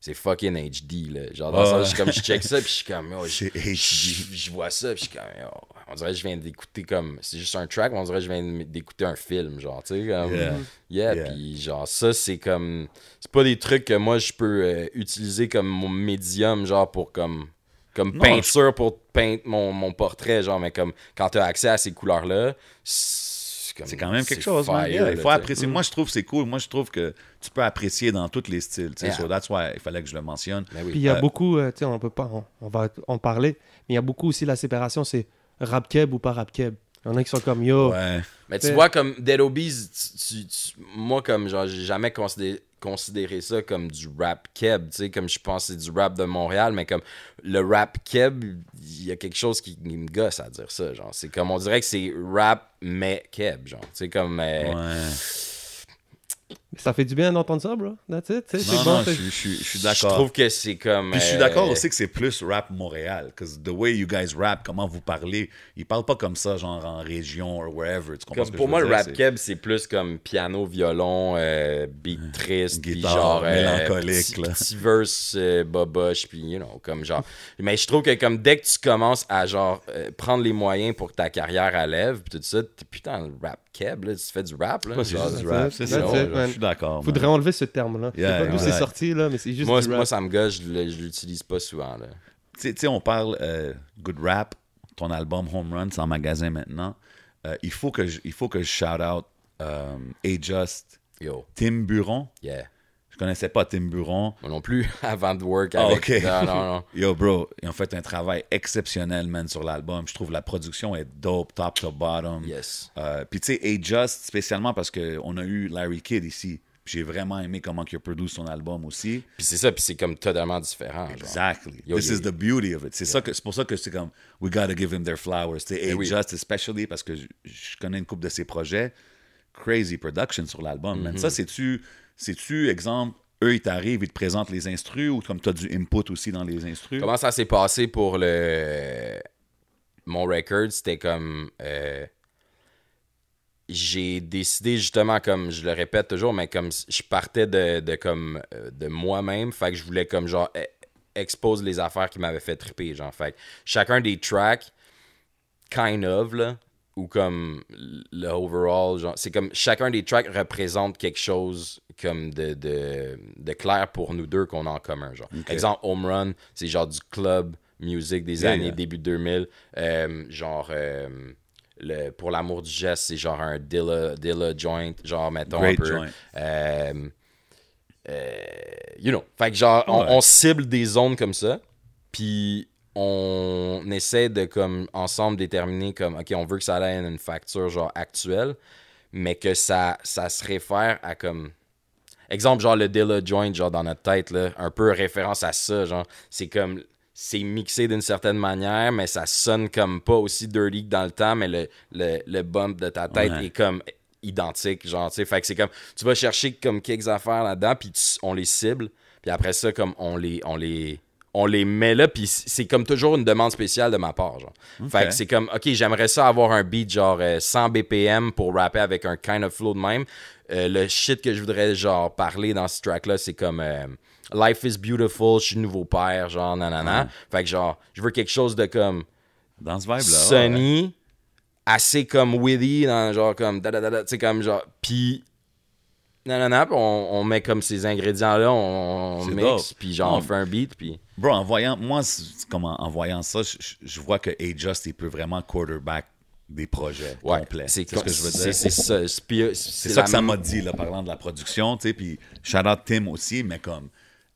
C'est fucking HD, là. Genre, dans le Ouais. sens, je- comme je check ça, puis je suis comme, yo, je, je- je vois ça, puis je suis comme, yo, on dirait que je viens d'écouter comme. C'est juste un track, mais on dirait que je viens d'écouter un film, genre, tu sais, comme. Yeah. Yeah, Yeah. puis genre, ça, c'est comme. C'est pas des trucs que moi, je peux euh, utiliser comme mon médium, genre, pour comme. Comme Non, peinture pour peindre mon, mon portrait, genre, mais comme quand t'as accès à ces couleurs-là, c'est quand même quelque chose, man. fire, Yeah, là, il faut apprécier. Moi, je trouve que c'est cool. Moi, je trouve que tu peux apprécier dans tous les styles. tu sais. Yeah. So that's why il fallait que je le mentionne. Ben oui. Puis il y a Euh, beaucoup, euh, tu sais, on peut pas, on, on va en parler, mais il y a beaucoup aussi la séparation, c'est rap keb ou pas rap keb. Il y en a qui sont comme yo. Ouais. Mais tu vois, comme Dead Obies, tu- tu- tu- moi, comme, genre, j'ai jamais considéré, considéré ça comme du rap keb, tu sais, comme je pense c'est du rap de Montréal, mais comme le rap keb, il y a quelque chose qui, qui me gosse à dire ça, genre. C'est comme, on dirait que c'est rap, mais keb, genre. Tu sais, comme. euh, Ouais. Ça fait du bien d'entendre ça, bro. That's it. c'est Non, bon, non, je, suis- je suis- je d'accord. trouve que c'est comme. Puis je suis euh, d'accord aussi que c'est plus rap Montréal. Parce que the way you guys rap, comment vous parlez, ils parlent pas comme ça, genre en région ou wherever. Tu comprends Comme ce que pour je moi, veux le dire? rap keb, c'est plus comme piano, violon, euh, beat triste, puis Guitare genre. euh, mélancolique, petit, là. petit verse euh, boboche, puis you know, comme genre. Mais je trouve que comme dès que tu commences à genre euh, prendre les moyens pour que ta carrière élève, puis tout ça, t'es putain le rap keb, là, tu fais du rap, là. Ouais, c'est juste du rap, c'est ça. Je suis d'accord. man. Faudrait enlever ce terme-là. Je sais Yeah, pas d'où c'est sorti, là, mais c'est juste moi, du moi, rap. ça me gosse, je l'utilise pas souvent, là. Tu sais- on parle euh, good rap, ton album Home Run, c'est en magasin maintenant. Euh, il, faut que je, il faut que je shout out euh, A-Just, Tim Buron. yeah. Je connaissais pas Tim Buron. Moi non plus, [LAUGHS] avant de work Ah, avec. ok. Non, non, non. [LAUGHS] Yo, bro, ils ont fait un travail exceptionnel, man, sur l'album. Je trouve la production est dope, top to bottom. Yes. Euh, Puis, tu sais, A-Just, spécialement parce qu'on a eu Larry Kidd ici. J'ai vraiment aimé comment il a produit son album aussi. Puis c'est ça, puis c'est comme totalement différent. Exactly. Yo, This yo, is the beauty of it. C'est ça que c'est pour ça que c'est comme we gotta give him their flowers. C'est Eh oui. A-Just especially parce que je, connais une couple de ses projets. Crazy production sur l'album. man. Mm-hmm. Ça, c'est-tu, c'est-tu, exemple, eux, ils t'arrivent, ils te présentent les instrus ou comme tu as du input aussi dans les instrus? Comment ça s'est passé pour le mon record, c'était comme euh, j'ai décidé justement comme je le répète toujours mais comme je partais de, comme euh, de moi-même, fait que je voulais comme genre e- expose les affaires qui m'avaient fait triper genre fait chacun des tracks kind of là ou comme le overall genre c'est comme chacun des tracks représente quelque chose comme de, de, de clair pour nous deux qu'on a en commun genre exemple home run c'est genre du club music des Yeah, années yeah. début 2000 Euh, genre euh, le, pour l'amour du geste c'est genre un Dilla, Dilla joint genre mettons Great un peu joint. Euh, euh, you know fait que genre on, Ouais. on cible des zones comme ça puis on essaie de comme ensemble déterminer comme ok on veut que ça aille à une facture genre actuelle mais que ça ça se réfère à comme exemple genre le Dilla joint genre dans notre tête là un peu référence à ça genre c'est comme c'est mixé d'une certaine manière mais ça sonne comme pas aussi dirty que dans le temps mais le, le, le bump de ta tête Ouais. est comme identique genre tu sais fait que c'est comme tu vas chercher comme quelques affaires là-dedans puis tu- on les cible puis après ça comme on les on les on les met là puis c'est comme toujours une demande spéciale de ma part genre fait que c'est comme ok j'aimerais ça avoir un beat genre euh, 100 BPM pour rapper avec un kind of flow de même Euh, le shit que je voudrais genre parler dans ce track là c'est comme euh, Life is beautiful je suis nouveau père genre nanana fait que genre je veux quelque chose de comme Dans ce vibe-là. sunny, assez comme witty, dans genre comme da da da da, tu sais, comme genre. Puis, non, non, non, puis on, on met comme ces ingrédients-là, on, on mixe, puis genre on fait un beat, puis. Bro, en voyant, moi, comme en, en voyant ça, je, vois que A-Just, il peut vraiment quarterback des projets Ouais, complets. c'est ce que je veux dire? C'est ça. que ça m'a dit, là, parlant de la production, tu sais, puis shout out Tim aussi, mais comme,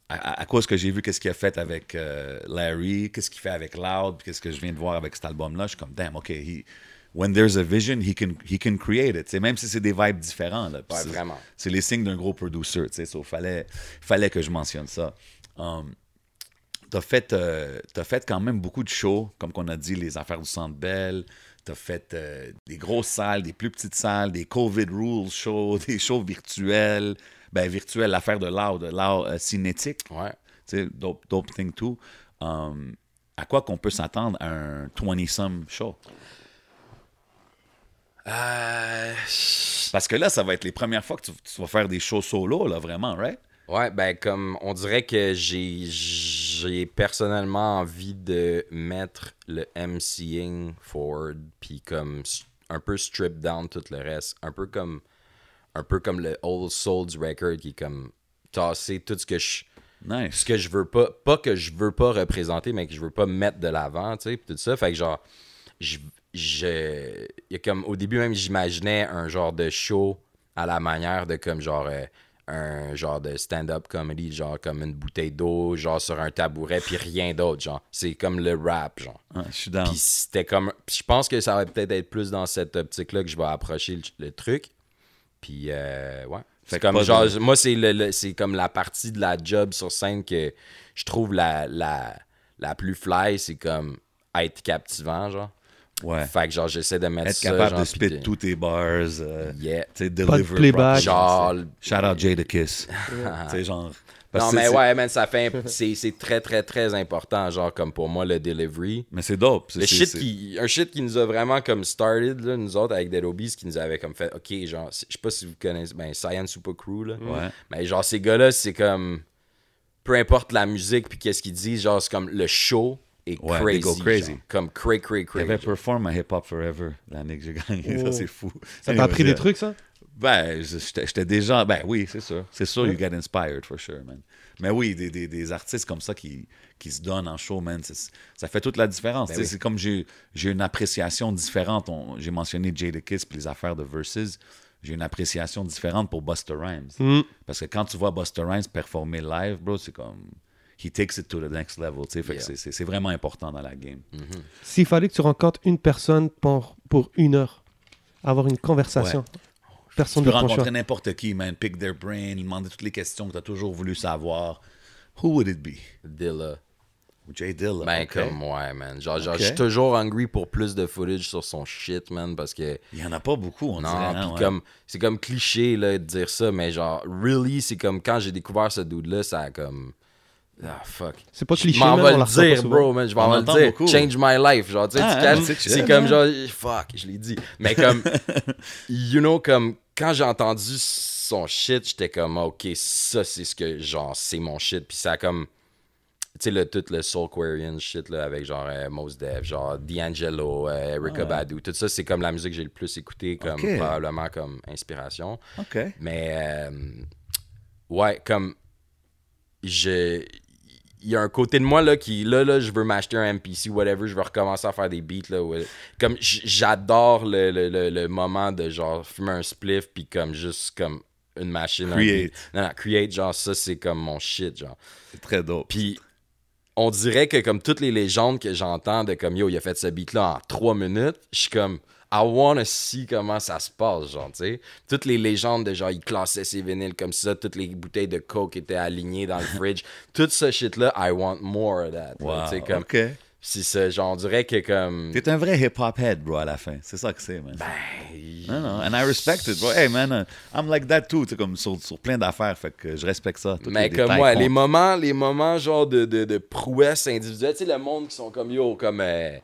à, à- cause que j'ai vu qu'est-ce qu'il a fait avec euh, Larry, qu'est-ce qu'il fait avec Loud, qu'est-ce que je viens de voir avec cet album-là, je suis comme, damn, OK, he- when there's a vision, he can, he can create it, même si c'est des vibes différents, là. Ouais, c'est- vraiment. C'est les signes d'un gros producer, sais, so, fallait, fallait que je mentionne ça. Um, T'as fait, euh, t'as fait quand même beaucoup de shows, comme qu'on a dit, les affaires du Centre Bell. T'as fait euh, des grosses salles, des plus petites salles, des COVID Rules shows, [LAUGHS] des shows virtuels. Ben, virtuels, l'affaire de l'art, de l'art euh, cinétique. Ouais. Tu sais, dope, dope thing too. Um, à quoi qu'on peut s'attendre à un 20-some show? Euh, Parce que là, ça va être les premières fois que tu, tu vas faire des shows solo, là, vraiment, right? Ouais, ben comme on dirait que j'ai j'ai personnellement envie de mettre le MCing forward puis comme un peu strip down tout le reste, un peu comme un peu comme le Old Souls record qui est comme tasser tout ce que je Nice. ce que je veux pas pas que je veux pas représenter mais que je veux pas mettre de l'avant, tu sais, pis tout ça, fait que genre je je y a comme au début même j'imaginais un genre de show à la manière de comme genre euh, un genre de stand-up comedy, genre comme une bouteille d'eau, genre sur un tabouret, puis rien d'autre, genre. C'est comme le rap, genre. Je suis down. Puis c'était comme. je pense que ça va peut-être être plus dans cette optique-là que je vais approcher le, le truc. Puis, euh, ouais. C'est comme genre, de- moi, c'est le, le- c'est comme la partie de la job sur scène que je trouve la, la, la plus fly, c'est comme être captivant, genre. Ouais. Fait que genre, j'essaie de mettre Être ça. capable genre, de spit tous tes bars. euh, Yeah. tu sais, Pas de deliver playback. Genre. Shout out Jada Kiss. [LAUGHS] tu sais, genre. parce Non, mais ouais, man, ça fait. [LAUGHS] C'est c'est très, très, très important, genre, comme pour moi, le delivery. Mais c'est dope. c'est- Le shit qui, un shit qui nous a vraiment comme started, là, nous autres, avec Dead Obies, qui nous avait comme fait, ok, genre, je sais pas si vous connaissez, ben, Cyan Super Crew, là. Ouais. Mais genre, ces gars-là, c'est comme, peu importe la musique puis qu'est-ce qu'ils disent, genre, c'est comme le show est Ouais, crazy. go crazy. genre. comme cray, cray, Il cray. avait genre. perform à Hip Hop Forever l'année que j'ai gagné. Oh. Ça, c'est fou. Ça t'a appris des trucs, ça? Ben, je- j'étais déjà. Ben oui, c'est sûr. C'est sûr, you get inspired, for sure, man. Mais oui, des, des, des artistes comme ça qui, qui se donnent en show, man, ça fait toute la différence. Ben oui. C'est comme j'ai j'ai une appréciation différente. J'ai mentionné Jada Kiss puis les affaires de Versus. J'ai une appréciation différente pour Buster Rhymes. Mm. Parce que quand tu vois Buster Rhymes performer live, bro, c'est comme. He takes it to the next level. Yeah. c'est- c'est c'est vraiment important dans la game. S'il fallait que tu rencontres une personne pour, pour une heure, avoir une conversation, personne Tu peux rencontrer n'importe qui, man. Pick their brain, lui demander toutes les questions que tu as toujours voulu savoir. Who would it be? Dilla. Jay Dilla. Ben, comme, ouais, man. Genre, genre je suis toujours hungry pour plus de footage sur son shit, man, parce que. Il y en a pas beaucoup, on Non, dirait. hein, puis ouais. comme c'est comme cliché là, de dire ça, mais genre really, c'est comme quand j'ai découvert ce dude là, ça a comme ah fuck. C'est pas Je cliché, m'en man, vais le dire, bro, man, je m'en vais le dire. beaucoup. Change my life, genre, tu sais, Ah, tu hein, c'est comme genre fuck, je l'ai dit. Mais [LAUGHS] comme you know comme quand j'ai entendu son shit, j'étais comme OK, ça c'est ce que genre c'est mon shit, puis ça a comme tu sais, le, tout le Soulquarian shit là, avec genre euh, Mos Def, genre D'Angelo, euh, Erykah Badu, tout ça, c'est comme la musique que j'ai le plus écouté, comme probablement comme inspiration. OK. Mais euh, ouais, comme je. Il y a un côté de moi là qui là là je veux m'acheter un MPC whatever je veux recommencer à faire des beats là ouais. comme j'adore le, le, le, le moment de genre fumer un spliff puis comme juste comme une machine Create. non non create genre ça c'est comme mon shit genre C'est très dope. puis on dirait que comme toutes les légendes que j'entends de comme yo, il a fait ce beat là en trois minutes, je suis comme I wanna see comment ça se passe, genre, tu sais. Toutes les légendes de genre, il classait ses vinyles comme ça, toutes les bouteilles de coke étaient alignées dans le fridge, [LAUGHS] tout ce shit là, I want more of that. Wow. tu sais, comme, OK. c'est ça, genre, on dirait que comme. T'es un vrai hip-hop head, bro, à la fin. C'est ça que c'est, man. Ben, non, non. And I respect it, bro. Hey, man, I'm like that too. Tu sais, comme sur, sur plein d'affaires. Fait que je respecte ça. Mais les comme moi, comptent. les moments, les moments genre de, de, de prouesse individuelle, tu sais, le monde qui sont comme yo, comme euh,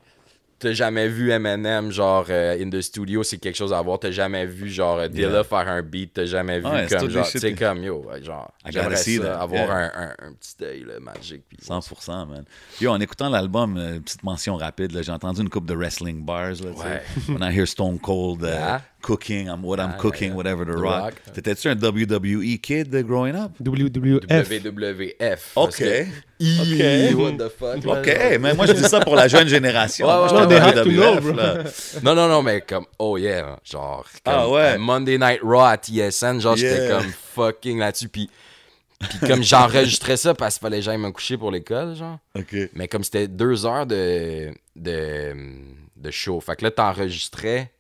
t'as jamais vu Eminem genre euh, in the studio, c'est quelque chose à voir. T'as jamais vu genre euh, Dilla Yeah. faire un beat, t'as jamais vu Ouais, c'est comme genre, shit- comme yo, genre, j'aimerais ça, that, avoir yeah. un, un, un petit œil là, magique. Puis, 100%, man. Yo, en écoutant l'album, euh, petite mention rapide, là, j'ai entendu une couple de wrestling bars. Là, tu sais. Ouais. When I hear Stone Cold uh, Yeah. Cooking, I'm, what I'm Ah, cooking, yeah. whatever, The, The Rock. Rock. T'étais-tu un WWE kid growing up? WWF. WWF. OK. que- Ih, What the fuck. OK, mais moi, je dis ça pour la jeune génération. Ouais, ouais, j'étais WWF, là. [LAUGHS] Non, non, non, mais comme, oh yeah, genre, comme, Ah ouais. Monday Night Raw à TSN, genre, j'étais Yeah. comme fucking là-dessus, puis, puis comme j'enregistrais ça parce qu'il fallait que j'aille me coucher pour l'école, genre, OK. mais comme c'était deux heures de, de, de show, fait que là, t'enregistrais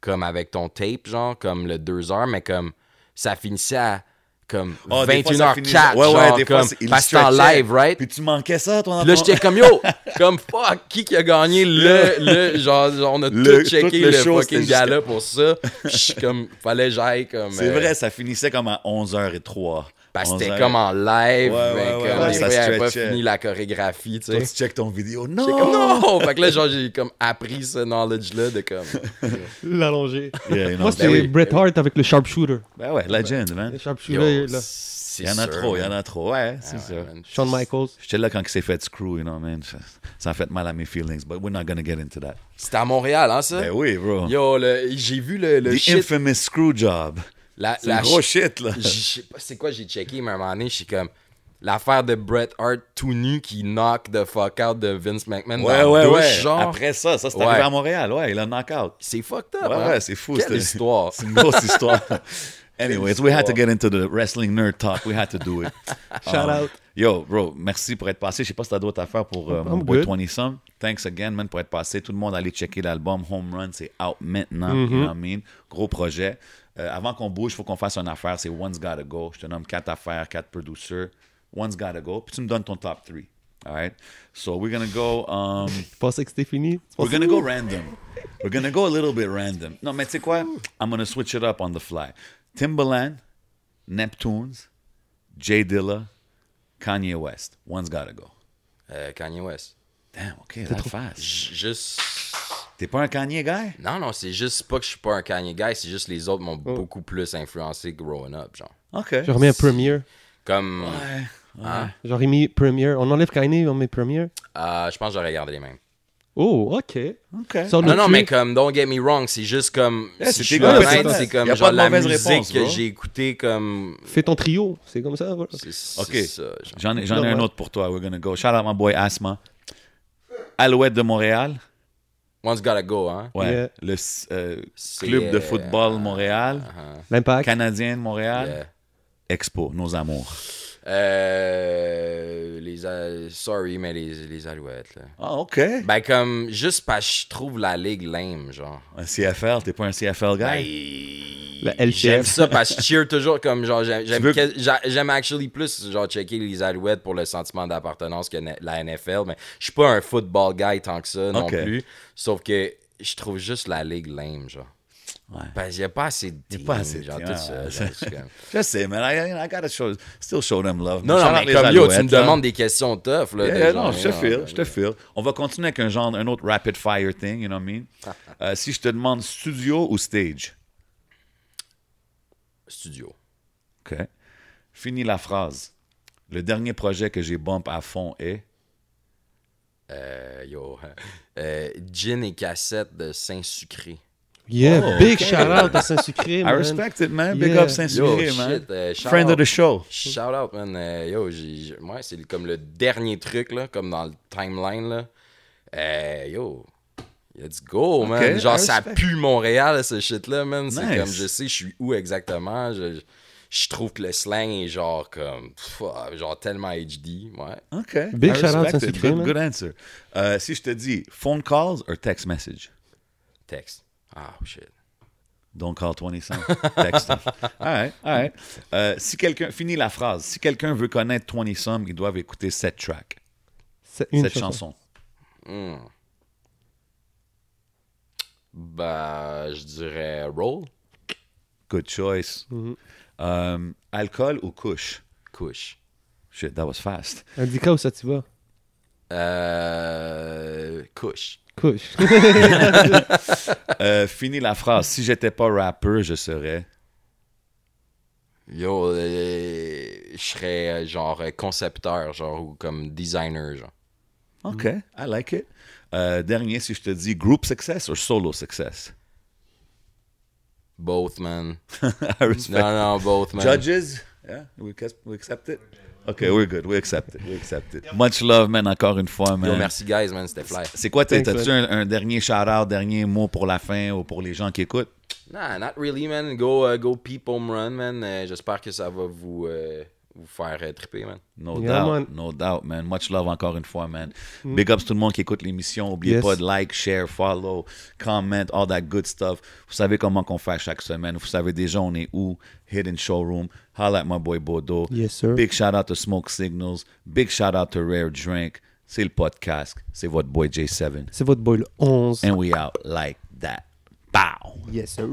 comme avec ton tape, genre, comme le deux heures, mais comme ça finissait à comme Ah, des fois, ça finit- 21h04, Ouais, ouais, genre, des fois, comme, il parce que en live, right? Puis tu manquais ça, toi, là, j'étais comme yo, [LAUGHS] comme fuck, qui qui a gagné le, le, genre, genre, on a Le- tout checké tout le le, show, fucking gala pour ça. Puis je suis comme, fallait que j'aille comme. C'est euh, vrai, ça finissait comme à 11h03. Parce que 11h. c'était comme en live, Ouais, mais ouais, comme ouais, ouais, des ça fois, il avait pas fini la chorégraphie, tu Toi, sais. tu checkes ton vidéo. Non! Comme non! fait que là, genre, j'ai comme appris ce knowledge-là de comme. [LAUGHS] Yeah, know, Moi, ben c'était oui. Bret Hart avec le sharpshooter. Ben ouais, legend, man. Le sharpshooter, là. c'est Il y en a sûr, trop, il y en a trop. Ouais, c'est Ah ça. ouais, man. Shawn Michaels. J'étais là quand il s'est fait screw, you know, man. Ça, ça a fait mal à mes feelings, but we're not gonna get into that. C'était à Montréal, hein, ça? Ben oui, bro. Yo, j'ai vu le, le The shit. infamous screw job. La, C'est la gros shit, là. Je sais pas c'est quoi j'ai checké, mais à un moment donné, je suis comme. L'affaire de Bret Hart tout nu qui knock the fuck out de Vince McMahon Ouais, dans ouais, douche, ouais. genre. Après ça, ça, c'est Ouais. arrivé à Montréal. Ouais, il a knock-out. C'est fucked up. Ouais, hein? ouais, c'est fou. Quelle histoire. C'est une grosse histoire. [LAUGHS] Anyways, we had to get into the wrestling nerd talk. We had to do it. [LAUGHS] Shout out. Yo, bro, merci pour être passé. Je sais pas si t'as d'autres affaires pour euh, mon boy good. 20 Some. Thanks again, man, pour être passé. Tout le monde allez checker l'album Home Run. C'est out maintenant. Mm-hmm. You know what I mean? Gros projet. Euh, avant qu'on bouge, il faut qu'on fasse une affaire. C'est One's Gotta Go. Je te nomme quatre affaires, quatre producers. One's Gotta Go. Puis tu me donnes ton top 3. All right? So we're gonna go. Um, [LAUGHS] Tu pensais que c'était fini? We're gonna go random. We're gonna go a little bit random. Non, mais tu sais quoi? I'm gonna switch it up on the fly. Timbaland, Neptunes, Jay Dilla, Kanye West. One's gotta go. Euh, Kanye West. Damn, okay, that fast. J- Juste. T'es pas un Kanye guy? Non, non, c'est juste pas que je suis pas un Kanye guy, c'est juste les autres m'ont beaucoup plus influencé growing up, genre. Ok. Je remets un Premier. Comme. Ouais. Hein? J'aurais mis Premier. On enlève Kanye, on met Premier? Euh, je pense que j'aurais gardé les mêmes. Oh, ok. Ok. Sors le Non, non, mais comme, don't get me wrong, c'est juste comme. Yeah, si c'est comme genre de la mauvaise musique réponse, que j'ai écouté comme. Fais ton trio. C'est comme ça, voilà. Ok. J'en ai, un autre pour toi. We're gonna go. Shout out my boy Asma. Alouette de Montréal. One's gotta go, hein? Ouais. Yeah. Le euh, club de euh, football Montréal. uh-huh. L'impact. Canadien de Montréal. Yeah. Expo, nos amours. Euh, les a- sorry, mais les, les alouettes, là. Ah, ok. Ben, comme, juste parce que je trouve la ligue lame, genre. Un CFL, t'es pas un CFL guy? Ben, J'aime ça parce que je cheer toujours comme genre j'aime j'aime veux- actually plus genre checker les alouettes pour le sentiment d'appartenance que la NFL mais je suis pas un football guy tant que ça non plus sauf que je trouve juste la ligue lame genre Ouais. parce qu'il y a pas assez de teams, pas assez de genre teams, tout ouais. ça genre, je suis comme- [LAUGHS] Je sais, man. I, I gotta show, still show them love. non non mais comme yo tu me demandes des questions tough là Yeah, yeah, non, je te feel, ouais, je te feel. On va continuer avec un genre, un autre rapid fire thing, you know what I mean? [LAUGHS] Euh, si je te demande studio ou stage, studio ok. Finis la phrase. Le dernier projet que j'ai bump à fond est? Euh, yo [LAUGHS] euh, gin et cassette de Saint-Sucré Yeah, Oh, big shout out à Saint-Sucré, I man. respect it, man. Big Yeah. up Saint-Sucré, man. shit, euh, Friend out. of the show. Shout out, man. Euh, yo, j'ai, j'ai- ouais, c'est comme le dernier truc, là, comme dans le timeline, là. Euh, yo, let's go, man. Genre, I ça respect. pue Montréal, ce shit-là, man. C'est Nice. comme, je sais, je suis où exactement. Je, je trouve que le slang est genre, comme, pff, genre tellement HD, ouais. OK. Big I shout out. Saint-Sucré, Good, good answer. Euh, si je te dis phone calls or text message? Texte. Ah, shit. Don't call 20 cents. Text. [LAUGHS] All right, all right. Euh, si quelqu'un, finis la phrase. Si quelqu'un veut connaître 20 Some, ils doivent écouter cette track, C'est une cette chanson. Bah, je dirais roll, Good choice. Euh, alcool ou couche? couche. Shit, that was fast. Indica où ça tu vas? Euh, couche. Couche. [LAUGHS] [LAUGHS] Euh, finis la phrase. Si j'étais pas rapper, je serais? Yo, euh, je serais euh, genre concepteur, genre, ou comme designer, genre. OK, I like it. Euh, dernier, si je te dis group success or solo success? Both, man. [LAUGHS] I respect. Non, non, both, man. Judges? Yeah, we, accept- we accept it? OK, we're good. We accept it. We accept it. Much love, man, encore une fois, man. Yo, merci, guys, man, c'était fly. C'est quoi, t'as-tu un, un dernier shout-out, dernier mot pour la fin ou pour les gens qui écoutent? Nah, not really, man. Go, uh, go peep home run, man. Euh, J'espère que ça va vous, euh, vous faire euh, triper, man. No Yeah, doubt, man. no doubt, man. Much love encore une fois, man. Big ups tout le monde qui écoute l'émission. Oubliez Yes. pas de like, share, follow, comment, all that good stuff. Vous savez comment qu'on fait chaque semaine. Vous savez déjà on est où? Hidden Showroom. Holla at my boy Bodo. Yes, sir. Big shout out to Smoke Signals. Big shout out to Rare Drink. C'est le podcast. C'est votre boy J7. C'est votre boy le 11. And we out like that. Bow. Yes, sir.